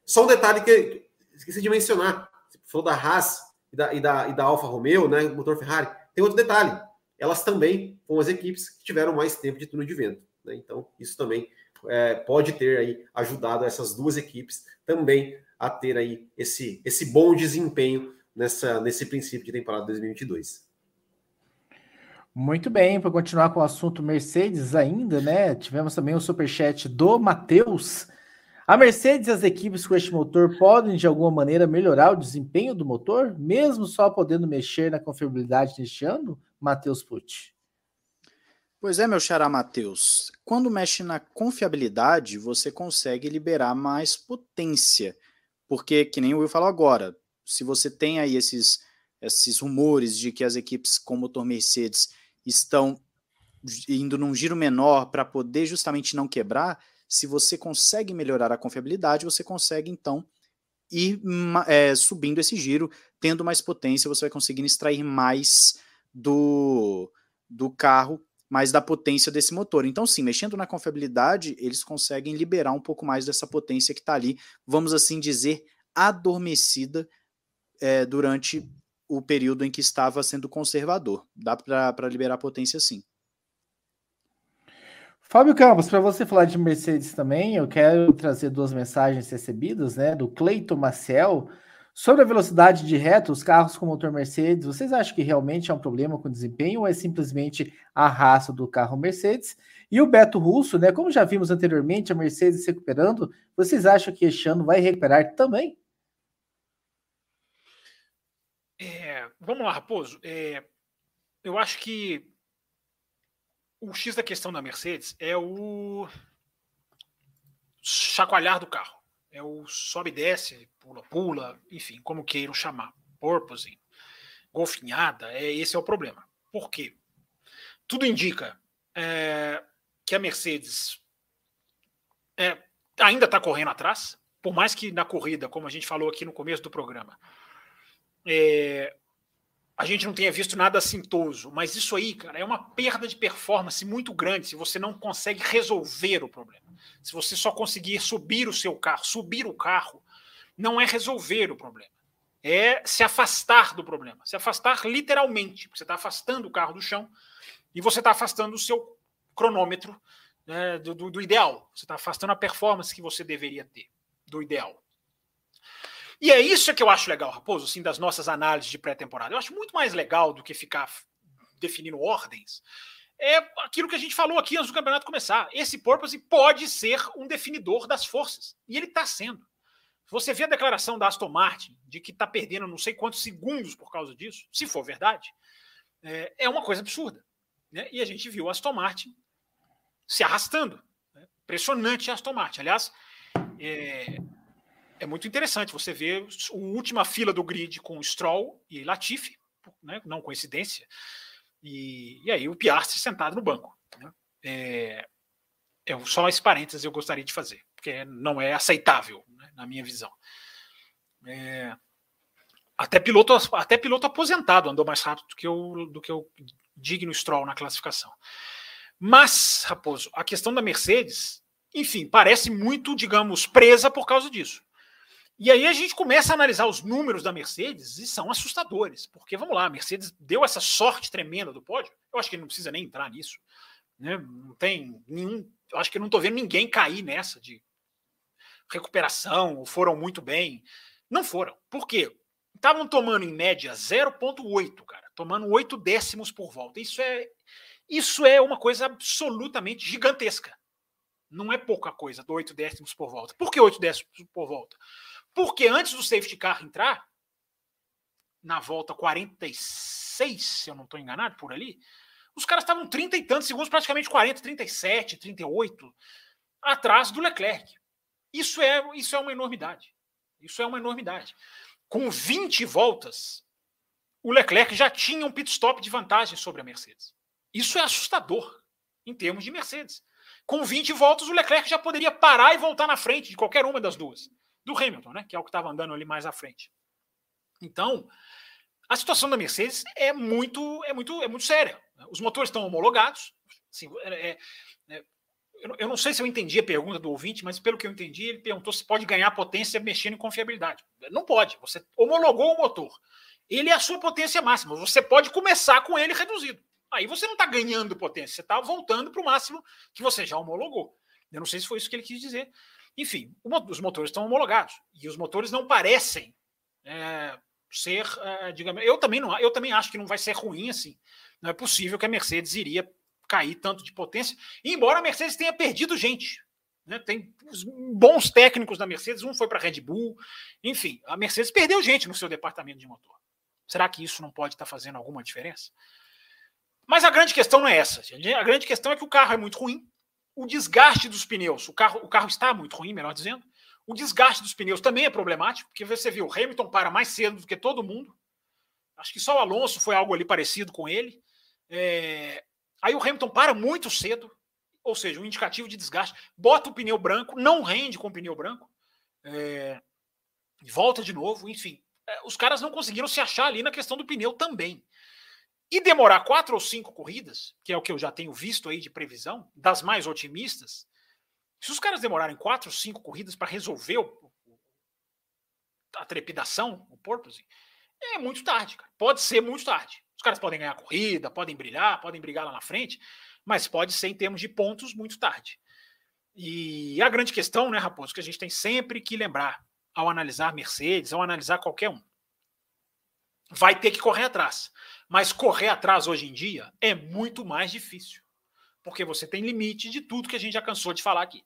B: Só um detalhe que esqueci de mencionar. Você falou da Haas e da, e da, e da Alfa Romeo, né? Motor Ferrari. Tem outro detalhe. Elas também foram as equipes que tiveram mais tempo de túnel de vento. Né? Então, isso também é, pode ter aí ajudado essas duas equipes também a ter aí esse, esse bom desempenho nessa, nesse princípio de temporada 2022.
A: Muito bem, para continuar com o assunto Mercedes ainda, né? Tivemos também o um superchat do Matheus. A Mercedes e as equipes com este motor podem, de alguma maneira, melhorar o desempenho do motor, mesmo só podendo mexer na confiabilidade neste ano? Matheus Pucci.
D: Pois é, meu xará Matheus. Quando mexe na confiabilidade, você consegue liberar mais potência. Porque, que nem o Will falou agora, se você tem aí esses, esses rumores de que as equipes com motor Mercedes estão indo num giro menor para poder justamente não quebrar, se você consegue melhorar a confiabilidade, você consegue então ir é, subindo esse giro, tendo mais potência, você vai conseguir extrair mais do, do carro mais da potência desse motor. Então, sim, mexendo na confiabilidade, eles conseguem liberar um pouco mais dessa potência que está ali, vamos assim dizer, adormecida é, durante o período em que estava sendo conservador. Dá para liberar potência sim.
A: Fábio Campos, para você falar de Mercedes também, eu quero trazer duas mensagens recebidas, né, do Cleiton Maciel. Sobre a velocidade de reta, os carros com motor Mercedes, vocês acham que realmente é um problema com desempenho ou é simplesmente a raça do carro Mercedes? E o Beto Russo, né? Como já vimos anteriormente, a Mercedes se recuperando, vocês acham que este ano vai recuperar também?
C: É, vamos lá, Raposo. É, eu acho que o X da questão da Mercedes é o chacoalhar do carro é o sobe e desce, pula, pula, enfim, como queiram chamar, porpoising, golfinhada, é, esse é o problema. Por quê? Tudo indica é, que a Mercedes é, ainda está correndo atrás, por mais que na corrida, como a gente falou aqui no começo do programa, é, a gente não tenha visto nada assintoso, mas isso aí, cara, é uma perda de performance muito grande se você não consegue resolver o problema. Se você só conseguir subir o seu carro, subir o carro, não é resolver o problema. É se afastar do problema. Se afastar literalmente. Você está afastando o carro do chão e você está afastando o seu cronômetro né, do, do, do ideal. Você está afastando a performance que você deveria ter do ideal. E é isso que eu acho legal, Raposo, assim, das nossas análises de pré-temporada. Eu acho muito mais legal do que ficar definindo ordens. É aquilo que a gente falou aqui antes do campeonato começar. Esse porpoise pode ser um definidor das forças. E ele está sendo. Você vê a declaração da Aston Martin de que está perdendo não sei quantos segundos por causa disso, se for verdade, é, é uma coisa absurda. Né? E a gente viu a Aston Martin se arrastando. Né? Impressionante a Aston Martin. Aliás, é, é muito interessante você ver a última fila do grid com Stroll e Latifi, né, não coincidência, e, e aí o Piastri sentado no banco. Né? É, é, só esse parênteses eu gostaria de fazer, porque não é aceitável, né, na minha visão. É, até piloto, até piloto aposentado andou mais rápido do que o, do que o digno Stroll na classificação. Mas, Raposo, a questão da Mercedes enfim, parece muito, digamos, presa por causa disso. E aí a gente começa a analisar os números da Mercedes e são assustadores, porque vamos lá, a Mercedes deu essa sorte tremenda do pódio. Eu acho que não precisa nem entrar nisso, né? Não tem nenhum, eu acho que não estou vendo ninguém cair nessa de recuperação, foram muito bem. Não foram. Por quê? Estavam tomando em média 0,8, cara, tomando 8 décimos por volta. Isso é isso é uma coisa absolutamente gigantesca. Não é pouca coisa, 8 décimos por volta. Por que 8 décimos por volta? Porque antes do safety car entrar, na volta 46, se eu não estou enganado, por ali, os caras estavam 30 e tantos segundos, praticamente 40, 37, 38, atrás do Leclerc. Isso é, isso é uma enormidade. Isso é uma enormidade. Com 20 voltas, o Leclerc já tinha um pit stop de vantagem sobre a Mercedes. Isso é assustador em termos de Mercedes. Com 20 voltas, o Leclerc já poderia parar e voltar na frente de qualquer uma das duas. Do Hamilton, né? Que é o que estava andando ali mais à frente. Então, a situação da Mercedes é muito, é muito, é muito séria. Os motores estão homologados. Assim, é, é, é eu não sei se eu entendi a pergunta do ouvinte, mas pelo que eu entendi, ele perguntou se pode ganhar potência mexendo em confiabilidade. Não pode. Você homologou o motor. Ele é a sua potência máxima. Você pode começar com ele reduzido. Aí você não está ganhando potência, você está voltando para o máximo que você já homologou. Eu não sei se foi isso que ele quis dizer. Enfim, os motores estão homologados e os motores não parecem é, ser, é, digamos, eu também não, eu também acho que não vai ser ruim assim. Não é possível que a Mercedes iria cair tanto de potência, embora a Mercedes tenha perdido gente. Né? Tem bons técnicos da Mercedes, um foi para a Red Bull, enfim, a Mercedes perdeu gente no seu departamento de motor. Será que isso não pode estar tá fazendo alguma diferença? Mas a grande questão não é essa. A grande questão é que o carro é muito ruim. O desgaste dos pneus, o carro, o carro está muito ruim, melhor dizendo. O desgaste dos pneus também é problemático, porque você viu, o Hamilton para mais cedo do que todo mundo. Acho que só o Alonso foi algo ali parecido com ele. É... Aí o Hamilton para muito cedo, ou seja, um indicativo de desgaste. Bota o pneu branco, não rende com o pneu branco. É... Volta de novo, enfim. É, os caras não conseguiram se achar ali na questão do pneu também e demorar quatro ou cinco corridas, que é o que eu já tenho visto aí de previsão, das mais otimistas, se os caras demorarem quatro ou cinco corridas para resolver o, a trepidação, o porpoise, é muito tarde, cara. Pode ser muito tarde. Os caras podem ganhar corrida, podem brilhar, podem brigar lá na frente, mas pode ser em termos de pontos muito tarde. E a grande questão, né, Raposo, que a gente tem sempre que lembrar ao analisar Mercedes, ao analisar qualquer um, vai ter que correr atrás. Mas correr atrás hoje em dia é muito mais difícil, porque você tem limite de tudo que a gente já cansou de falar aqui.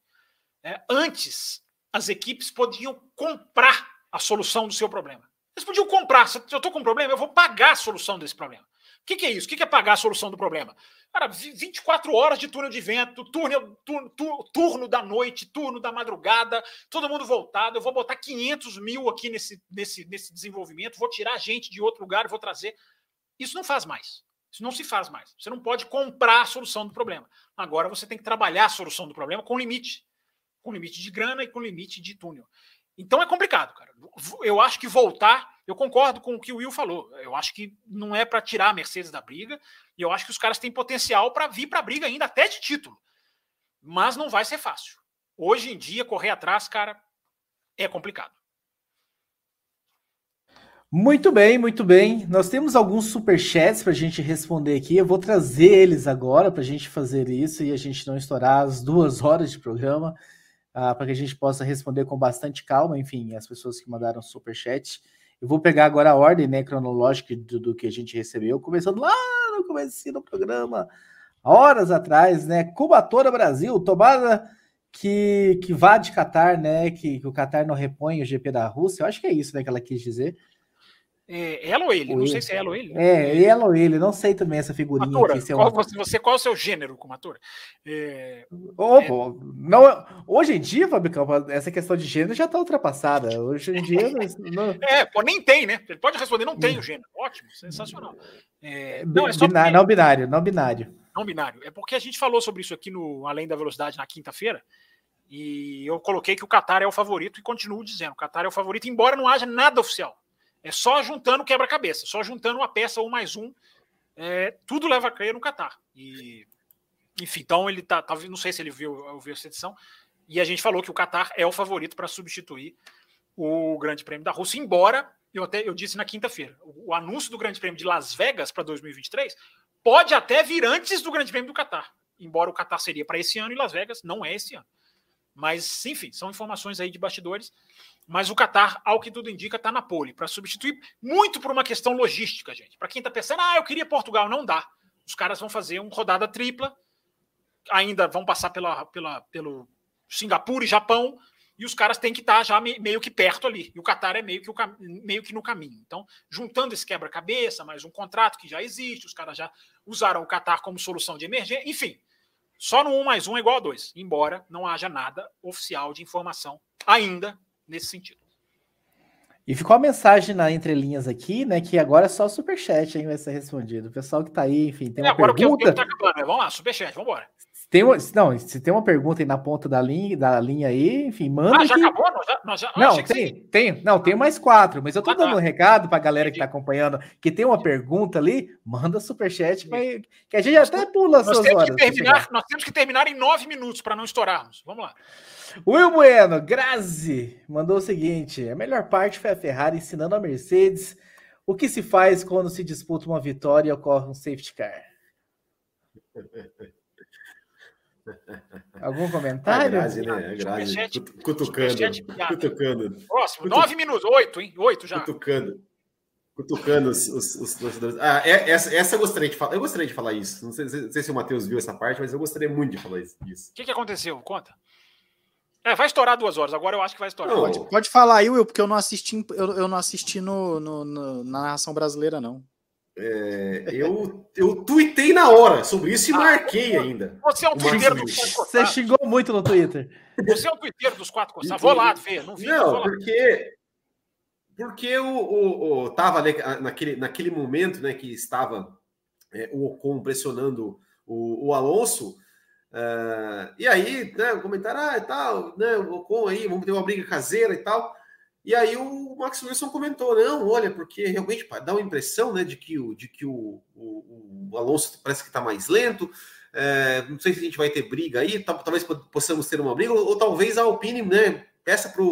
C: É, antes, as equipes podiam comprar a solução do seu problema. Eles podiam comprar. Se eu estou com um problema, eu vou pagar a solução desse problema. O que, que, é isso? O que, que, é pagar a solução do problema? Cara, 24 horas de túnel de vento, turno, turno, turno, da noite, turno da madrugada, todo mundo voltado. Eu vou botar 500 mil aqui nesse, nesse, nesse desenvolvimento, vou tirar gente de outro lugar vou trazer. Isso não faz mais. Isso não se faz mais. Você não pode comprar a solução do problema. Agora você tem que trabalhar a solução do problema com limite. Com limite de grana e com limite de túnel. Então é complicado, cara. Eu acho que voltar, eu concordo com o que o Will falou. Eu acho que não é para tirar a Mercedes da briga. E eu acho que os caras têm potencial para vir para a briga ainda, até de título. Mas não vai ser fácil. Hoje em dia, correr atrás, cara, é complicado.
A: Muito bem, muito bem. Nós temos alguns superchats para a gente responder aqui. Eu vou trazer eles agora para a gente fazer isso e a gente não estourar as duas horas de programa, uh, para que a gente possa responder com bastante calma. Enfim, as pessoas que mandaram superchat. Eu vou pegar agora a ordem né, cronológica do, do que a gente recebeu, começando lá no começo do programa, horas atrás, né? Cubatora Brasil, tomada que, que vá de Qatar, né? Que, que o Qatar não repõe o GP da Rússia. Eu acho que é isso né, que ela quis dizer.
C: É, ela ou ele? Não ele. sei se é ela ou ele.
A: É, ela ou ele, não sei também essa figurinha.
C: Matura, aqui, qual, você, você, qual é o seu gênero, Kumatura?
A: É, oh, é... Pô, não, hoje em dia, Fabicão, essa questão de gênero já está ultrapassada. Hoje em dia.
C: não... (laughs) É, pô, nem tem, né? Ele pode responder, não tem o gênero. Ótimo, sensacional.
A: É, não, é só binário, porque... não binário, não binário.
C: Não binário. É porque a gente falou sobre isso aqui no Além da Velocidade na quinta-feira. E eu coloquei que o Qatar é o favorito e continuo dizendo: o Qatar é o favorito, embora não haja nada oficial. É só juntando quebra-cabeça, só juntando uma peça um mais um, é, tudo leva a crer no Qatar. E, enfim, então ele tá, tá, não sei se ele viu, viu essa edição. E a gente falou que o Qatar é o favorito para substituir o Grande Prêmio da Rússia, embora eu até eu disse na quinta-feira, o, o anúncio do Grande Prêmio de Las Vegas para 2023 pode até vir antes do Grande Prêmio do Qatar, embora o Qatar seria para esse ano e Las Vegas não é esse ano. Mas, enfim, são informações aí de bastidores. Mas o Qatar, ao que tudo indica, está na pole para substituir, muito por uma questão logística, gente. Para quem está pensando, ah, eu queria Portugal, não dá. Os caras vão fazer uma rodada tripla, ainda vão passar pela, pela, pelo Singapura e Japão, e os caras têm que estar tá já meio que perto ali. E o Qatar é meio que, o, meio que no caminho. Então, juntando esse quebra-cabeça, mais um contrato que já existe, os caras já usaram o Qatar como solução de emergência, enfim. Só no 1 mais 1 é igual a 2, embora não haja nada oficial de informação ainda nesse sentido.
A: E ficou a mensagem na entrelinhas aqui, né? Que agora é só superchat aí vai ser respondido. O pessoal que tá aí, enfim, tem é, uma agora pergunta. Agora o que tá acabando,
C: né? Vamos lá, superchat, vamos embora.
A: Tem uma, não, se tem uma pergunta aí na ponta da linha, da linha aí, enfim, manda. Ah, já que... acabou? Nós já, já... Não, tem, que... tem, não, tem mais quatro, mas eu tô ah, dando tá. um recado pra galera que tá acompanhando, que tem uma pergunta ali, manda superchat, vai, que a gente nós, até pula
C: nós suas horas. Terminar, nós temos que terminar em nove minutos para não estourarmos. Vamos lá.
A: Will Bueno, Grazi, mandou o seguinte: a melhor parte foi a Ferrari ensinando a Mercedes o que se faz quando se disputa uma vitória e ocorre um safety car. (laughs) Algum comentário? A Grazi, né? A
B: Grazi, cutucando. Cutucando.
C: Próximo, nove minutos, oito, hein? Oito já.
B: Cutucando. Cutucando os, os, os torcedores. Ah, é, essa, essa eu gostaria de falar. Eu gostaria de falar isso. Não sei, não sei se o Matheus viu essa parte, mas eu gostaria muito de falar isso.
C: O que, que aconteceu? Conta. É, vai estourar duas horas. Agora eu acho que vai estourar.
D: Pode, pode, falar aí, Will, porque eu não assisti, eu, eu não assisti no, no, no, na narração brasileira, não.
B: É, eu, eu tuitei na hora sobre isso e ah, marquei ainda.
C: Você é um twitteiro dos
A: quatro Você xingou muito no Twitter.
C: Você é um twitteiro dos quatro costados. Vou lá ver. Não, vi,
B: não porque, porque o, o, o, tava ali, naquele, naquele momento né, que estava é, o Ocon pressionando o, o Alonso. Uh, e aí, né, comentaram, ah, e tal, né, o Ocon aí, vamos ter uma briga caseira e tal. E aí o Max Wilson comentou, não, olha, porque realmente dá uma impressão, né, de que o, de que o, o, o Alonso parece que está mais lento. É, não sei se a gente vai ter briga aí, talvez possamos ter uma briga, ou, talvez a Alpine, né, peça para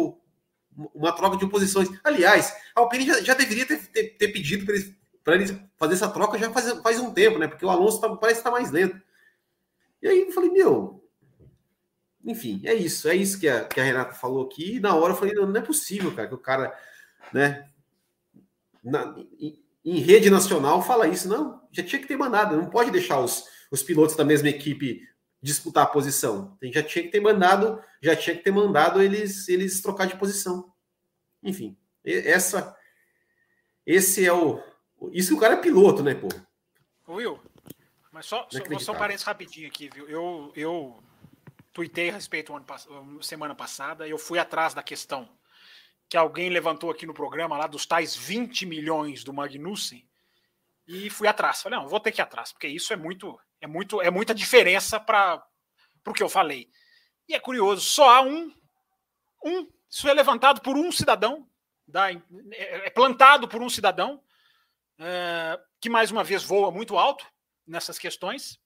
B: uma troca de posições. Aliás, a Alpine já, já deveria ter, ter, ter pedido para eles, eles fazer essa troca já faz, faz um tempo, né? Porque o Alonso tá, parece estar tá mais lento. E aí eu falei, meu, enfim, é isso, é isso que a, que a Renata falou aqui. E na hora eu falei, não, não é possível, cara, que o cara, né, na, em, em, rede nacional fala isso. Não, já tinha que ter mandado, não pode deixar os, os pilotos da mesma equipe disputar a posição. Já tinha que ter mandado, já tinha que ter mandado eles, eles trocar de posição. Enfim, essa, esse é o. Isso o cara é piloto, né, pô?
C: Will, mas só, só, só um parênteses rapidinho aqui, viu? Eu, eu tuitei a respeito ano, semana passada, eu fui atrás da questão que alguém levantou aqui no programa lá dos tais 20 milhões do Magnussen e fui atrás. Falei, não, vou ter que ir atrás, porque isso é muito, é muito, é muita diferença para o que eu falei. E é curioso, só há um, um, isso é levantado por um cidadão, da, é, é plantado por um cidadão é, que mais uma vez voa muito alto nessas questões,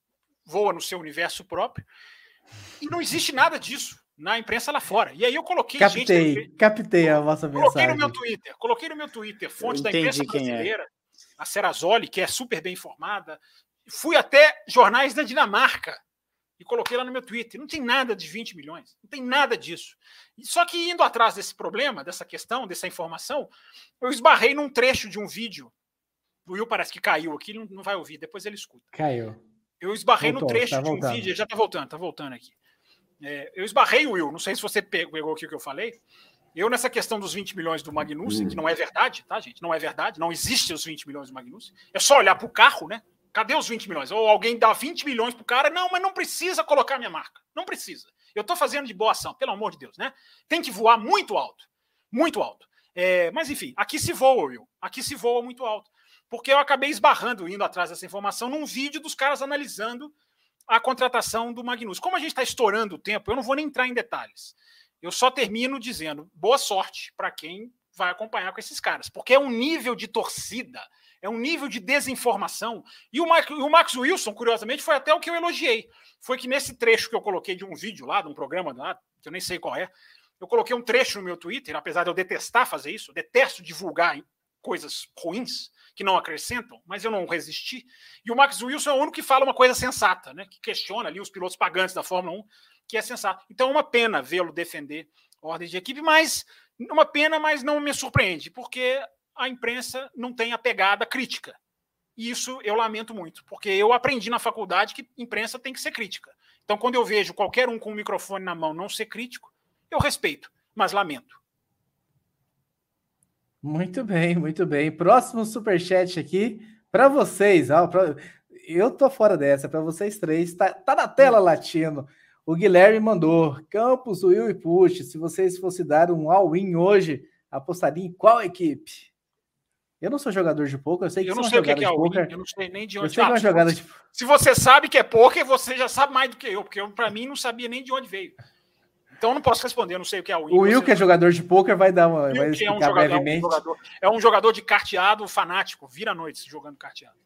C: voa no seu universo próprio e não existe nada disso na imprensa lá fora. E aí eu coloquei.
A: Captei, gente, captei a vossa
C: mensagem. Coloquei no meu Twitter, coloquei no meu Twitter, fonte da imprensa é. brasileira, é. a Serasoli, que é super bem informada. Fui até jornais da Dinamarca e coloquei lá no meu Twitter. Não tem nada de 20 milhões, não tem nada disso. Só que indo atrás desse problema, dessa questão, dessa informação, eu esbarrei num trecho de um vídeo. O Will parece que caiu aqui, não, não vai ouvir, depois ele escuta.
A: Caiu.
C: Eu esbarrei Voltou, no trecho tá de um vídeo, já tá voltando, tá voltando aqui. É, eu esbarrei, Will, não sei se você pegou aqui o que eu falei. Eu, nessa questão dos 20 milhões do Magnussen, hum. que não é verdade, tá, gente? Não é verdade, não existe os 20 milhões do Magnussen. É só olhar para o carro, né? Cadê os 20 milhões? Ou alguém dá 20 milhões pro cara, não, mas não precisa colocar minha marca. Não precisa. Eu estou fazendo de boa ação, pelo amor de Deus, né? Tem que voar muito alto. Muito alto. É, mas enfim, aqui se voa, Will. Aqui se voa muito alto porque eu acabei esbarrando, indo atrás dessa informação, num vídeo dos caras analisando a contratação do Magnus. Como a gente está estourando o tempo, eu não vou nem entrar em detalhes. Eu só termino dizendo boa sorte para quem vai acompanhar com esses caras, porque é um nível de torcida, é um nível de desinformação. E o, Max, o Max Wilson, curiosamente, foi até o que eu elogiei. Foi que nesse trecho que eu coloquei de um vídeo lá, de um programa lá, que eu nem sei qual é, eu coloquei um trecho no meu Twitter, apesar de eu detestar fazer isso, detesto divulgar coisas ruins que não acrescentam, mas eu não resisti. E o Max Wilson é o único que fala uma coisa sensata, né? Que questiona ali os pilotos pagantes da Fórmula 1, que é sensato. Então é uma pena vê-lo defender ordem de equipe, mas uma pena, mas não me surpreende, porque a imprensa não tem a pegada crítica. E isso eu lamento muito, porque eu aprendi na faculdade que imprensa tem que ser crítica. Então, quando eu vejo qualquer um com o microfone na mão não ser crítico, eu respeito, mas lamento.
A: Muito bem, muito bem. Próximo superchat aqui para vocês. Pra... Eu tô fora dessa, para vocês três. Tá, tá na tela, Latino. O Guilherme mandou: Campos, Will e Push, se vocês fossem dar um all-in hoje, apostaria em qual equipe? Eu não sou jogador de poker, eu sei que
C: eu não sei o que é, é all-in, eu não sei nem de onde.
A: Eu sei ah, que é uma jogada de...
C: Se você sabe que é poker, você já sabe mais do que eu, porque para mim não sabia nem de onde veio. Então eu não posso responder, eu não sei o que é o
A: Will. O Will, que é jogador de poker, vai dar uma. Vai
C: é um, jogador, é, um jogador, é um jogador de carteado fanático, vira noites jogando carteado.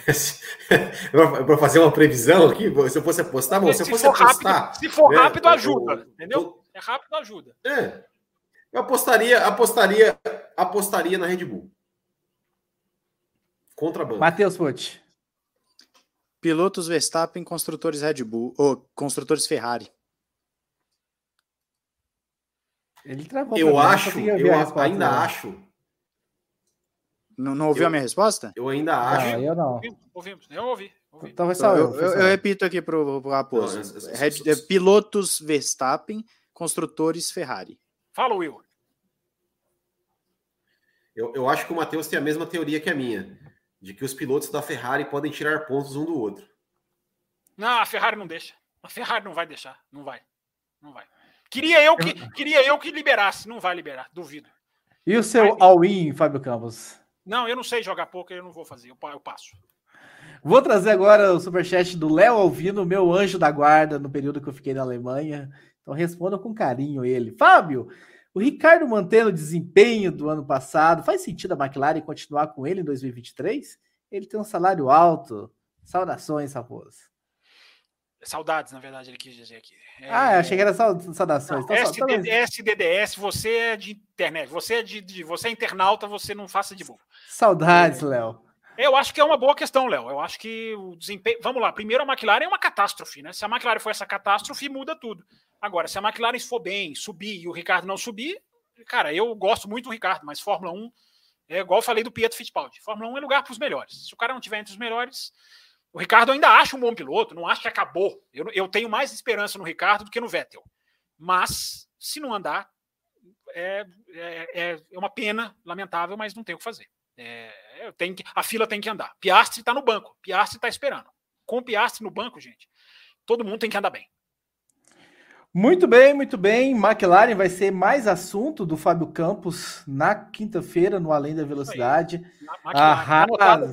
C: (laughs)
B: para fazer uma previsão aqui, se eu fosse apostar, bom, se, se fosse for apostar.
C: Rápido, se for né, rápido, ajuda, eu, entendeu? É rápido, ajuda.
B: É. Eu apostaria, apostaria, apostaria na Red Bull. Contra a banca.
A: Matheus Pucci.
D: Pilotos Verstappen, construtores Red Bull, ou construtores Ferrari.
B: Ele travou. Eu acho, eu ainda né? acho.
D: Não, não ouviu eu, a minha resposta?
B: Eu ainda acho.
A: Não, eu não.
C: Ouvimos, eu ouvi. ouvi.
D: Então, então eu, eu, eu, repito aqui para o Raposo. Pilotos Verstappen, construtores Ferrari.
C: Fala, Will.
B: Eu, eu acho que o Matheus tem a mesma teoria que a minha de que os pilotos da Ferrari podem tirar pontos um do outro.
C: Não, a Ferrari não deixa. A Ferrari não vai deixar. Não vai. Não vai. Queria eu que, queria eu que liberasse. Não vai liberar, duvido.
A: E o seu all-in, Fábio Campos?
C: Não, eu não sei jogar poker, eu não vou fazer. Eu, eu passo.
A: Vou trazer agora o superchat do Léo Alvino, meu anjo da guarda, no período que eu fiquei na Alemanha. Então responda com carinho ele. Fábio, o Ricardo mantendo o desempenho do ano passado, faz sentido a McLaren continuar com ele em 2023? Ele tem um salário alto. Saudações, Raposo.
C: Saudades, na verdade, ele quis dizer aqui.
A: É... Ah, achei que era saudações.
C: Não, então, SDD, SDDS, você é de internet, você é de, de, você é internauta, você não faça de boa.
A: Saudades, é... Léo.
C: Eu acho que é uma boa questão, Léo. Eu acho que o desempenho. Vamos lá, primeiro a McLaren é uma catástrofe, né? Se a McLaren for essa catástrofe, muda tudo. Agora, se a McLaren for bem, subir e o Ricardo não subir, cara, eu gosto muito do Ricardo, mas Fórmula 1 é igual eu falei do Pietro Fittipaldi. Fórmula 1 é lugar para os melhores. Se o cara não tiver entre os melhores, o Ricardo ainda acha um bom piloto, não acho que acabou. Eu, eu tenho mais esperança no Ricardo do que no Vettel. Mas, se não andar, é, é, é uma pena, lamentável, mas não tem o que fazer. É, tenho que, a fila tem que andar. Piastri está no banco, Piastri está esperando. Com Piastri no banco, gente, todo mundo tem que andar bem.
A: Muito bem, muito bem. McLaren vai ser mais assunto do Fábio Campos na quinta-feira, no Além da Velocidade. Ah,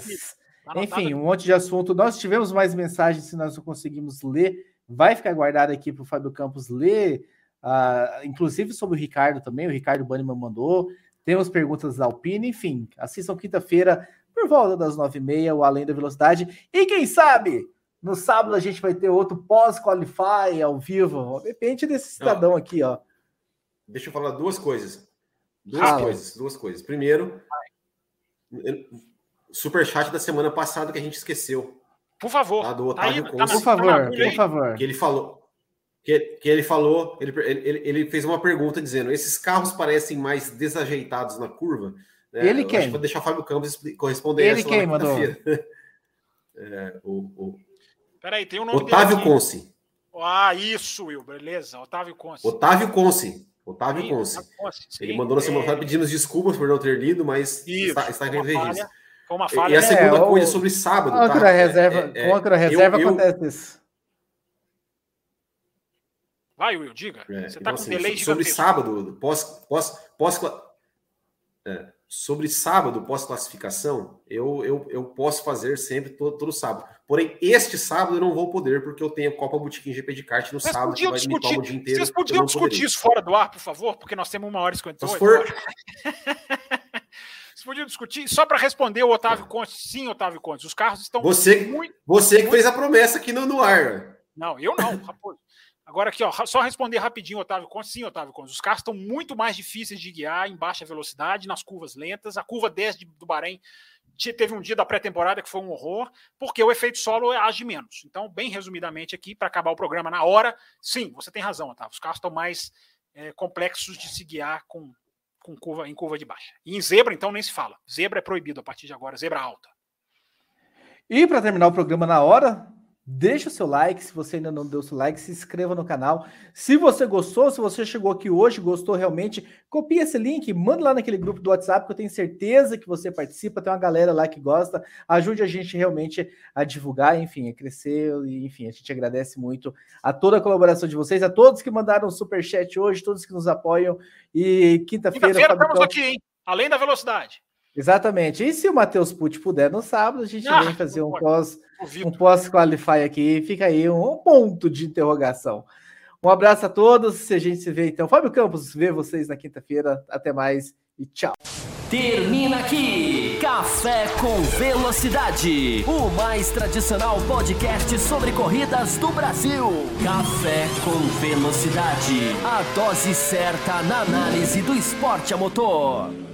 A: enfim, um monte de assunto. Nós tivemos mais mensagens, se nós não conseguimos ler. Vai ficar guardado aqui para o Fábio Campos ler, uh, inclusive sobre o Ricardo também. O Ricardo Banniman mandou. Temos perguntas da Alpine, enfim. Assistam quinta-feira, por volta das nove e meia, o Além da Velocidade. E quem sabe no sábado a gente vai ter outro pós-qualify ao vivo. Depende desse cidadão Não. aqui, ó.
B: Deixa eu falar duas coisas. Duas ah, coisas, duas coisas. Primeiro, super chat da semana passada que a gente esqueceu.
C: Por favor.
B: Lá do Otávio
A: tá aí, tá por favor, por favor.
B: Que ele falou. Que, que ele falou, ele, ele, ele fez uma pergunta dizendo: esses carros parecem mais desajeitados na curva.
A: Né? Ele quem?
B: Vou deixar o Fábio Campos corresponder
A: ele essa quem mandou? (laughs)
B: É, o, o,
C: Peraí, tem um nome
B: Otávio Conce.
C: Ah, isso, Will, beleza. Otávio Conce.
B: Otávio Conce. Otávio sim, Conce. Ele mandou na semana passada é... pedindo desculpas por não ter lido, mas isso, está, está em registro.
C: Foi uma falha.
B: E a segunda é, coisa o... sobre sábado.
A: Com tá? reserva, é, é, com a reserva eu, acontece eu... isso.
C: Vai, Will, diga.
B: É, Você está então, com assim, delay Sobre sábado, pós, pós, pós, é, sobre sábado, pós-classificação, eu, eu, eu posso fazer sempre todo, todo sábado. Porém, este sábado eu não vou poder, porque eu tenho Copa Botequim GP de kart no
C: Vocês
B: sábado, que vai
C: discutir,
B: me o dia inteiro.
C: Vocês podiam discutir isso fora do ar, por favor, porque nós temos uma hora e cinquenta
B: Se for... (laughs)
C: Vocês podiam discutir, só para responder o Otávio Conte, sim, Otávio Conte, os carros estão
B: você, muito... Você que muito... fez a promessa aqui no, no ar.
C: Não, eu não, Raposo. Agora aqui, ó, só responder rapidinho, Otávio Conte. Sim, Otávio Conte. Os carros estão muito mais difíceis de guiar em baixa velocidade, nas curvas lentas. A curva 10 de, do Bahrein teve um dia da pré-temporada que foi um horror, porque o efeito solo age menos. Então, bem resumidamente aqui, para acabar o programa na hora, sim, você tem razão, Otávio. Os carros estão mais é, complexos de se guiar com, com curva em curva de baixa. E em zebra, então, nem se fala. Zebra é proibido a partir de agora, zebra alta.
A: E para terminar o programa na hora, Deixa o seu like, se você ainda não deu seu like, se inscreva no canal. Se você gostou, se você chegou aqui hoje, gostou realmente, copie esse link, manda lá naquele grupo do WhatsApp que eu tenho certeza que você participa, tem uma galera lá que gosta. Ajude a gente realmente a divulgar, enfim, a crescer, enfim, a gente agradece muito a toda a colaboração de vocês, a todos que mandaram o super chat hoje, todos que nos apoiam. E quinta-feira
C: quinta estamos aqui, hein? Além da velocidade.
A: Exatamente. E se o Matheus Pucci puder no sábado, a gente ah, vem fazer um pós, um pós-qualify aqui. Fica aí um ponto de interrogação. Um abraço a todos. Se a gente se vê então. Fábio Campos, vê vocês na quinta-feira. Até mais e tchau.
E: Termina aqui Café com Velocidade, o mais tradicional podcast sobre corridas do Brasil. Café com Velocidade, a dose certa na análise do esporte a motor.